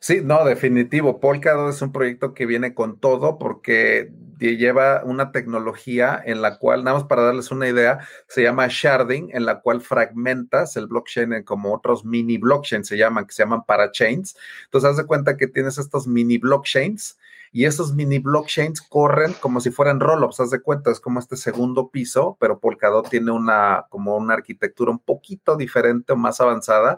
C: Sí, no, definitivo. Polkadot es un proyecto que viene con todo porque lleva una tecnología en la cual, nada más para darles una idea, se llama sharding, en la cual fragmentas el blockchain en como otros mini blockchains se llaman, que se llaman parachains. Entonces, haz de cuenta que tienes estos mini blockchains y esos mini blockchains corren como si fueran rollups, haz de cuenta, es como este segundo piso, pero Polkadot tiene una como una arquitectura un poquito diferente o más avanzada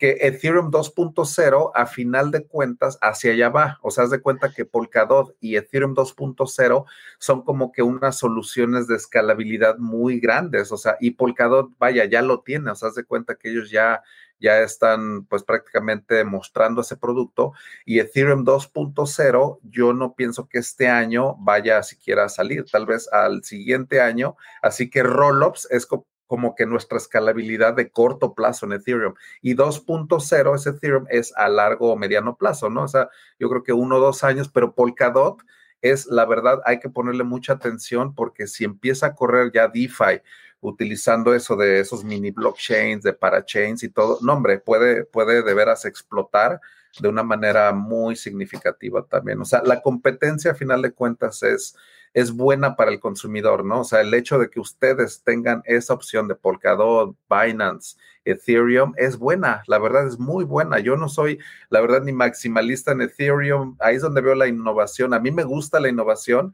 C: que Ethereum 2.0 a final de cuentas hacia allá va. O sea, haz de cuenta que Polkadot y Ethereum 2.0 son como que unas soluciones de escalabilidad muy grandes. O sea, y Polkadot, vaya, ya lo tiene. O sea, haz de cuenta que ellos ya, ya están pues prácticamente mostrando ese producto. Y Ethereum 2.0, yo no pienso que este año vaya siquiera a salir, tal vez al siguiente año. Así que Rollups es como que nuestra escalabilidad de corto plazo en Ethereum. Y 2.0 ese Ethereum es a largo o mediano plazo, ¿no? O sea, yo creo que uno o dos años, pero Polkadot es, la verdad, hay que ponerle mucha atención porque si empieza a correr ya DeFi utilizando eso de esos mini blockchains, de parachains y todo, no, hombre, puede, puede de veras explotar de una manera muy significativa también. O sea, la competencia a final de cuentas es es buena para el consumidor, ¿no? O sea, el hecho de que ustedes tengan esa opción de Polkadot, Binance, Ethereum es buena, la verdad es muy buena. Yo no soy, la verdad, ni maximalista en Ethereum, ahí es donde veo la innovación. A mí me gusta la innovación,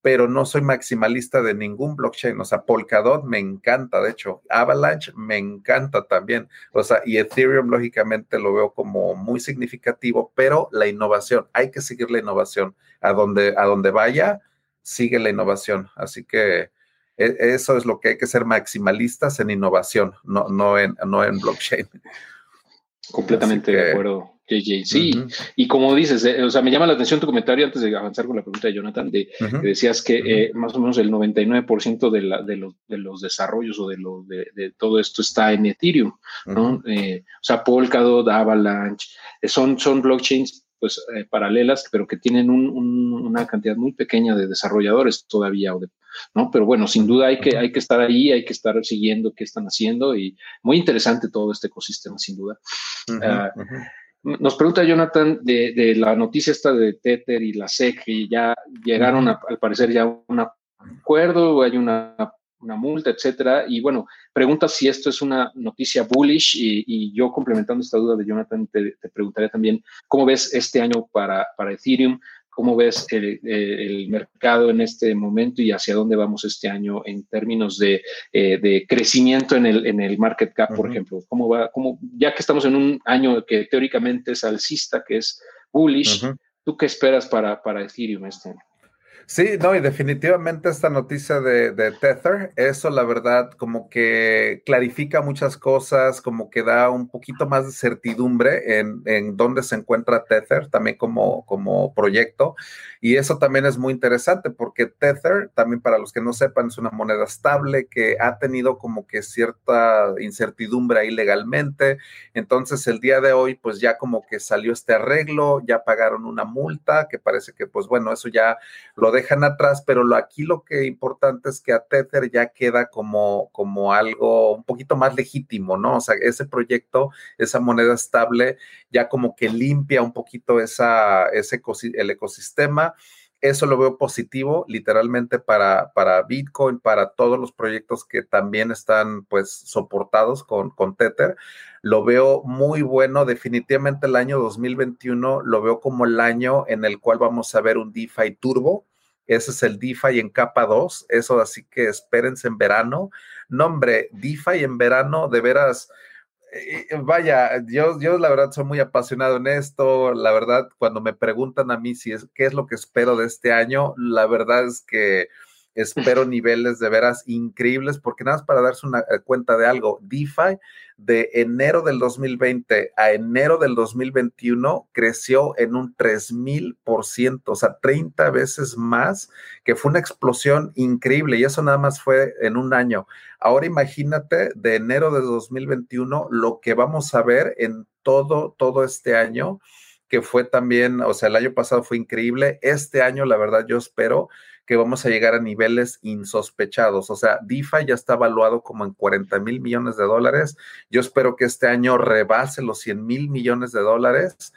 C: pero no soy maximalista de ningún blockchain. O sea, Polkadot me encanta, de hecho, Avalanche me encanta también. O sea, y Ethereum, lógicamente, lo veo como muy significativo, pero la innovación, hay que seguir la innovación. A donde, a donde vaya, sigue la innovación. Así que e, eso es lo que hay que ser maximalistas en innovación, no, no, en, no en blockchain.
B: Completamente de acuerdo, JJ. Sí, y como dices, eh, o sea, me llama la atención tu comentario antes de avanzar con la pregunta de Jonathan, de que decías que eh, más o menos el 99% de, la, de, los, de los desarrollos o de, lo, de, todo esto está en Ethereum, ¿no? Eh, o sea, Polkadot, Avalanche, son, son blockchains pues eh, paralelas, pero que tienen una cantidad muy pequeña de desarrolladores todavía, ¿no? Pero bueno, sin duda hay que, hay que estar ahí, hay que estar siguiendo qué están haciendo y muy interesante todo este ecosistema, sin duda. Ah, nos pregunta Jonathan de, la noticia esta de Tether y la SEC, y ya llegaron al parecer ya a un acuerdo, hay una una multa, etcétera. Y bueno, pregunta si esto es una noticia bullish y, yo complementando esta duda de Jonathan, te, preguntaría también cómo ves este año para, para Ethereum, cómo ves el, mercado en este momento y hacia dónde vamos este año en términos de, eh, crecimiento en el, en el market cap, por ejemplo. ¿Cómo va, cómo, ya que estamos en un año que teóricamente es alcista, que es bullish, ¿tú qué esperas para, para Ethereum este año?
C: Sí, no, y definitivamente esta noticia de, Tether, eso la verdad como que clarifica muchas cosas, como que da un poquito más de certidumbre en, en dónde se encuentra Tether también como, como proyecto. Y eso también es muy interesante porque Tether, también para los que no sepan, es una moneda estable que ha tenido como que cierta incertidumbre ahí legalmente. Entonces el día de hoy pues ya como que salió este arreglo, ya pagaron una multa que parece que pues bueno, eso ya lo dejan atrás, pero lo, aquí lo que importante es que a Tether ya queda como, como algo un poquito más legítimo, ¿no? O sea, ese proyecto, esa moneda estable, ya como que limpia un poquito esa, ese, el ecosistema. Eso lo veo positivo, literalmente para, para Bitcoin, para todos los proyectos que también están pues soportados con, con Tether. Lo veo muy bueno. Definitivamente el año 2021 lo veo como el año en el cual vamos a ver un DeFi turbo ese es el DeFi en capa 2. Eso así que espérense en verano. No, hombre, DeFi en verano, de veras. Eh, eh, vaya, yo, yo la verdad soy muy apasionado en esto. La verdad, cuando me preguntan a mí si es qué es lo que espero de este año, la verdad es que espero niveles de veras increíbles, porque nada más para darse una eh, cuenta de algo, DeFi de enero del 2020 a enero del 2021 creció en un 3000%, o sea, 30 veces más, que fue una explosión increíble y eso nada más fue en un año. Ahora imagínate de enero de 2021 lo que vamos a ver en todo, todo este año que fue también, o sea, el año pasado fue increíble. Este año, la verdad, yo espero que vamos a llegar a niveles insospechados. O sea, DeFi ya está evaluado como en 40 mil millones de dólares. Yo espero que este año rebase los 100 mil millones de dólares.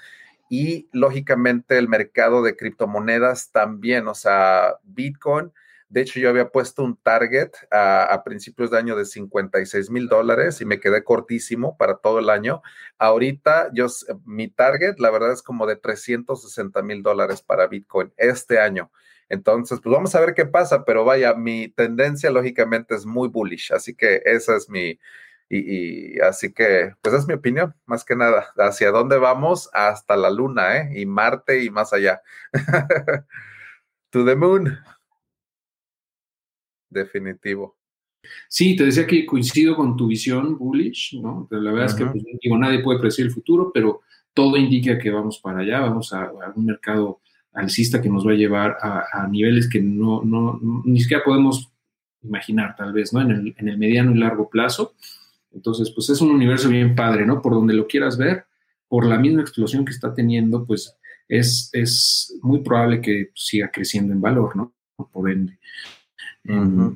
C: Y lógicamente el mercado de criptomonedas también, o sea, Bitcoin. De hecho, yo había puesto un target a, principios de año de 56 mil dólares y me quedé cortísimo para todo el año. Ahorita, yo, mi target, la verdad, es como de 360 mil dólares para Bitcoin este año. Entonces, pues vamos a ver qué pasa, pero vaya, mi tendencia lógicamente es muy bullish, así que esa es mi, y, así que, pues es mi opinión, más que nada, hacia dónde vamos hasta la luna, ¿eh? Y Marte y más allá. to the moon. Definitivo.
A: Sí, te decía que coincido con tu visión bullish, ¿no? Pero la verdad es que, pues, digo, nadie puede predecir el futuro, pero todo indica que vamos para allá, vamos a un mercado alcista que nos va a llevar a, niveles que no, no, ni siquiera podemos imaginar, tal vez, ¿no? En el, en el, mediano y largo plazo. Entonces, pues es un universo bien padre, ¿no? Por donde lo quieras ver, por la misma explosión que está teniendo, pues es, es muy probable que siga creciendo en valor, ¿no? Por ende. Em,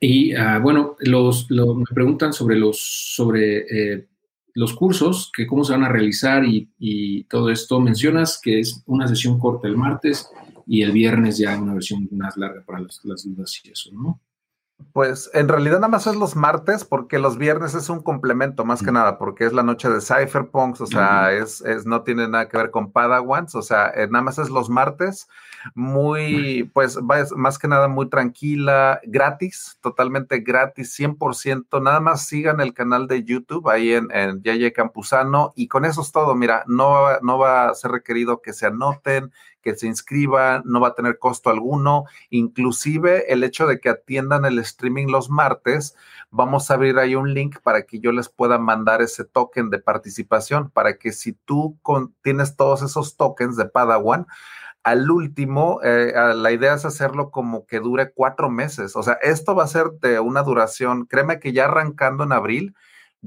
A: y ah, bueno, los, me preguntan sobre los, sobre eh, los cursos, que cómo se van a realizar y, todo esto. Mencionas que es una sesión corta el martes y el viernes ya una versión más larga para las, las dudas y eso, ¿no?
C: Pues en realidad nada más es los martes porque los viernes es un complemento más que nada porque es la noche de Cypherpunks, o sea, es, es, no tiene nada que ver con Padawans, o sea, eh, nada más es los martes, muy, pues más que nada muy tranquila, gratis, totalmente gratis, 100%, nada más sigan el canal de YouTube ahí en, en Yeye Campuzano y con eso es todo, mira, no, no va a ser requerido que se anoten, que se inscriban, no va a tener costo alguno. Inclusive el hecho de que atiendan el streaming los martes, vamos a abrir ahí un link para que yo les pueda mandar ese token de participación, para que si tú tienes todos esos tokens de Padawan, al último, eh, la idea es hacerlo como que dure cuatro meses. O sea, esto va a ser de una duración, créeme que ya arrancando en abril,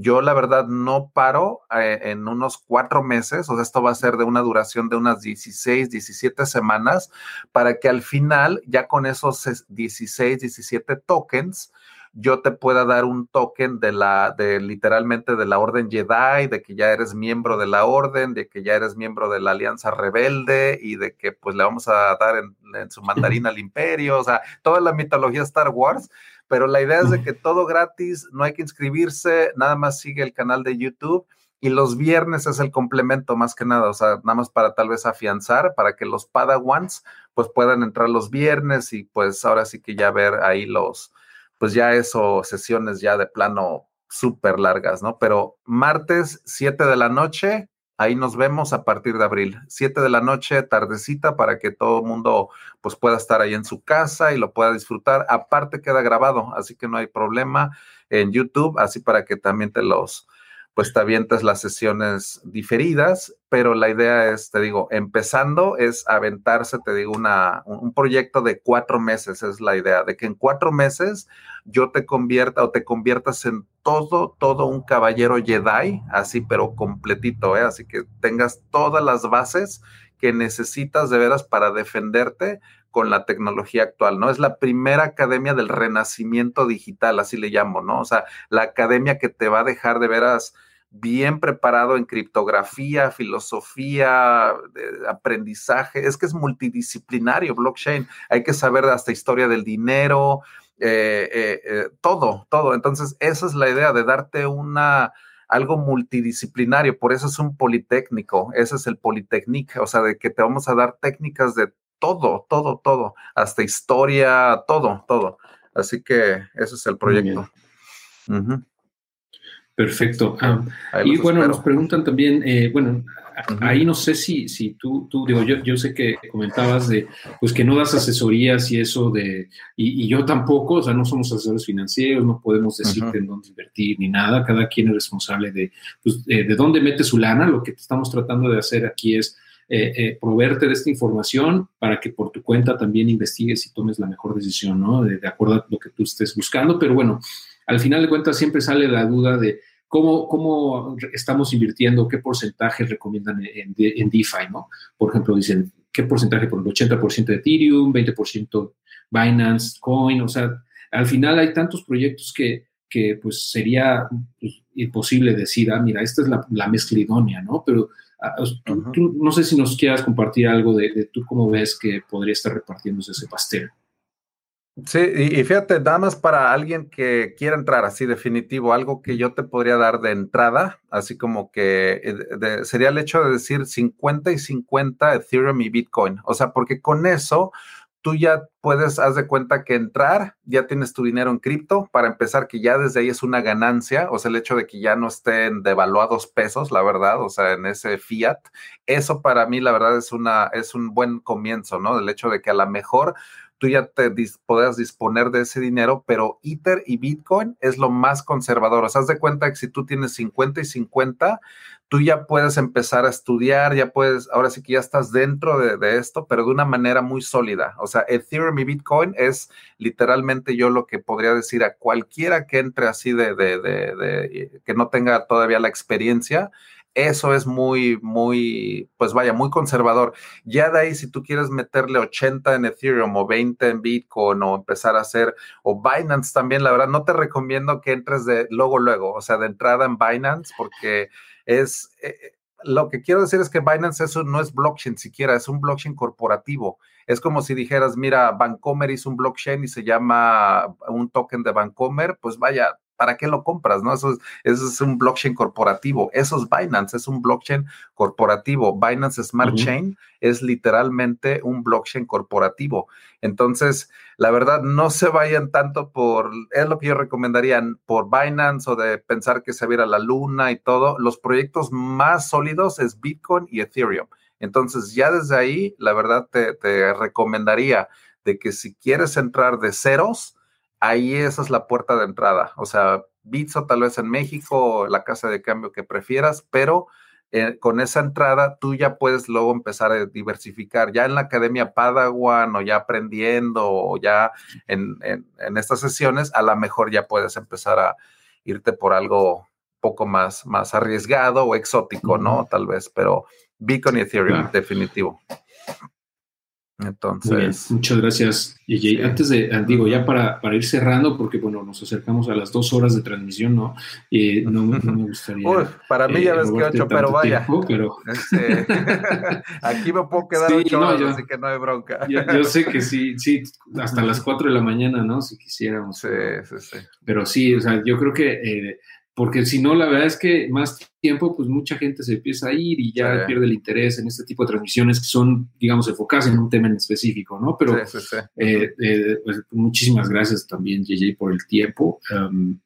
C: yo la verdad no paro eh, en unos cuatro meses, o sea, esto va a ser de una duración de unas 16, 17 semanas, para que al final, ya con esos 16, 17 tokens, yo te pueda dar un token de la, de literalmente de la Orden Jedi, de que ya eres miembro de la Orden, de que ya eres miembro de la Alianza Rebelde y de que pues le vamos a dar en, en su mandarín al Imperio, o sea, toda la mitología Star Wars pero la idea es de que todo gratis, no hay que inscribirse, nada más sigue el canal de YouTube y los viernes es el complemento más que nada, o sea, nada más para tal vez afianzar, para que los Padawans pues puedan entrar los viernes y pues ahora sí que ya ver ahí los, pues ya eso, sesiones ya de plano súper largas, ¿no? Pero martes, 7 de la noche, Ahí nos vemos a partir de abril, 7 de la noche, tardecita, para que todo el mundo pues, pueda estar ahí en su casa y lo pueda disfrutar. Aparte queda grabado, así que no hay problema en YouTube, así para que también te los, pues te avientas las sesiones diferidas, pero la idea es, te digo, empezando es aventarse, te digo, una, un proyecto de cuatro meses, es la idea, de que en cuatro meses yo te convierta o te conviertas en todo, todo un caballero Jedi, así, pero completito, ¿eh? así que tengas todas las bases que necesitas de veras para defenderte con la tecnología actual, ¿no? Es la primera academia del renacimiento digital, así le llamo, ¿no? O sea, la academia que te va a dejar de veras bien preparado en criptografía, filosofía, aprendizaje. Es que es multidisciplinario blockchain. Hay que saber hasta historia del dinero, eh, eh, eh, todo, todo. Entonces, esa es la idea de darte una algo multidisciplinario, por eso es un politécnico, ese es el Politécnico, o sea, de que te vamos a dar técnicas de todo, todo, todo, hasta historia, todo, todo. Así que ese es el proyecto.
B: Perfecto. Ah, y bueno, nos preguntan también, eh, bueno, ahí no sé si, si tú, tú digo, yo, yo sé que comentabas de, pues que no das asesorías y eso de, y, yo tampoco, o sea, no somos asesores financieros, no podemos decirte en dónde invertir ni nada, cada quien es responsable de, pues, de dónde mete su lana, lo que estamos tratando de hacer aquí es eh, eh, proveerte de esta información para que por tu cuenta también investigues y tomes la mejor decisión, ¿no? De, de acuerdo a lo que tú estés buscando, pero bueno, al final de cuentas siempre sale la duda de, ¿Cómo, ¿Cómo, estamos invirtiendo? ¿Qué porcentaje recomiendan en, en, DeFi? ¿no? Por ejemplo, dicen, ¿qué porcentaje? Por el 80% de Ethereum, 20% Binance, Coin. O sea, al final hay tantos proyectos que, que pues sería pues, imposible decir, ah, mira, esta es la, la mezcla idónea, ¿no? Pero ah, tú, no sé si nos quieras compartir algo de, de, tú cómo ves que podría estar repartiéndose ese pastel.
C: Sí, y, fíjate, nada más para alguien que quiera entrar así definitivo, algo que yo te podría dar de entrada, así como que eh, sería el hecho de decir 50 y 50 Ethereum y Bitcoin. O sea, porque con eso tú ya puedes, haz de cuenta que entrar, ya tienes tu dinero en cripto, para empezar que ya desde ahí es una ganancia, o sea, el hecho de que ya no estén devaluados pesos, la verdad, o sea, en ese fiat, eso para mí, la verdad, es una, es un buen comienzo, ¿no? El hecho de que a lo mejor tú ya te podrás disponer de ese dinero, pero Ether y Bitcoin es lo más conservador. O sea, haz de cuenta que si tú tienes 50 y 50, tú ya puedes empezar a estudiar, ya puedes, ahora sí que ya estás dentro de, esto, pero de una manera muy sólida. O sea, Ethereum y Bitcoin es literalmente yo lo que podría decir a cualquiera que entre así de, de, de que no tenga todavía la experiencia eso es muy, muy, pues vaya, muy conservador. Ya de ahí, si tú quieres meterle 80 en Ethereum o 20 en Bitcoin o empezar a hacer, o Binance también, la verdad, no te recomiendo que entres de luego, luego, o sea, de entrada en Binance, porque es, eh, eh, lo que quiero decir es que Binance eso no es blockchain siquiera, es un blockchain corporativo. Es como si dijeras, mira, Bancomer hizo un blockchain y se llama un token de Bancomer, pues vaya, ¿para qué lo compras? ¿No? Eso es, es un blockchain corporativo. Eso es Binance, es un blockchain corporativo. Binance Smart Chain es literalmente un blockchain corporativo. Entonces, la verdad, no se vayan tanto por, es lo que yo recomendaría, por Binance o de pensar que se viera la luna y todo. Los proyectos más sólidos es Bitcoin y Ethereum. Entonces, ya desde ahí, la verdad, te, te recomendaría de que si quieres entrar de ceros, ahí esa es la puerta de entrada. O sea, Bitso tal vez en México, la casa de cambio que prefieras, pero eh, con esa entrada tú ya puedes luego empezar a diversificar. Ya en la Academia Padawan o ya aprendiendo o ya en, estas sesiones, a lo mejor ya puedes empezar a irte por algo poco más, más arriesgado o exótico, ¿no? Tal vez, pero Bitcoin y Ethereum, definitivo. Entonces.
B: muchas gracias, Y Antes de, ah, digo, ya para, para, ir cerrando, porque bueno, nos acercamos a las dos horas de transmisión, ¿no? y no, me gustaría.
C: Uy, para mí ya eh, ves que ocho, pero vaya. pero... Este, aquí me puedo quedar ocho horas, así que no hay bronca.
B: Yo, sé que sí, sí, hasta las cuatro de la mañana, ¿no? Si quisiéramos.
C: Sí, sí, sí.
B: Pero sí, o sea, yo creo que eh, porque si no, la verdad es que más tiempo, pues mucha gente se empieza a ir y ya pierde el interés en este tipo de transmisiones que son, digamos, enfocadas en un tema en específico, ¿no? Pero eh, eh, pues, muchísimas gracias también, JJ, por el tiempo. Um,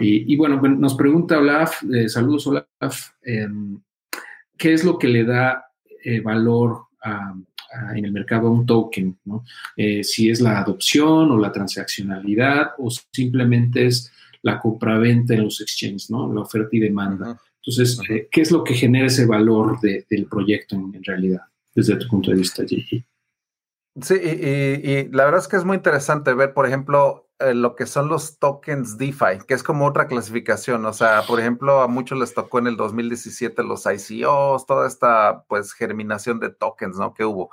B: y, bueno, nos pregunta Olaf, eh, saludos Olaf, em, qué es lo que le da valor en el mercado a un token, ¿no? Si es la adopción o la transaccionalidad o simplemente es la compraventa en los exchanges, ¿no? La oferta y demanda. Entonces, eh, ¿qué es lo que genera ese valor del proyecto en, realidad, desde tu punto de vista, Gigi?
C: Sí, y, la verdad es que es muy interesante ver, por ejemplo, eh, lo que son los tokens DeFi, que es como otra clasificación. O sea, por ejemplo, a muchos les tocó en el 2017 los ICOs, toda esta pues germinación de tokens, ¿no? Que hubo.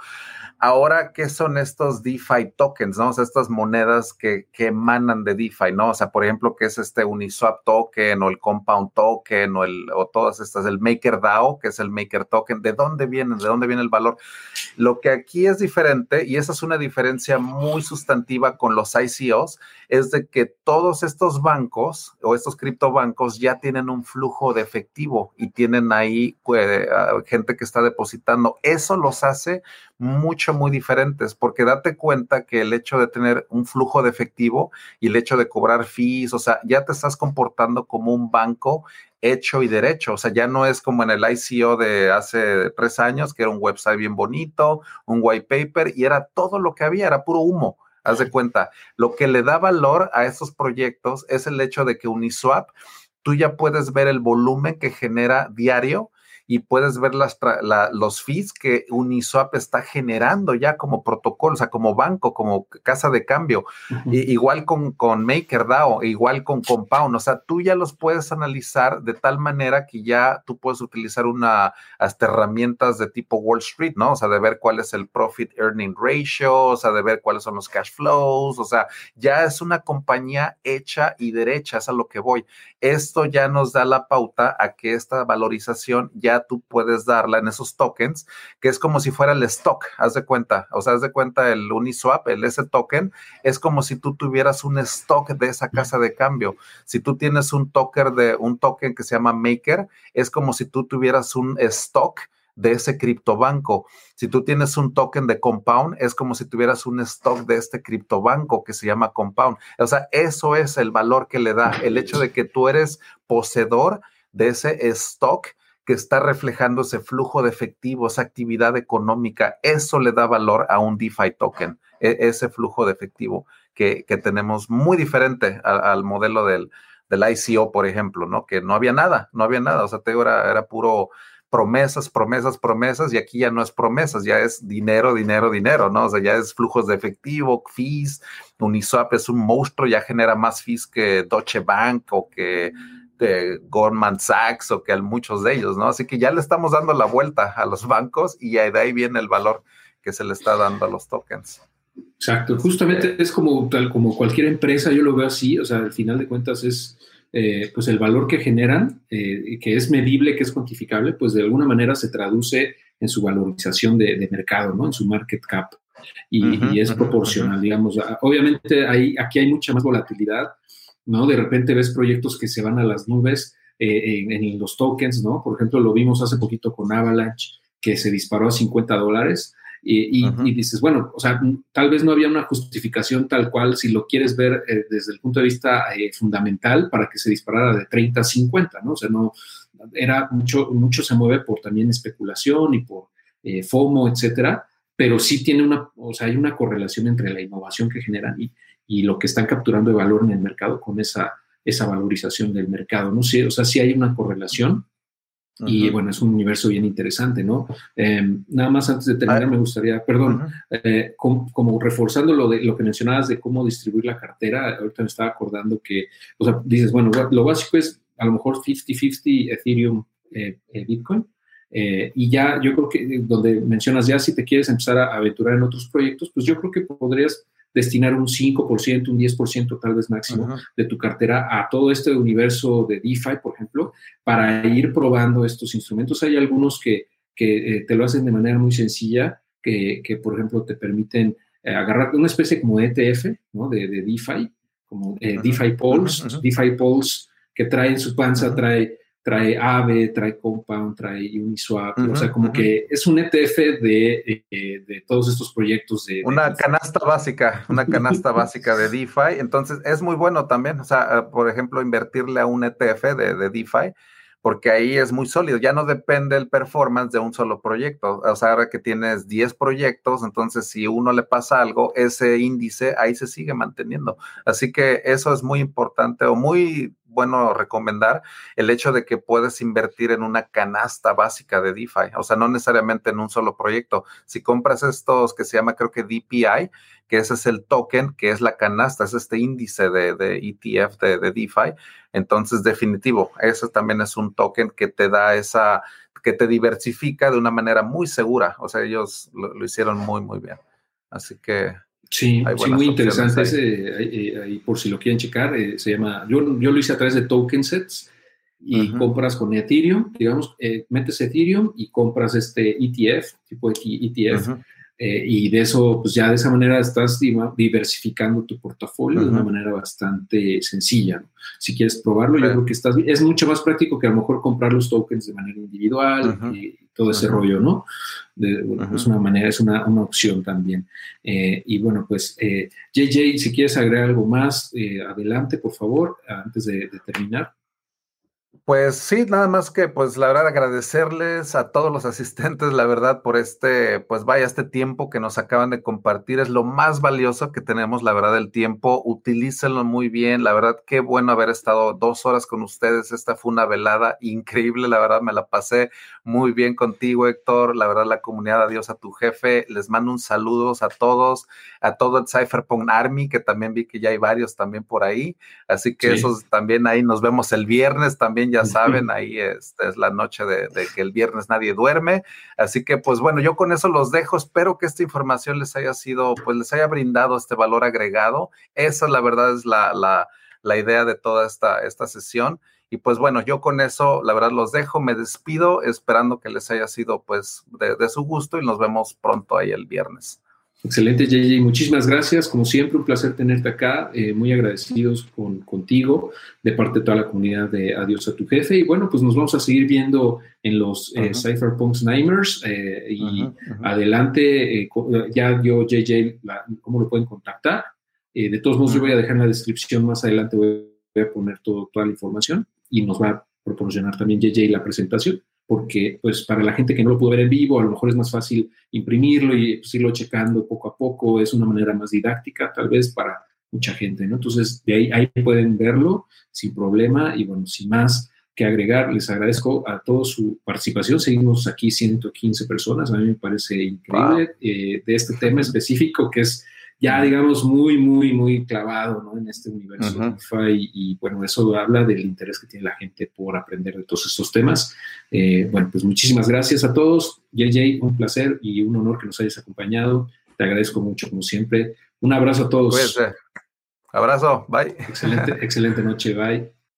C: Ahora, ¿qué son estos DeFi tokens, no? O sea, estas monedas que, que emanan de DeFi, ¿no? O sea, por ejemplo, ¿qué es este Uniswap token o el Compound token o, el, o todas estas, el MakerDAO, que es el Maker token? ¿De dónde vienen? ¿De dónde viene el valor? Lo que aquí es diferente, y esa es una diferencia muy sustantiva con los ICOs, es de que todos estos bancos o estos criptobancos ya tienen un flujo de efectivo y tienen ahí pues, gente que está depositando. Eso los hace mucho, muy diferentes, porque date cuenta que el hecho de tener un flujo de efectivo y el hecho de cobrar fees, o sea, ya te estás comportando como un banco hecho y derecho. O sea, ya no es como en el ICO de hace tres años, que era un website bien bonito, un white paper, y era todo lo que había, era puro humo. Haz de cuenta, lo que le da valor a estos proyectos es el hecho de que Uniswap, tú ya puedes ver el volumen que genera diario y puedes ver las los fees que Uniswap está generando ya como protocolo, o sea, como banco, como casa de cambio, igual con, con MakerDAO, igual con Compound, o sea, tú ya los puedes analizar de tal manera que ya tú puedes utilizar una, hasta herramientas de tipo Wall Street, ¿no? O sea, de ver cuál es el profit earning ratio, o sea, de ver cuáles son los cash flows, o sea, ya es una compañía hecha y derecha, es a lo que voy. Esto ya nos da la pauta a que esta valorización ya tú puedes darla en esos tokens, que es como si fuera el stock, haz de cuenta, o sea, haz de cuenta el Uniswap, el ese token, es como si tú tuvieras un stock de esa casa de cambio. Si tú tienes un token de un token que se llama Maker, es como si tú tuvieras un stock de ese criptobanco. Si tú tienes un token de Compound, es como si tuvieras un stock de este criptobanco que se llama Compound. O sea, eso es el valor que le da, el hecho de que tú eres poseedor de ese stock que está reflejando ese flujo de efectivo, esa actividad económica, eso le da valor a un DeFi token, e, ese flujo de efectivo que, tenemos muy diferente al modelo del, ICO, por ejemplo, ¿no? Que no había nada, no había nada, o sea, te era, era puro promesas, promesas, promesas, y aquí ya no es promesas, ya es dinero, dinero, dinero, ¿no? O sea, ya es flujos de efectivo, fees, Uniswap es un monstruo, ya genera más fees que Deutsche Bank o que de Goldman Sachs o que a muchos de ellos, ¿no? Así que ya le estamos dando la vuelta a los bancos y de ahí viene el valor que se le está dando a los tokens.
B: Exacto, justamente es como tal como cualquier empresa, yo lo veo así, o sea, al final de cuentas es eh, pues el valor que generan, eh, que es medible, que es cuantificable, pues de alguna manera se traduce en su valorización de, mercado, ¿no? En su market cap. Y, es proporcional, digamos. Obviamente hay, aquí hay mucha más volatilidad, ¿no? De repente ves proyectos que se van a las nubes eh, en, los tokens, ¿no? Por ejemplo, lo vimos hace poquito con Avalanche, que se disparó a 50 dólares. Y, dices, bueno, o sea, tal vez no había una justificación tal cual si lo quieres ver eh, desde el punto de vista eh, fundamental para que se disparara de 30 a 50, ¿no? O sea, no, era mucho, mucho se mueve por también especulación y por FOMO, etcétera, pero sí tiene una, o sea, hay una correlación entre la innovación que generan y, y lo que están capturando de valor en el mercado con esa, esa valorización del mercado. No sé, o sea, sí hay una correlación. Y bueno, es un universo bien interesante, ¿no? Em, nada más antes de terminar, ah. me gustaría, perdón, eh, como, reforzando lo, de, lo que mencionabas de cómo distribuir la cartera, ahorita me estaba acordando que, o sea, dices, bueno, lo básico es a lo mejor 50-50 Ethereum, eh, eh, Bitcoin, y ya yo creo que donde mencionas ya si te quieres empezar a aventurar en otros proyectos, pues yo creo que podrías destinar un 5%, un 10% tal vez máximo de tu cartera a todo este universo de DeFi, por ejemplo, para ir probando estos instrumentos. Hay algunos que, que eh, te lo hacen de manera muy sencilla, que, que por ejemplo te permiten eh, agarrar una especie como de ETF, ¿no? De, de DeFi, como eh, DeFi Pulse, DeFi Pulse, que trae en su panza, trae trae AVE, trae Compound, trae Uniswap, o sea, como que es un ETF de, eh, de, todos estos proyectos de...
C: Una canasta básica, una canasta básica de DeFi, entonces es muy bueno también, o sea, por ejemplo, invertirle a un ETF de, de DeFi, porque ahí es muy sólido, ya no depende el performance de un solo proyecto, o sea, ahora que tienes 10 proyectos, entonces si uno le pasa algo, ese índice ahí se sigue manteniendo. Así que eso es muy importante o muy bueno recomendar el hecho de que puedes invertir en una canasta básica de DeFi, o sea, no necesariamente en un solo proyecto. Si compras estos que se llama creo que DPI, que ese es el token, que es la canasta, es este índice de, ETF de, de, DeFi. Entonces, definitivo, ese también es un token que te da esa, que te diversifica de una manera muy segura. O sea, ellos lo, hicieron muy, muy bien. Así que...
B: Sí, sí muy interesante. Ese, ahí, por si lo quieren checar, eh, se llama, yo, yo lo hice a través de token sets y compras con Ethereum, digamos, eh, metes Ethereum y compras este ETF, tipo ETF. Eh, y de eso, pues ya de esa manera estás diversificando tu portafolio de una manera bastante sencilla. Si quieres probarlo, yo creo que estás, es mucho más práctico que a lo mejor comprar los tokens de manera individual y todo ese rollo, ¿no? Es una manera, es una, una opción también. Eh, y bueno, pues, JJ, eh, si quieres agregar algo más, adelante, por favor, antes de terminar.
C: Pues sí, nada más que pues la verdad agradecerles a todos los asistentes, la verdad, por este, pues vaya, este tiempo que nos acaban de compartir, es lo más valioso que tenemos, la verdad, el tiempo, utilícenlo muy bien, la verdad, qué bueno haber estado dos horas con ustedes, esta fue una velada increíble, la verdad, me la pasé muy bien contigo, Héctor, la verdad, la comunidad, adiós a tu jefe, les mando un saludos a todos, a todo el Cypherpunk Army, que también vi que ya hay varios también por ahí, así que esos también ahí nos vemos el viernes también, ya saben, ahí es, es la noche de, que el viernes nadie duerme. Así que, pues bueno, yo con eso los dejo. Espero que esta información les haya sido, pues les haya brindado este valor agregado. Esa, la verdad, es la, la, la idea de toda esta, esta sesión. Y pues bueno, yo con eso, la verdad, los dejo, me despido, esperando que les haya sido pues de, de su gusto y nos vemos pronto ahí el viernes.
B: Excelente, JJ. Muchísimas gracias. Como siempre, un placer tenerte acá. Eh, muy agradecidos con, contigo, de parte de toda la comunidad de Adiós a tu jefe. Y bueno, pues nos vamos a seguir viendo en los uh Cypherpunks Nimers. Eh, y adelante, ya dio JJ cómo lo pueden contactar. de todos modos, yo voy a dejar en la descripción más adelante, voy a poner todo, toda la información y nos va a proporcionar también JJ la presentación porque pues para la gente que no lo pudo ver en vivo, a lo mejor es más fácil imprimirlo y pues, irlo checando poco a poco, es una manera más didáctica tal vez para mucha gente, ¿no? Entonces, de ahí, ahí pueden verlo sin problema y bueno, sin más que agregar, les agradezco a todos su participación. Seguimos aquí 115 personas, a mí me parece increíble eh, de este tema específico que es ya, digamos, muy, muy, muy clavado ¿no? en este universo y, bueno, eso habla del interés que tiene la gente por aprender de todos estos temas. Eh, bueno, pues muchísimas gracias a todos. JJ, un placer y un honor que nos hayas acompañado. Te agradezco mucho, como siempre. Un abrazo a todos.
C: Abrazo, bye.
B: Excelente, excelente noche, bye.